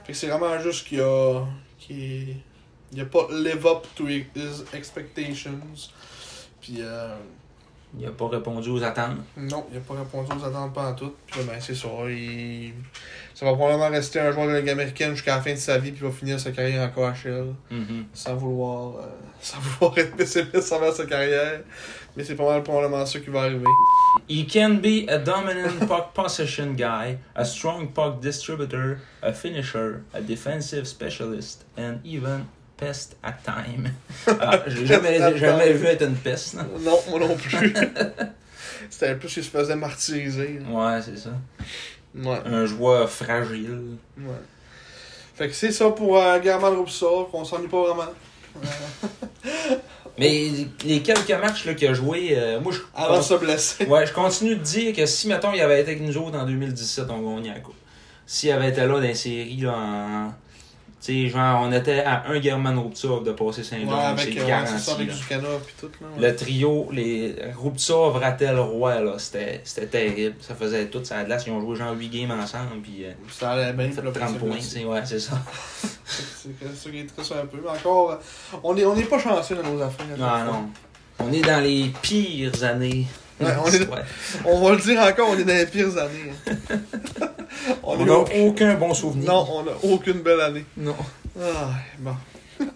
Fait que c'est vraiment juste qu'il a. qu'il il a pas live up to his expectations. Puis, euh, Il a pas répondu aux attentes. Non, il n'a pas répondu aux attentes pas en tout. Puis là, ben, c'est ça. Il... Ça va probablement rester un joueur de la Ligue américaine jusqu'à la fin de sa vie, puis il va finir sa carrière en KHL. Mhm. Sans vouloir, euh, sans vouloir être pessimiste envers sa carrière. Mais c'est pas mal probablement ça qui va arriver. He can be a dominant puck possession guy, a strong puck distributor, a finisher, a defensive specialist, and even pest at time. Ah, j'ai jamais, vu être une peste. Non, moi non plus. C'était un peu qu'il se faisait martyriser. là. Ouais, c'est ça. Ouais, Un joueur fragile. ouais. Fait que c'est ça pour euh, German Rupsov, on s'ennuie pas vraiment. Mais les quelques matchs là, qu'il a joué, euh, moi je. Avant de se blesser. Ouais, je continue de dire que si, mettons, il avait été avec nous autres en 2017, on gagnait la coupe. S'il avait été là dans les séries, là, en. Sais, genre, on était à un German Ruptov de passer Ouais, Saint-Jean, avec, c'est euh, ouais, garanti. c'est ça, avec là. Zucana pis tout. Là, ouais. Le trio, les Ruptov, Rattel, Roy, là, c'était c'était terrible. Ça faisait tout, ça a de l'as. Ils ont joué genre 8 games ensemble, puis euh, Ça allait bien. fait puis là, 30 c'est points. c'est- Ouais, c'est ça. C'est ça qui est triste un peu. Mais encore, euh, on n'est on est pas chanceux dans nos affaires. Non, non. On est dans les pires années. Ouais, on est- Ouais. On va le dire encore, on est dans les pires années. on n'a au- aucun bon souvenir. Non, on n'a aucune belle année. Non. Ah, bon.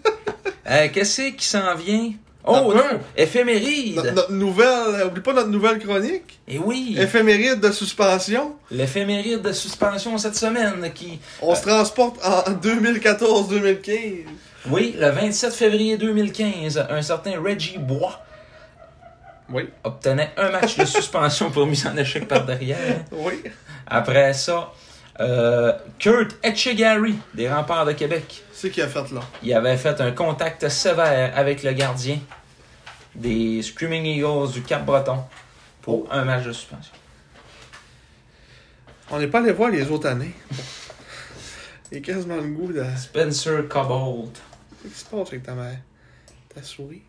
Euh, Qu'est-ce qui s'en vient? Oh non! Éphéméride! Notre, notre nouvelle, euh, oublie pas notre nouvelle chronique. Et oui! Éphéméride de suspension. L'éphéméride de suspension cette semaine qui. On se transporte en 2014-2015. Oui, le 27 février 2015, un certain Reggie Bois Oui. obtenait un match de suspension pour mise en échec par derrière. Oui. Après ça, euh, Kurt Etchegary des Remparts de Québec. C'est qui a fait là? Il avait fait un contact sévère avec le gardien des Screaming Eagles du Cap-Breton pour un match de suspension. On n'est pas allé voir les autres années. Il quasiment le goût de. Spencer Cobbold. Qu'est-ce qui se passe avec ta mère? Ta souris?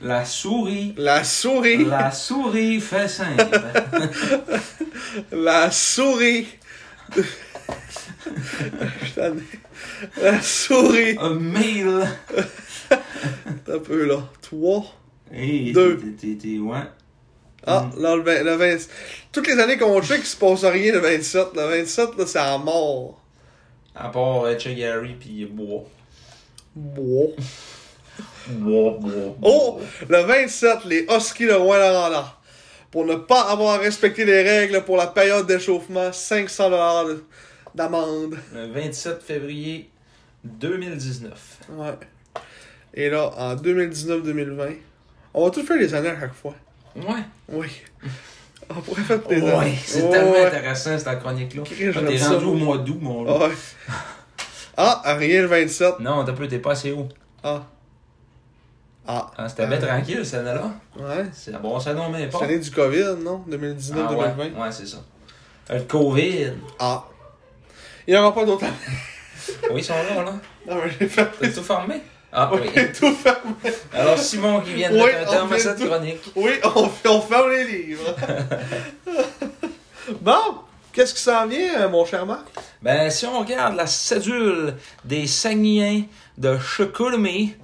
La souris. La souris! La souris fait simple. La souris! Putain, La souris! Un mail. Un peu là. 3. Hey, Deux. ouais. Ah, là, le, 20, le 20 Toutes les années qu'on check, il se passe rien le 27. Le 27, là, c'est à mort. À part Etchegary puis Bois. Bois. Bois, bois. Oh! Le 27, les Huskies de Rouen-Noranda. Pour ne pas avoir respecté les règles pour la période d'échauffement, 500 de- d'amende. Le 27 février 2019. Ouais. Et là, en 2019-2020, on va tout faire les années à chaque fois. Ouais. Oui. On pourrait faire des Ouais, années. c'est Ouais, tellement ouais. intéressant cette chronique-là. J'aime T'es rendu au mois d'août, mon. Ouais. Ah, rien le 27. Non, t'as peu, t'es pas assez haut. Ah. Ah. Ah, C'était bien Euh, tranquille, celle-là. Ouais. C'est bon, ça non, mais pas. C'est l'année du COVID, non? Ah, 2019-2020. ouais, ouais c'est ça. Euh, Le COVID. Ah. Il n'y aura pas d'autres. Oui, ils sont là, là. Non, mais j'ai fait. T'as tout formé? Ah, Oui, oui. tout fermé. Alors, Simon qui vient de Oui, mettre un terme à cette chronique. Oui, on, fait- on ferme les livres. bon, qu'est-ce qui s'en vient, euh, mon cher Marc? Ben, si on regarde la cédule des Saguenayens de Chicoutimi, Du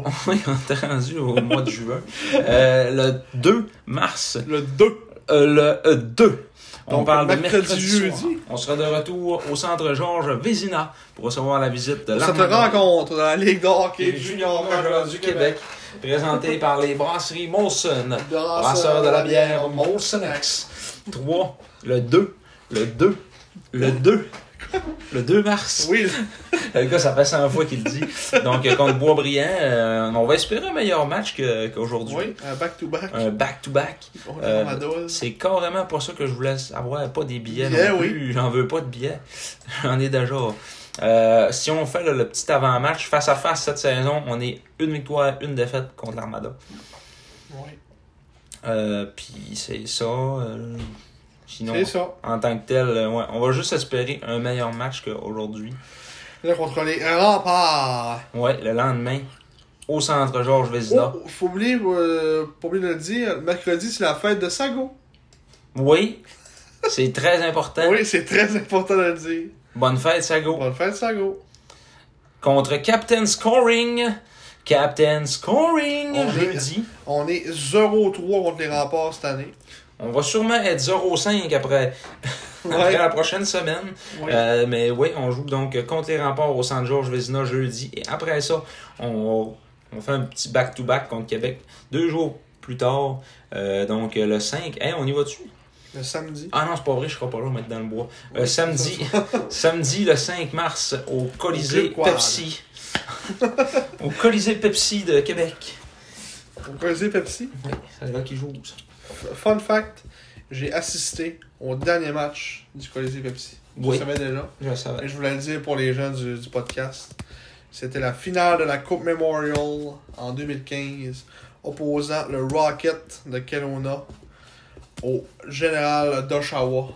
bon. oui, on est rendu au mois de juin, euh, le 2 mars, Le 2. euh, le euh, 2. On Donc, parle de mercredi, mercredi, jeudi. soir. On sera de retour au centre Georges Vézina pour recevoir la visite de Cette rencontre dans la Ligue de hockey et junior majeur du Québec, présentée par les brasseries Molson, Brasseur brasseur de la bière Molson X. 3, le 2, le 2, le 2, le 2 mars. Oui, Le gars, ça fait 100 fois qu'il le dit. Donc, euh, contre Boisbriand, euh, on va espérer un meilleur match qu'aujourd'hui. oui, un back-to-back. Un back-to-back. Euh. C'est carrément pas ça que je voulais avoir. Pas des billets Billets, non plus. J'en veux pas de billets. J'en ai déjà. Euh, si on fait là, le petit avant-match face à face cette saison, on est une victoire, une défaite contre l'Armada. Oui, Puis c'est ça. Sinon, ça. en tant que tel, euh, ouais, on va juste espérer un meilleur match qu'aujourd'hui. Là, contre les remparts. Ouais, le lendemain, au centre Georges Vézina. Oh, faut oublier, euh, pas oublier de le dire, mercredi, c'est la fête de Sago. Oui, c'est très important. Oui, c'est très important de le dire. Bonne fête, Sago. Bonne fête, Sago. Contre Captain Scoring. Captain Scoring, On est- jeudi. On est 0-3 contre les remparts cette année. On va sûrement être 0-5 après, après Ouais. la prochaine semaine. Euh, mais oui, on joue donc contre les remparts au Centre Georges Vézina jeudi. Et après ça, on, on fait un petit back-to-back contre Québec deux jours plus tard. Euh, donc le 5. Hey, on y va dessus? Le samedi. Ah non, c'est pas vrai, je serai pas là, on va mettre dans le bois. Euh, Oui, samedi, samedi le 5 mars au Colisée. Pepsi. au Colisée Pepsi de Québec. Au Colisée Pepsi? Oui, c'est là qu'ils jouent. ça. Fun fact, j'ai assisté au dernier match du Colisée Pepsi. Oui. Je savais déjà. Je le savais. Et je voulais le dire pour les gens du, du podcast. C'était la finale de la Coupe Memorial en 2015, opposant le Rocket de Kelowna au Général d'Oshawa.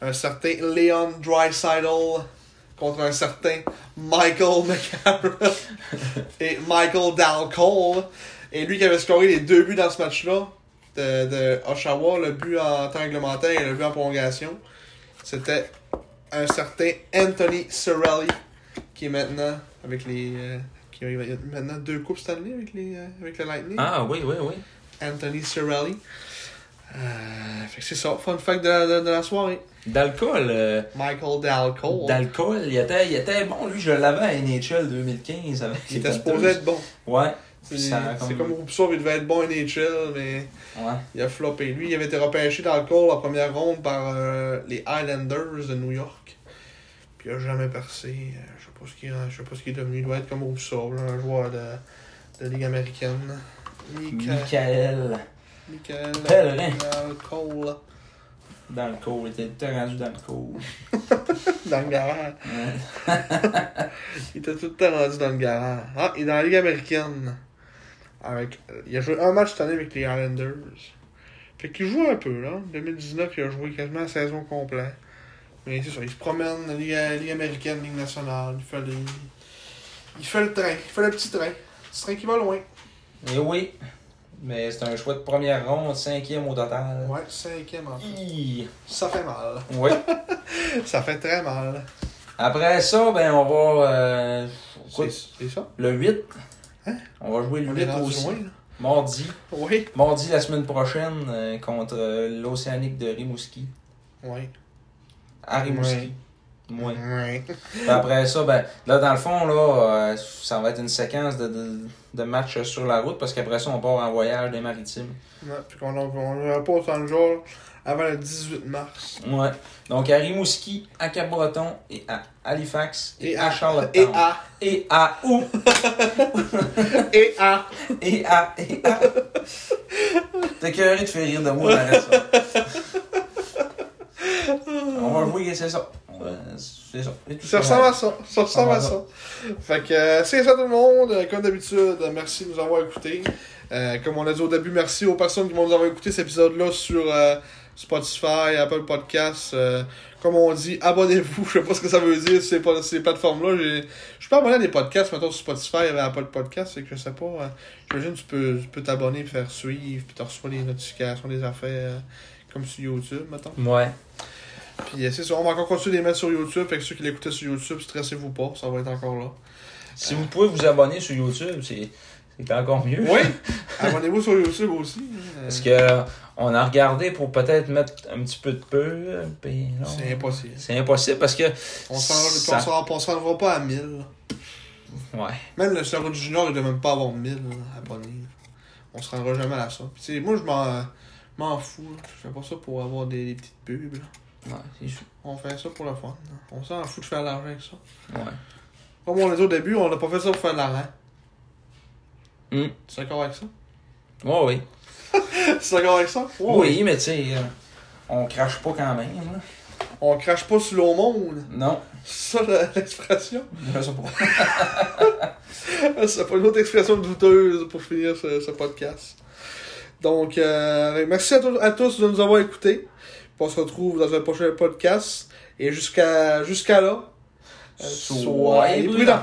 Un certain Leon Dreisaitl contre un certain Michael McCarroll et Michael Dalcole. Et lui qui avait scoré les deux buts dans ce match-là de, de Oshawa, le but en temps réglementaire et le but en prolongation, c'était un certain Anthony Cirelli qui est maintenant avec les euh, qui a maintenant deux coupes Stanley avec les euh, avec le Lightning. Ah oui, oui, oui. Anthony Cirelli. Euh, fait que c'est ça, fun fact de la, de, de la soirée. D'alcool. euh, Michael Dalcole. D'alcool, il était, il était bon. Lui, je l'avais à NHL 2015 avec il était supposé être bon. Ouais. C'est comme- Roupsov, il devait être bon NHL, mais Ouais. il a floppé. Lui, il avait été repêché dans le call en première ronde par euh, les Islanders de New York. Puis il a jamais percé. Euh, Je sais pas ce qu'il je sais pas ce qu'il est devenu. Il doit être comme Roupsov, là, un joueur de, de Ligue américaine. Mika- Michael. Michael Pellerin. Cole Dans le cours. Il était tout rendu dans le cours. dans le garage. Il était tout le temps rendu dans le garage. Ah, il est dans la Ligue américaine. Avec, euh, il a joué un match cette année avec les Islanders. Fait qu'il joue un peu, là. En 2019, il a joué quasiment la saison complète. Mais c'est ça, il se promène dans la Ligue, américaine, Ligue nationale. Il fait, les... il fait le train. Il fait le petit train. Petit train qui va loin. Et oui. Mais c'est un choix de première ronde, cinquième au total. Ouais, cinquième en. Hi. Ça fait mal. Oui. Ça fait très mal. Après ça, ben on va. euh, c'est ça? le 8. Hein? On va jouer le On 8 est rendu aussi. loin. Mardi. Oui. Mardi la semaine prochaine euh, contre l'Océanique de Rimouski. Oui. À Rimouski. Oui. Oui. Puis après ça, ben, là, dans le fond, là, euh, ça va être une séquence de, de, de matchs sur la route parce qu'après ça, on part en voyage des maritimes. Ouais, puis qu'on on pas autant de jours avant le 18 mars. Ouais. Donc à Rimouski, à Cap-Breton et à Halifax et, Et à, à- Charlottetown. Et à. Et à où? Et à. Et à. Et à. T'es curieux de faire rire de moi, j'arrête ça. On va jouer, c'est ça. Ouais, c'est ça. Ressemble à ça. Ça ressemble à ça. Fait que euh, c'est ça tout le monde. Euh, Comme d'habitude, euh, merci de nous avoir écoutés. Euh, comme on a dit au début, merci aux personnes qui vont nous avoir écouté cet épisode-là sur euh, Spotify, Apple Podcasts. Euh, comme on dit, abonnez-vous. Je sais pas ce que ça veut dire ces, pas- ces plateformes-là. Je suis pas abonné à des podcasts, maintenant sur Spotify et Apple Podcasts. C'est que je sais pas. euh, J'imagine que tu peux, tu peux t'abonner, faire suivre, puis tu reçois les notifications des affaires. euh, comme sur YouTube, maintenant. Ouais. Puis euh, c'est ça, on va encore continuer de les mettre sur YouTube. Fait que ceux qui l'écoutaient sur YouTube, stressez-vous pas, ça va être encore là. Si vous pouvez vous abonner sur YouTube, c'est c'est encore mieux. Oui! Abonnez-vous sur YouTube aussi. Parce que on a regardé pour peut-être mettre un petit peu de peu. C'est impossible. C'est impossible parce que. On s'en Ça- rendra pas à 1000. là. Ouais. Même le Star Junior, il doit même pas avoir 1000 là, abonnés. On se rendra jamais à ça. Puis, moi, je m'en, fous. Je fais pas ça pour avoir des, des petites pubs. là. Ouais, c'est sûr. On fait ça pour le fun. On s'en fout de faire de l'argent avec ça. Ouais. Comme on l'a dit au début, on n'a pas fait ça pour faire de l'argent. Hmm. Tu es d'accord avec ça? Ouais, oui. Tu es d'accord avec ça? Oui, mais tu sais, euh, on crache pas quand même. Là. On crache pas sur le monde. Non. C'est ça l'expression? Je sais pas. C'est pas une autre expression douteuse pour finir ce, ce podcast. Donc, euh, merci à, à tous de nous avoir écoutés. On se retrouve dans un prochain podcast. Et jusqu'à jusqu'à là, euh, Soyez soyez prudents.